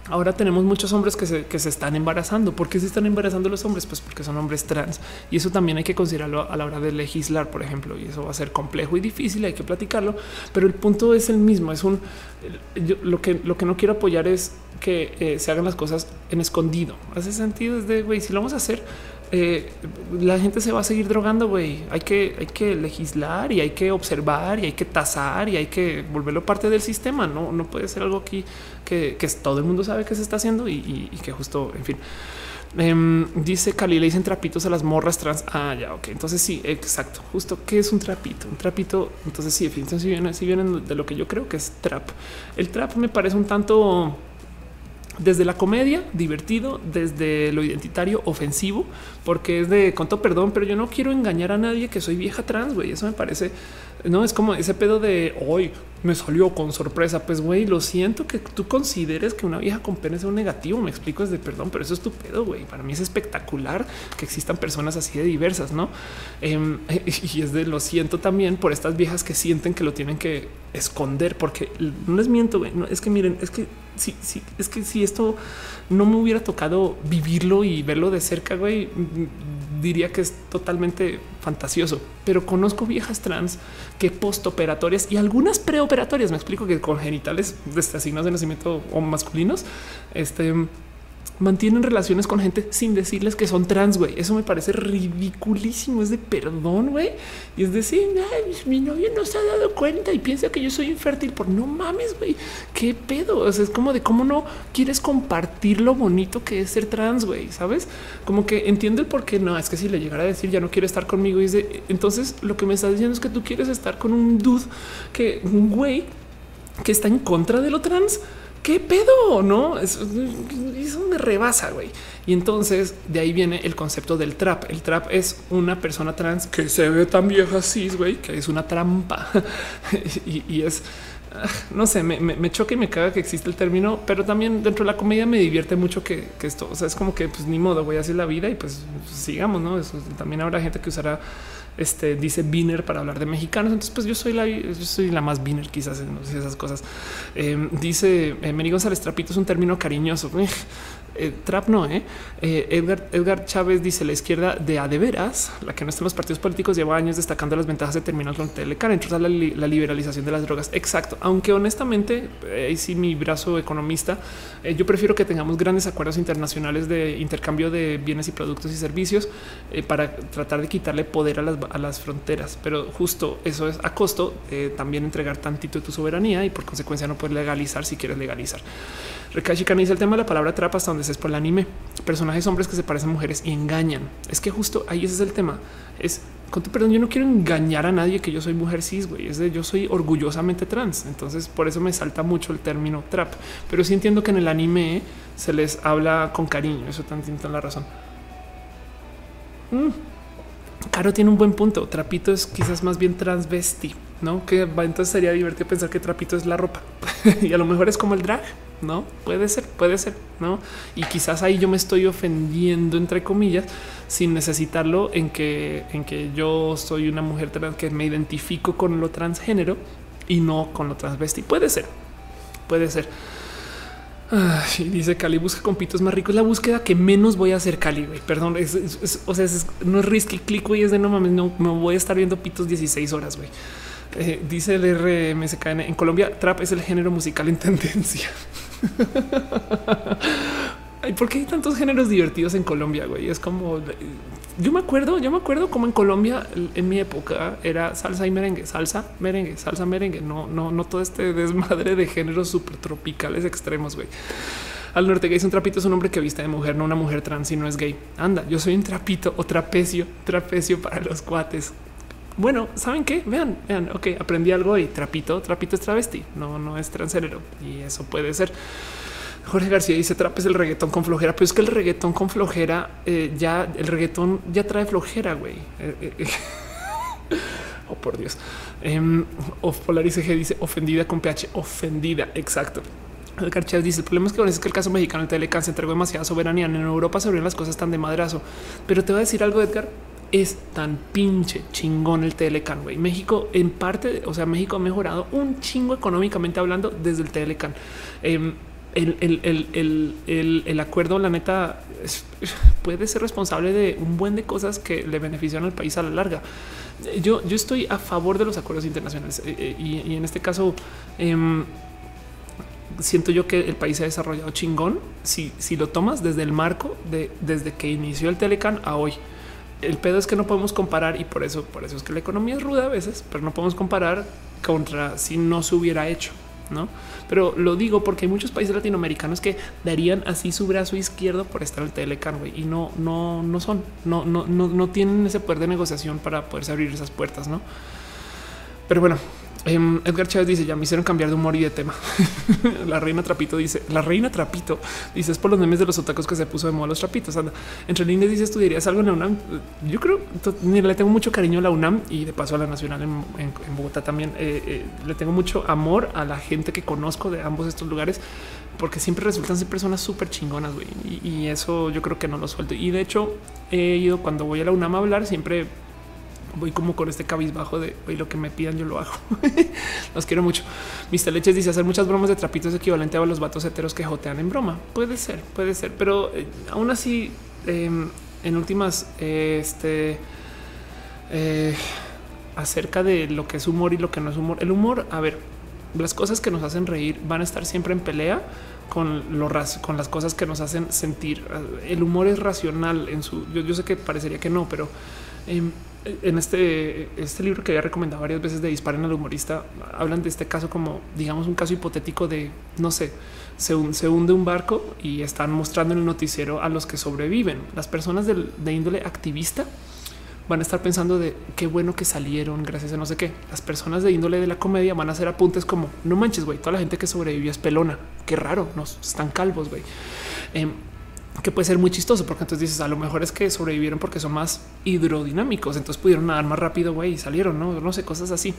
Speaker 1: Ahora tenemos muchos hombres que se, que se están embarazando. ¿Por qué se están embarazando los hombres? Pues porque son hombres trans. Y eso también hay que considerarlo a la hora de legislar, por ejemplo. Y eso va a ser complejo y difícil, hay que platicarlo. Pero el punto es el mismo. Es un yo- lo que lo que no quiero apoyar es que eh, se hagan las cosas en escondido. Hace sentido es de güey, si lo vamos a hacer, eh, la gente se va a seguir drogando, güey. Hay que, hay que legislar y hay que observar y hay que tasar y hay que volverlo parte del sistema. No, no puede ser algo aquí que, que todo el mundo sabe que se está haciendo y que justo, en fin. Em, dice Cali, le dicen trapitos a las morras trans. Ah, ya, ok. Entonces sí, exacto. Justo, ¿qué es un trapito? Un trapito, entonces sí, definitivamente si vienen, si vienen de lo que yo creo que es trap. El trap me parece un tanto desde la comedia, divertido, desde lo identitario, ofensivo, porque es de con perdón, pero yo no quiero engañar a nadie que soy vieja trans, güey. Eso me parece, no es como ese pedo de hoy me salió con sorpresa. Pues, güey, lo siento que tú consideres que una vieja con pene sea un negativo. Me explico, es de perdón, pero eso es tu pedo, güey. Para mí es espectacular que existan personas así de diversas, no? Em, y es de lo siento también por estas viejas que sienten que lo tienen que esconder, porque no les miento, güey. No, es que miren, es que sí, sí, es que si esto no me hubiera tocado vivirlo y verlo de cerca, güey, mm, diría que es totalmente fantasioso. Pero conozco viejas trans que postoperatorias y algunas preoperatorias, me explico que con genitales de signos de nacimiento o masculinos, este mantienen relaciones con gente sin decirles que son trans, güey. Eso me parece ridiculísimo. Es de perdón, güey. Y es decir, "Ay, mi novio no se ha dado cuenta y piensa que yo soy infértil. Por no mames, güey. Qué pedo. O es como de cómo no quieres compartir lo bonito que es ser trans, güey. Sabes? Como que entiendo el por qué no. Es que si le llegara a decir ya no quiere estar conmigo, y es de, entonces lo que me está diciendo es que tú quieres estar con un dude que un güey que está en contra de lo trans. ¿Qué pedo? No, eso, eso me rebasa, güey. Y entonces de ahí viene el concepto del trap. El trap es una persona trans que se ve tan vieja así, güey, que es una trampa. y, es, ah, no sé, me, me, choca y me caga que existe el término, pero también dentro de la comedia me divierte mucho que, esto, o sea, es como que pues ni modo, güey, así es la vida y pues, sigamos, ¿no? También habrá gente que usará este dice Biner para hablar de mexicanos. Entonces, pues yo soy la, más Biner, quizás sé esas cosas. Eh, dice eh, González Trapito es un término cariñoso. Eh, trap no, eh? Eh, Edgar, Edgar Chávez dice la izquierda de a de veras, la que no está en los partidos políticos, lleva años destacando las ventajas de terminar con Telecar, entonces la, la liberalización de las drogas. Exacto. Aunque honestamente, eh, ahí sí mi brazo economista, eh, yo prefiero que tengamos grandes acuerdos internacionales de intercambio de bienes y productos y servicios eh, para tratar de quitarle poder a las, a las fronteras. Pero justo eso es a costo de también entregar tantito de tu soberanía y por consecuencia no puedes legalizar si quieres legalizar. Rekai Chicana dice el tema de la palabra trap hasta donde se es por el anime. Personajes hombres que se parecen mujeres y engañan. Es que justo ahí ese es el tema. Es con tu perdón, yo no quiero engañar a nadie que yo soy mujer cis, güey. Es de yo soy orgullosamente trans. Entonces, por eso me salta mucho el término trap. Pero sí entiendo que en el anime se les habla con cariño. Eso también tiene la razón. Mm. Caro tiene un buen punto. Trapito es quizás más bien transvesti, no? Que entonces sería divertido pensar que trapito es la ropa y a lo mejor es como el drag, no puede ser, puede ser, no? Y quizás ahí yo me estoy ofendiendo, entre comillas, sin necesitarlo en que, en que yo soy una mujer trans que me identifico con lo transgénero y no con lo transvesti. Puede ser, puede ser. Ay, dice Cali busca con pitos más ricos. La búsqueda que menos voy a hacer Cali, güey. Perdón, es, o sea, no es risky click, güey. Es de no mames, no me voy a estar viendo pitos 16 horas, güey. Eh, dice el RMSKN en Colombia, trap es el género musical en tendencia. ¿Por qué hay tantos géneros divertidos en Colombia? Güey, es como yo me acuerdo, yo me acuerdo como en Colombia en mi época era salsa y merengue, salsa, merengue, salsa, merengue. No, no, no todo este desmadre de géneros súper tropicales extremos. Güey. Al norte gay es un trapito, es un hombre que viste de mujer, no una mujer trans y no es gay. Anda, yo soy un trapito o trapecio, trapecio para los cuates. Bueno, ¿saben qué? Vean, vean, ok, aprendí algo y trapito, trapito es travesti, no, no es transgénero y eso puede ser. Jorge García dice trapes el reggaetón con flojera, pero es que el reggaetón con flojera eh, ya el reggaetón ya trae flojera, güey. Eh, eh, oh, por Dios. Um, Polarice G dice ofendida con PH, ofendida. Exacto. El Chávez dice el problema es que, es que el caso mexicano el Telecan se entregó demasiada soberanía. En Europa se abrieron las cosas tan de madrazo. Pero te voy a decir algo, Edgar. Es tan pinche chingón el Telecan, güey. México, en parte, o sea, México ha mejorado un chingo económicamente hablando desde el Telecan. Eh, el, acuerdo, la neta, puede ser responsable de un buen de cosas que le benefician al país a la larga. Yo, yo estoy a favor de los acuerdos internacionales eh, eh, y, en este caso em, siento yo que el país se ha desarrollado chingón si, si lo tomas desde el marco de desde que inició el Telecan a hoy. El pedo es que no podemos comparar y por eso, por eso es que la economía es ruda a veces, pero no podemos comparar contra si no se hubiera hecho. ¿no? Pero lo digo porque hay muchos países latinoamericanos que darían así su brazo izquierdo por estar al Telecan y no, no, no son, no, no, no, no tienen ese poder de negociación para poderse abrir esas puertas, ¿no? Pero bueno, Em, Edgar Chávez dice: Ya me hicieron cambiar de humor y de tema. la reina Trapito dice: La reina Trapito dice: Es por los memes de los otacos que se puso de moda los trapitos. Anda entre líneas, dice: ¿Estudiarías algo en la UNAM? Yo creo que le tengo mucho cariño a la UNAM y de paso a la Nacional en, Bogotá también. Eh, eh, le tengo mucho amor a la gente que conozco de ambos estos lugares porque siempre resultan ser personas súper chingonas. güey. Y, y eso yo creo que no lo suelto. Y de hecho, he ido cuando voy a la UNAM a hablar, siempre voy como con este cabizbajo de hoy lo que me pidan yo lo hago. Los quiero mucho. Mr. Leches dice hacer muchas bromas de trapitos equivalente a los vatos heteros que jotean en broma. Puede ser, puede ser, pero eh, aún así, em, en últimas, este eh, acerca de lo que es humor y lo que no es humor. El humor, a ver, las cosas que nos hacen reír van a estar siempre en pelea con lo con las cosas que nos hacen sentir. El humor es racional en su. Yo, sé que parecería que no, pero em, en este, este libro que había recomendado varias veces de Disparen al humorista, hablan de este caso como, digamos, un caso hipotético de, no sé, se, hunde un barco y están mostrando en el noticiero a los que sobreviven. Las personas de índole activista van a estar pensando de qué bueno que salieron gracias a no sé qué. Las personas de índole de la comedia van a hacer apuntes como no manches, güey, toda la gente que sobrevivió es pelona. Qué raro, no están calvos, güey. Em, que puede ser muy chistoso porque entonces dices a lo mejor es que sobrevivieron porque son más hidrodinámicos, entonces pudieron nadar más rápido y salieron, no, no sé, cosas así.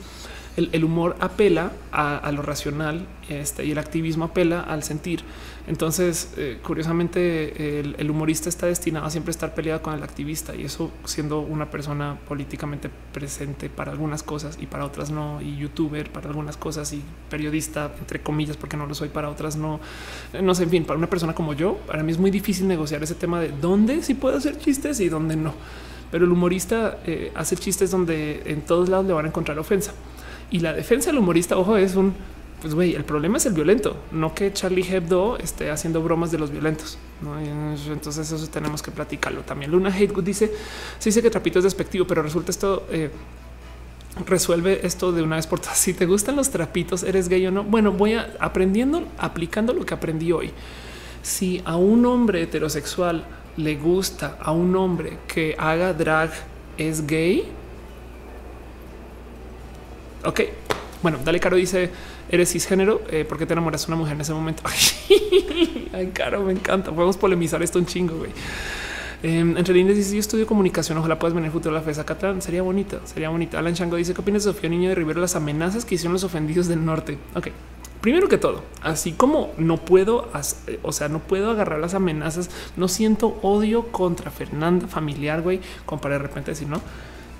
Speaker 1: El, humor apela a, lo racional este, y el activismo apela al sentir. Entonces, eh, curiosamente, el, humorista está destinado a siempre estar peleado con el activista y eso siendo una persona políticamente presente para algunas cosas y para otras no, y youtuber para algunas cosas y periodista, entre comillas, porque no lo soy para otras no. No sé, en fin, para una persona como yo, para mí es muy difícil negociar ese tema de dónde sí puedo hacer chistes y dónde no. Pero el humorista eh, hace chistes donde en todos lados le van a encontrar ofensa. Y la defensa del humorista, ojo, es un pues güey, el problema es el violento, no que Charlie Hebdo esté haciendo bromas de los violentos. Entonces eso tenemos que platicarlo también. Luna Hategood dice, se dice que trapito es despectivo, pero resulta esto... Eh, resuelve esto de una vez por todas. Si te gustan los trapitos, eres gay o no. Bueno, voy a aprendiendo, aplicando lo que aprendí hoy. Si a un hombre heterosexual le gusta a un hombre que haga drag, es gay. Ok, bueno, Dale Caro dice eres cisgénero, eh, ¿por qué te enamoras de una mujer en ese momento? Ay, caro, me encanta. Podemos polemizar esto un chingo, güey. Eh, entre líneas dice yo estudio comunicación, ojalá puedas venir futuro a la FESA Catlán. Sería bonita, sería bonita. Alan Chango dice, ¿qué opinas de Sofía Niño de Rivera las amenazas que hicieron los ofendidos del norte? Ok, primero que todo, así como no puedo, o sea, no puedo agarrar las amenazas, no siento odio contra Fernanda familiar, güey, como para de repente decir, no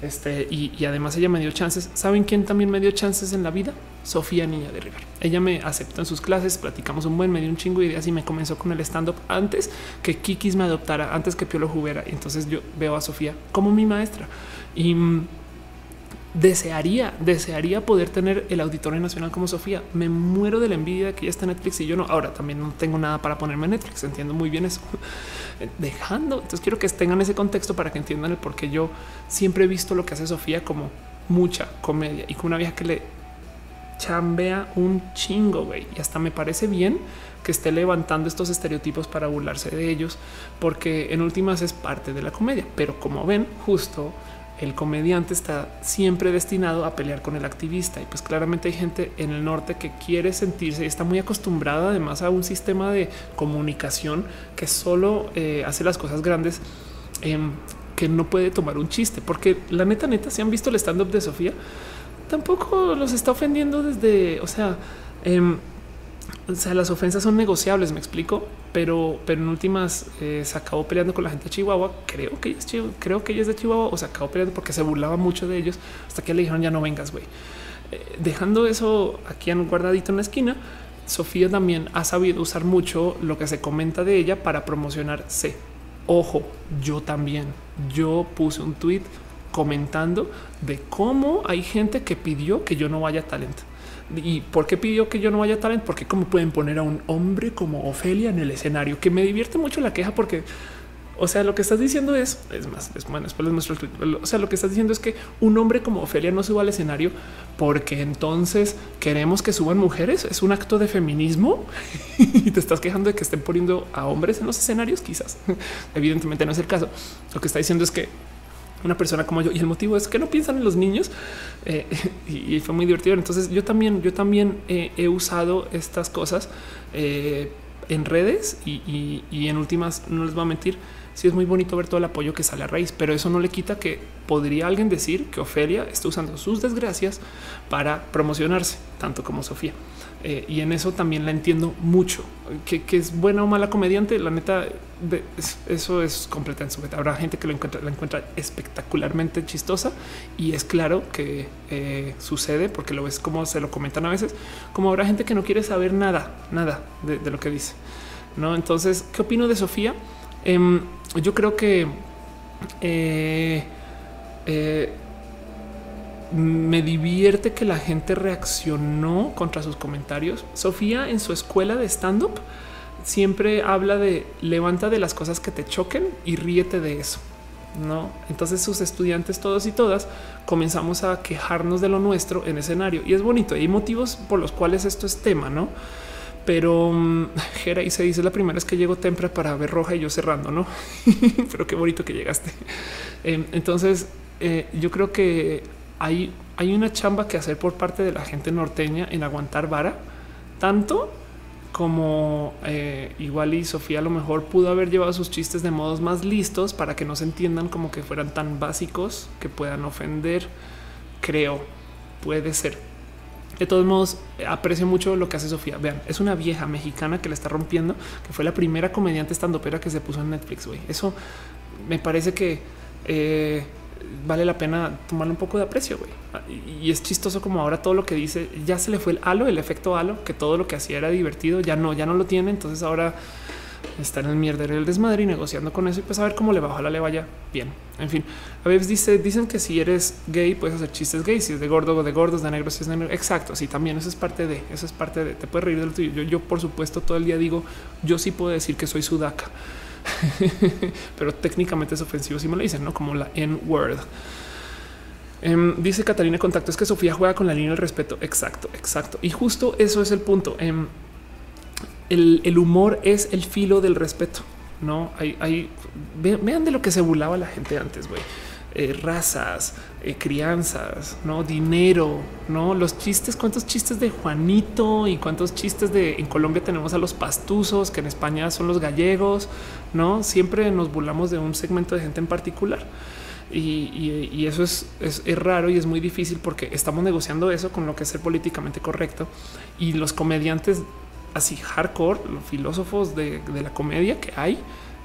Speaker 1: este, y, además ella me dio chances. ¿Saben quién también me dio chances en la vida? Sofía Niña de Rivera. Ella me aceptó en sus clases, platicamos un buen, me dio un chingo de ideas y me comenzó con el stand-up antes que Kikis me adoptara, antes que Piolo jugara. Entonces yo veo a Sofía como mi maestra. Y desearía, desearía poder tener el Auditorio Nacional como Sofía. Me muero de la envidia de que ya está Netflix y yo no. Ahora también no tengo nada para ponerme en Netflix. Entiendo muy bien eso. Dejando. Entonces quiero que tengan ese contexto para que entiendan el por qué yo siempre he visto lo que hace Sofía como mucha comedia y como una vieja que le chambea un chingo, güey. Y hasta me parece bien que esté levantando estos estereotipos para burlarse de ellos, porque en últimas es parte de la comedia. Pero como ven, justo el comediante está siempre destinado a pelear con el activista. Y pues claramente hay gente en el norte que quiere sentirse y está muy acostumbrada además a un sistema de comunicación que solo eh, hace las cosas grandes em, que no puede tomar un chiste. Porque la neta neta si han visto el stand up de Sofía tampoco los está ofendiendo desde o sea em, o sea, las ofensas son negociables, me explico, pero, pero en últimas eh, se acabó peleando con la gente de Chihuahua. Creo que ella es, creo que ella de Chihuahua o se acabó peleando porque se burlaba mucho de ellos hasta que le dijeron ya no vengas, güey. Eh, dejando eso aquí en guardadito en la esquina, Sofía también ha sabido usar mucho lo que se comenta de ella para promocionarse. Ojo, yo también. Yo puse un tweet comentando de cómo hay gente que pidió que yo no vaya a talento ¿Y por qué pidió que yo no vaya a talent? Porque cómo pueden poner a un hombre como Ofelia en el escenario, que me divierte mucho la queja porque, o sea, lo que estás diciendo es, es más, es bueno, después les muestro, o sea, lo que estás diciendo es que un hombre como Ofelia no suba al escenario porque entonces queremos que suban mujeres, es un acto de feminismo. Y te estás quejando de que estén poniendo a hombres en los escenarios, quizás, evidentemente no es el caso. Lo que está diciendo es que una persona como yo. Y el motivo es que no piensan en los niños eh, y, fue muy divertido. Entonces yo también, yo también he usado estas cosas eh, en redes y, en últimas no les voy a mentir. Sí es muy bonito ver todo el apoyo que sale a raíz, pero eso no le quita que podría alguien decir que Ofelia está usando sus desgracias para promocionarse, tanto como Sofía. Eh, y en eso también la entiendo mucho. Que, es buena o mala comediante, la neta, eso es completamente sujeto. Habrá gente que lo encuentra, la encuentra espectacularmente chistosa y es claro que eh, sucede porque lo ves como se lo comentan a veces, como habrá gente que no quiere saber nada, nada de, lo que dice. No, entonces, ¿qué opino de Sofía? Em, yo creo que eh, me divierte que la gente reaccionó contra sus comentarios. Sofía en su escuela de stand up siempre habla de levanta de las cosas que te choquen y ríete de eso. No, entonces sus estudiantes, todos y todas, comenzamos a quejarnos de lo nuestro en escenario y es bonito. Hay motivos por los cuales esto es tema, no? Pero Jera mm, y se dice la primera vez que llego temprano para ver roja y yo cerrando, no? Pero qué bonito que llegaste. Em, entonces, eh, yo creo que hay, una chamba que hacer por parte de la gente norteña en aguantar vara, tanto como eh, igual y Sofía a lo mejor pudo haber llevado sus chistes de modos más listos para que no se entiendan como que fueran tan básicos que puedan ofender. Creo, puede ser. De todos modos, aprecio mucho lo que hace Sofía. Vean, es una vieja mexicana que le está rompiendo, que fue la primera comediante estandopera que se puso en Netflix. Güey, eso me parece que eh, vale la pena tomarle un poco de aprecio. güey. Y es chistoso como ahora todo lo que dice ya se le fue el halo, el efecto halo, que todo lo que hacía era divertido, ya no, ya no lo tiene. Entonces ahora está en el mierder el desmadre y negociando con eso y pues a ver cómo le va. Ojalá le vaya bien. En fin, a veces dice, dicen que si eres gay puedes hacer chistes gay, si es de gordo o de gordos, de negro, si es de negro. Exacto. Sí, también eso es parte de eso es parte de te puedes reír del tuyo. Yo, yo, por supuesto, todo el día digo, yo sí puedo decir que soy sudaca pero técnicamente es ofensivo si me lo dicen, no como la N word. Em, dice Catalina Contacto es que Sofía juega con la línea del respeto. Exacto, exacto. Y justo eso es el punto. Em, el, humor es el filo del respeto. No hay, vean de lo que se burlaba la gente antes, güey. Eh, razas, eh, crianzas, no dinero, no los chistes. Cuántos chistes de Juanito y cuántos chistes de en Colombia tenemos a los pastuzos, que en España son los gallegos. No siempre nos burlamos de un segmento de gente en particular. Y, eso es, raro y es muy difícil porque estamos negociando eso con lo que es ser políticamente correcto. Y los comediantes así hardcore, los filósofos de la comedia que hay,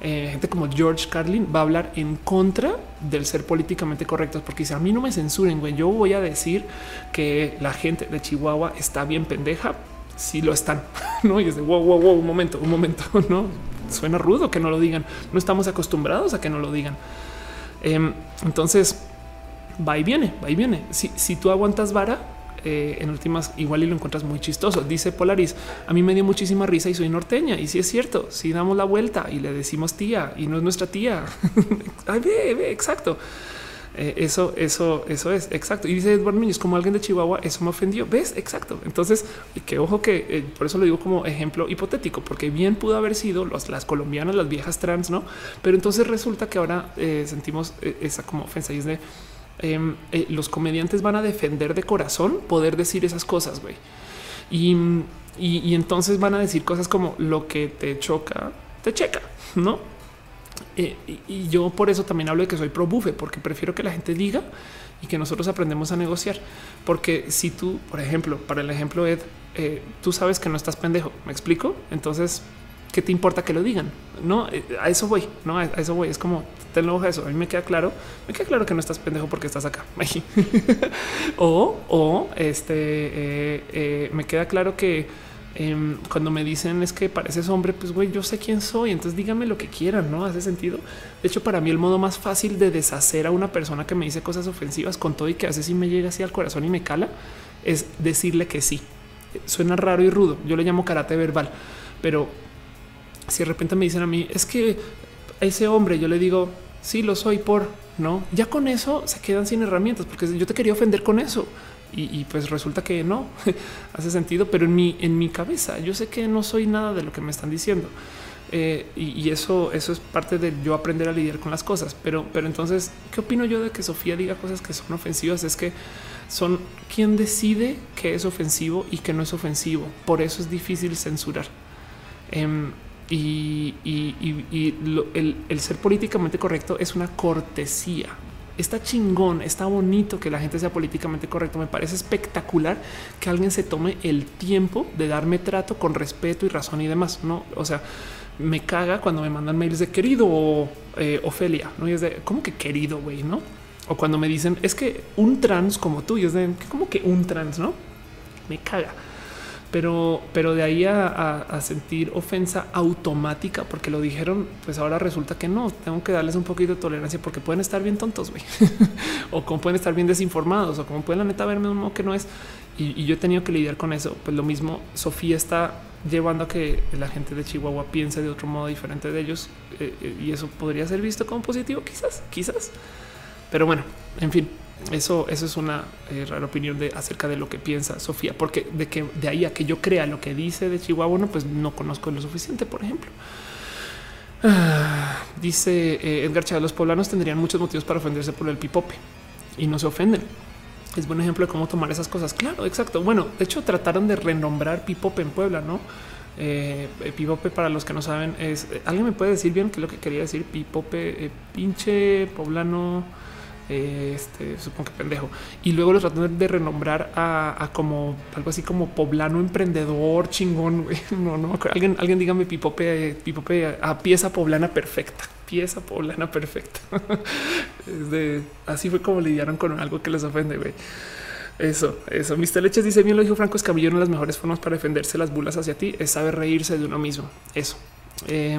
Speaker 1: eh, gente como George Carlin va a hablar en contra del ser políticamente correctos, porque si a mí no me censuren, güey, yo voy a decir que la gente de Chihuahua está bien pendeja. Si lo están, no? Y es de wow, wow, wow, un momento, un momento, no suena rudo que no lo digan. No estamos acostumbrados a que no lo digan. Em, entonces, va y viene, va y viene. Si, si tú aguantas vara, eh, en últimas igual y lo encuentras muy chistoso. Dice Polaris, a mí me dio muchísima risa y soy norteña. Y si es cierto, si damos la vuelta y le decimos tía y no es nuestra tía. Ay, exacto. Eh, eso, eso, eso es exacto. Y dice Edward Muñoz, como alguien de Chihuahua, eso me ofendió. Ves, exacto. Entonces, que ojo que eh, por eso lo digo como ejemplo hipotético, porque bien pudo haber sido las colombianas, las viejas trans, no? Pero entonces resulta que ahora sentimos esa como ofensa y es de Em, eh, los comediantes van a defender de corazón poder decir esas cosas, güey. Y, entonces van a decir cosas como lo que te choca, te checa, ¿no? Eh, y, yo por eso también hablo de que soy pro bufe, porque prefiero que la gente diga y que nosotros aprendemos a negociar. Porque si tú, por ejemplo, para el ejemplo Ed, eh, tú sabes que no estás pendejo, ¿me explico? Entonces ¿qué te importa que lo digan? No, eh, a eso voy, no, a eso voy. Es como tenlo eso. A mí me queda claro, me queda claro que no estás pendejo porque estás acá. o, o este eh, eh, me queda claro que em, cuando me dicen es que pareces hombre, pues güey, yo sé quién soy. Entonces díganme lo que quieran, no hace sentido. De hecho, para mí el modo más fácil de deshacer a una persona que me dice cosas ofensivas con todo y que hace si me llega así al corazón y me cala es decirle que sí. Suena raro y rudo. Yo le llamo karate verbal, pero si de repente me dicen a mí, es que ese hombre, yo le digo, sí, lo soy por, ¿no? Ya con eso se quedan sin herramientas, porque yo te quería ofender con eso. Y, pues resulta que no hace sentido, pero en mi, en mi cabeza yo sé que no soy nada de lo que me están diciendo. Eh, y, eso, eso es parte de yo aprender a lidiar con las cosas. Pero, pero entonces, ¿qué opino yo de que Sofía diga cosas que son ofensivas? Es que son quien decide que es ofensivo y que no es ofensivo. Por eso es difícil censurar. Em, y, el, ser políticamente correcto es una cortesía. Está chingón, está bonito que la gente sea políticamente correcto. Me parece espectacular que alguien se tome el tiempo de darme trato con respeto y razón y demás. No, o sea, me caga cuando me mandan mails de querido eh, Ofelia, no y es de cómo que querido güey, no? O cuando me dicen es que un trans como tú y es de como que un trans, no me caga pero, pero de ahí a, sentir ofensa automática porque lo dijeron, pues ahora resulta que no, tengo que darles un poquito de tolerancia porque pueden estar bien tontos, güey, o como pueden estar bien desinformados, o como pueden la neta verme un modo que no es. Y, yo he tenido que lidiar con eso. Pues lo mismo, Sofía está llevando a que la gente de Chihuahua piense de otro modo diferente de ellos, eh, eh, y eso podría ser visto como positivo, quizás, quizás. Pero bueno, en fin, eso, eso es una eh, rara opinión de acerca de lo que piensa Sofía, porque de que de ahí a que yo crea lo que dice de Chihuahua, bueno, pues no conozco lo suficiente, por ejemplo. Ah, dice eh, Edgar Chávez, los poblanos tendrían muchos motivos para ofenderse por el pipope y no se ofenden. Es buen ejemplo de cómo tomar esas cosas. Claro, exacto. Bueno, de hecho trataron de renombrar pipope en Puebla, ¿no? Eh, pipope para los que no saben es alguien me puede decir bien qué es lo que quería decir pipope pinche poblano este supongo que pendejo. Y luego lo tratan de renombrar a, como algo así como poblano emprendedor chingón. No, no Alguien, alguien dígame pipope, pipope a, pieza poblana perfecta, pieza poblana perfecta. así fue como lidiaron con algo que les ofende. Güey. Eso, eso. Mr. Leches dice bien lo dijo Franco Escamillo. Una de las mejores formas para defenderse las bulas hacia ti es saber reírse de uno mismo. Eso. Eh,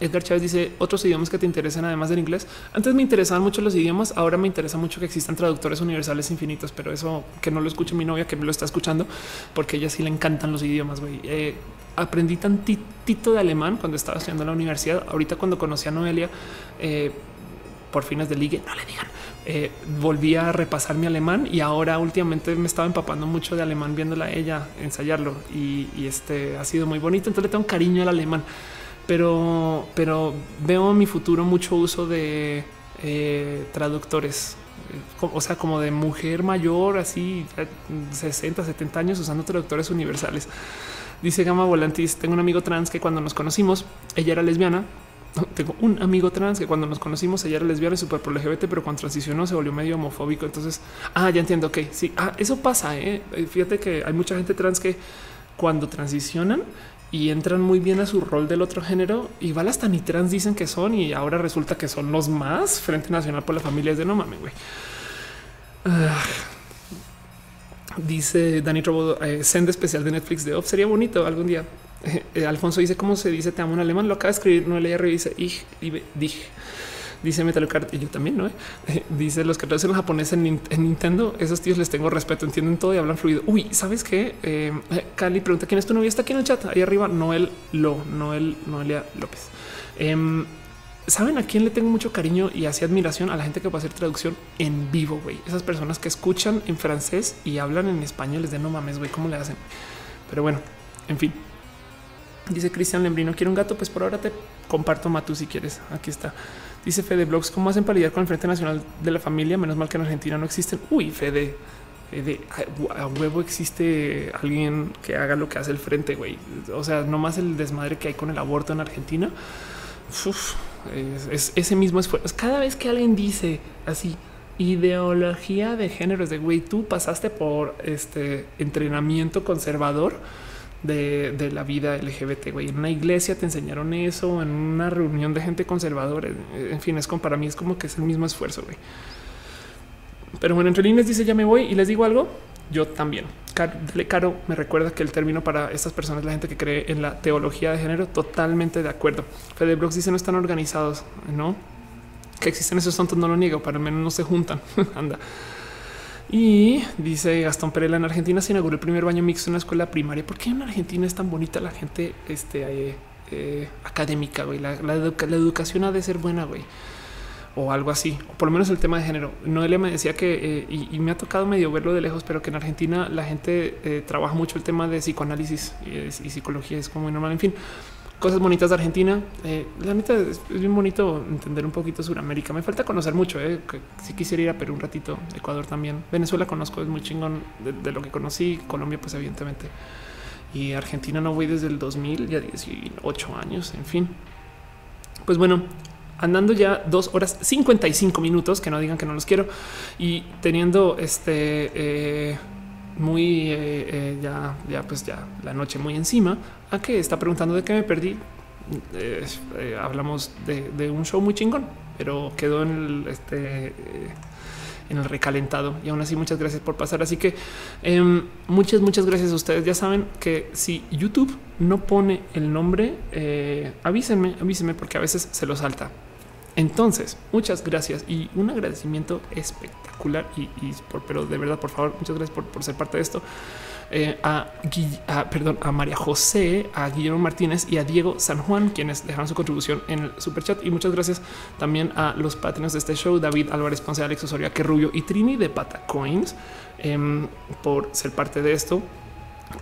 Speaker 1: Edgar Chávez dice otros idiomas que te interesan además del inglés. Antes me interesaban mucho los idiomas, ahora me interesa mucho que existan traductores universales infinitos, pero eso que no lo escuche mi novia que me lo está escuchando porque a ella sí le encantan los idiomas. Eh, aprendí tantito de alemán cuando estaba estudiando en la universidad. Ahorita cuando conocí a Noelia eh, por fines de ligue, no le digan. Eh, volví a repasar mi alemán y ahora últimamente me estaba empapando mucho de alemán viéndola a ella ensayarlo y, y este ha sido muy bonito. Entonces le tengo cariño al alemán pero, pero veo en mi futuro mucho uso de eh, traductores, o sea, como de mujer mayor, así 60, 70 años usando traductores universales. Dice Gama Volantis, tengo un amigo trans que cuando nos conocimos, ella era lesbiana. Tengo un amigo trans que cuando nos conocimos ella era lesbiana y súper pro LGBT, pero cuando transicionó se volvió medio homofóbico. Entonces, ah, ya entiendo. Ok, sí, ah, eso pasa. ¿eh? Fíjate que hay mucha gente trans que cuando transicionan y entran muy bien a su rol del otro género. Igual hasta ni trans dicen que son y ahora resulta que son los más Frente Nacional por las familias de no mames, güey. Ah. dice Dani Robo, eh, send especial de Netflix de Off. Sería bonito algún día. Eh, Alfonso dice cómo se dice te amo en alemán. Lo acaba de escribir, no leía, revisa. Ich, dich. Dice Metal Card y yo también, ¿no? dice los que traducen japonés en, en, Nintendo, esos tíos les tengo respeto, entienden todo y hablan fluido. Uy, ¿sabes qué? Eh, Cali pregunta quién es tu novia, está aquí en el chat, ahí arriba, Noel Lo, Noel, Noelia López. Eh, ¿Saben a quién le tengo mucho cariño y así admiración? A la gente que va a hacer traducción en vivo, güey. Esas personas que escuchan en francés y hablan en español, les de no mames, güey, ¿cómo le hacen? Pero bueno, en fin. Dice Cristian Lembrino, quiero un gato, pues por ahora te comparto Matu si quieres. Aquí está. Dice Fede Blogs, ¿cómo hacen para lidiar con el Frente Nacional de la Familia? Menos mal que en Argentina no existen. Uy, Fede, Fede, a huevo existe alguien que haga lo que hace el Frente, güey. O sea, no más el desmadre que hay con el aborto en Argentina. Uf, es, ese mismo esfuerzo. Cada vez que alguien dice así, ideología de género, es de güey, tú pasaste por este entrenamiento conservador de, la vida LGBT. Güey, en una iglesia te enseñaron eso, en una reunión de gente conservadora. En fin, es como para mí, es como que es el mismo esfuerzo. Güey. Pero bueno, entre líneas dice ya me voy y les digo algo yo también. Caro me recuerda que el término para estas personas, la gente que cree en la teología de género, totalmente de acuerdo. Fede Brooks dice no están organizados, no que existen esos tontos, no lo niego, para al menos no se juntan. Anda. Y dice Gastón Perela en Argentina se inauguró el primer baño mixto en una escuela primaria. ¿Por qué en Argentina es tan bonita la gente este, eh, eh, académica? Güey? La, la, la educación ha de ser buena, güey o algo así, por lo menos el tema de género. Noelia me decía que, eh, y, me ha tocado medio verlo de lejos, pero que en Argentina la gente trabaja mucho el tema de psicoanálisis y, psicología, es como normal. En fin, cosas bonitas de Argentina. Eh, la neta es, bien bonito entender un poquito Sudamérica. Me falta conocer mucho. si quisiera ir a Perú un ratito, Ecuador también. Venezuela conozco, es muy chingón de, lo que conocí. Colombia, pues evidentemente. Y Argentina no voy desde el 2000, ya 18 años, en fin. Pues bueno, andando ya dos horas 55 minutos, que no digan que no los quiero, y teniendo este eh, muy eh, eh, ya, ya, pues ya la noche muy encima, a que está preguntando de qué me perdí. hablamos de, un show muy chingón, pero quedó en el este en el recalentado y aún así muchas gracias por pasar. Así que em, muchas, muchas gracias a ustedes. Ya saben que si YouTube no pone el nombre, avísenme, avísenme porque a veces se lo salta. Entonces, muchas gracias y un agradecimiento espectacular y, por, pero de verdad, por favor, muchas gracias por, ser parte de esto. Eh, a, perdón, a María José, a Guillermo Martínez y a Diego San Juan, quienes dejaron su contribución en el super chat. Y muchas gracias también a los patrones de este show, David Álvarez Ponce, Alex Osoria, que Rubio y Trini de Patacoins em, por ser parte de esto.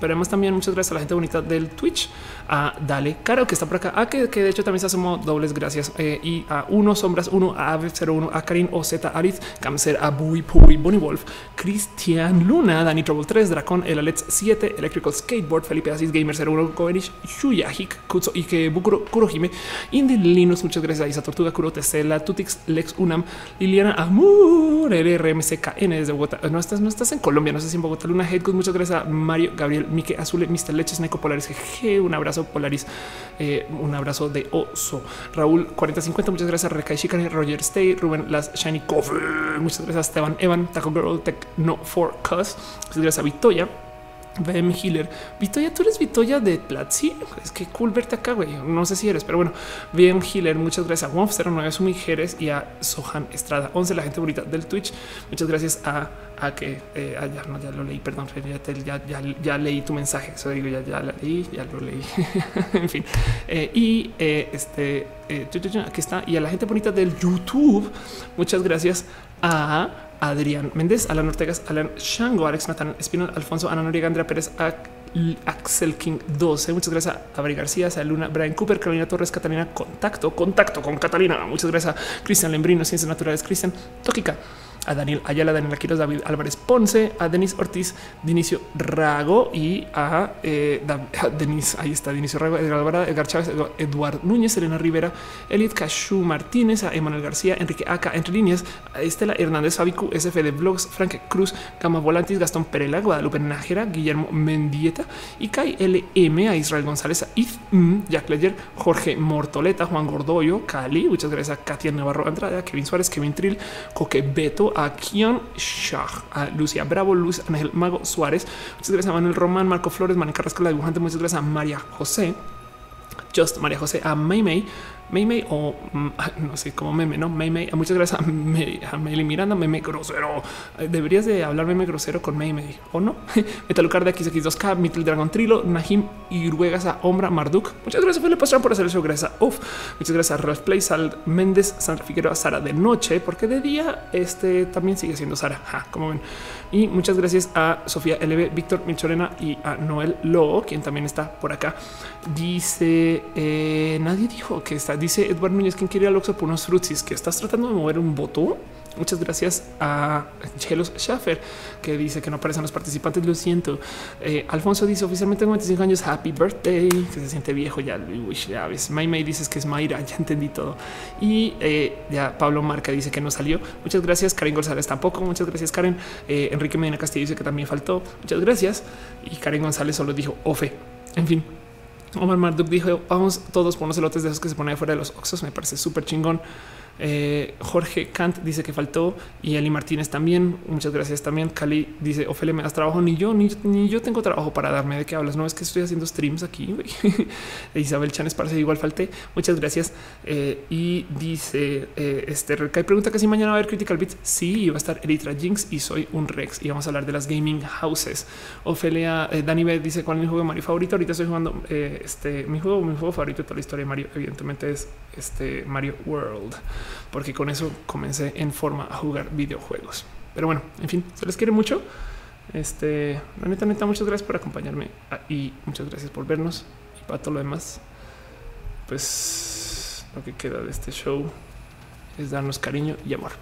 Speaker 1: Pero además también muchas gracias a la gente bonita del Twitch, a Dale Caro que está por acá, a que, de hecho también se sumó dobles gracias. Eh, y a uno sombras uno a Ave 01 a Karin OZ Ariz Camser a Bui Pui Bonnie Wolf Cristian Luna Dani Trouble 3 Dracon El Alex 7 Electrical Skateboard Felipe Asis Gamer 01 Koenich Shuya Hik Kutso Ike Bukuro Kurohime Indy Linux muchas gracias a Isa Tortuga Kuro Tesela Tutix Lex Unam Liliana Amur RRMCKN desde Bogotá. No estás no estás en Colombia no sé si en Bogotá Luna Headgood muchas gracias a Mario Gabriel Mike Azul Mr. Leches Neko Polaris GG un abrazo Polaris, eh, un abrazo de oso. Raúl 4050, muchas gracias. Rekai Shikari, Roger Stay, Rubén Las Shiny Coffee, muchas gracias. Esteban Evan, Taco Girl, Tech No for Cuz, muchas gracias a Victoria. BM Healer. Vitoya, tú eres Vitoya de Platzi. Es que cool verte acá, güey. No sé si eres, pero bueno. BM Healer, muchas gracias a Womf 09 Sumi Jerez y a Sohan Estrada 11, la gente bonita del Twitch. Muchas gracias a, a que eh, ya, no, ya lo leí, perdón, ya, ya, leí tu mensaje. Eso digo, ya, ya la leí, ya lo leí. en fin. Eh, y eh, este aquí está. Y a la gente bonita del YouTube, muchas gracias a Adrián Méndez, Alan Ortegas, Alan Shango, Alex Nathan Espinal, Alfonso, Ana Noriega, Andrea Pérez, Axel King 12. Muchas gracias a Abril García, a Luna, Brian Cooper, Carolina Torres, Catalina, Contacto, Contacto con Catalina. Muchas gracias a Cristian Lembrino, Ciencias Naturales, Cristian Tóquica a Daniel Ayala, Daniel Aquiles, David Álvarez Ponce, a Denis Ortiz, Dinicio Rago y a, eh, Denis, ahí está, Dinicio Rago, Edgar Alvarado, Edgar Chávez, Eduardo Núñez, Elena Rivera, Elliot Cashu Martínez, a Emanuel García, Enrique Aca, entre líneas, a Estela Hernández, Fabicu, SF de Blogs, Frank Cruz, Gama Volantis, Gastón Perela, Guadalupe Nájera, Guillermo Mendieta, y Kai LM, a Israel González, a If, Jack Ledger, Jorge Mortoleta, Juan Gordoyo, Cali, muchas gracias a Katia Navarro Andrade, a Kevin Suárez, Kevin Trill, Coque Beto, a Kion Shah, a Lucia Bravo, Luz Ángel Mago Suárez, muchas gracias a Manuel Román, Marco Flores, Mani Carrasco, la dibujante, muchas gracias a María José. Just María José, a May May, May o mm, no sé cómo meme, no May Muchas gracias a, May, a Miranda, meme grosero. Eh, deberías de hablar meme grosero con May o no. Metalucar de X2K, Mittel Dragon Trilo, Najim y Ruegas a Ombra Marduk. Muchas gracias, Felipe Pastrán, por hacer el show. Gracias Uf. Muchas gracias a Ralph Play, Sal Méndez, Sandra Figueroa, Sara de noche, porque de día este también sigue siendo Sara. como ven. Y muchas gracias a Sofía LB, Víctor Milchorena y a Noel Lobo, quien también está por acá. Dice eh, nadie dijo que está Dice Edward Núñez, quien quiere al Oxxo por unos frutsis, que estás tratando de mover un voto. Muchas gracias a Chelos Schaffer, que dice que no aparecen los participantes. Lo siento. Eh, Alfonso dice oficialmente 25 años. Happy birthday, que se siente viejo ya. Ya ves. May May dices que es Mayra. Ya entendí todo. Y eh, ya Pablo Marca dice que no salió. Muchas gracias. Karen González tampoco. Muchas gracias, Karen. Eh, Enrique Medina Castillo dice que también faltó. Muchas gracias. Y Karen González solo dijo Ofe. En fin, Omar Marduk dijo vamos todos por unos elotes de esos que se ponen fuera de los oxos. Me parece súper chingón. Eh, Jorge Kant dice que faltó y Eli Martínez también. Muchas gracias también. Cali dice Ophelia, me das trabajo. Ni yo, ni, yo tengo trabajo para darme de qué hablas. No es que estoy haciendo streams aquí. Isabel Chanes parece igual falté. Muchas gracias. Eh, y dice eh, este Recae pregunta que si mañana va a haber Critical Beats. Sí, va a estar Eritra Jinx y soy un Rex y vamos a hablar de las gaming houses. Ofelia Dani B dice cuál es mi juego de Mario favorito. Ahorita estoy jugando este mi juego, mi juego favorito de toda la historia de Mario. Evidentemente es este Mario World porque con eso comencé en forma a jugar videojuegos. Pero bueno, en fin, se les quiere mucho. Este, la neta, neta, muchas gracias por acompañarme y muchas gracias por vernos. Y para todo lo demás, pues lo que queda de este show es darnos cariño y amor.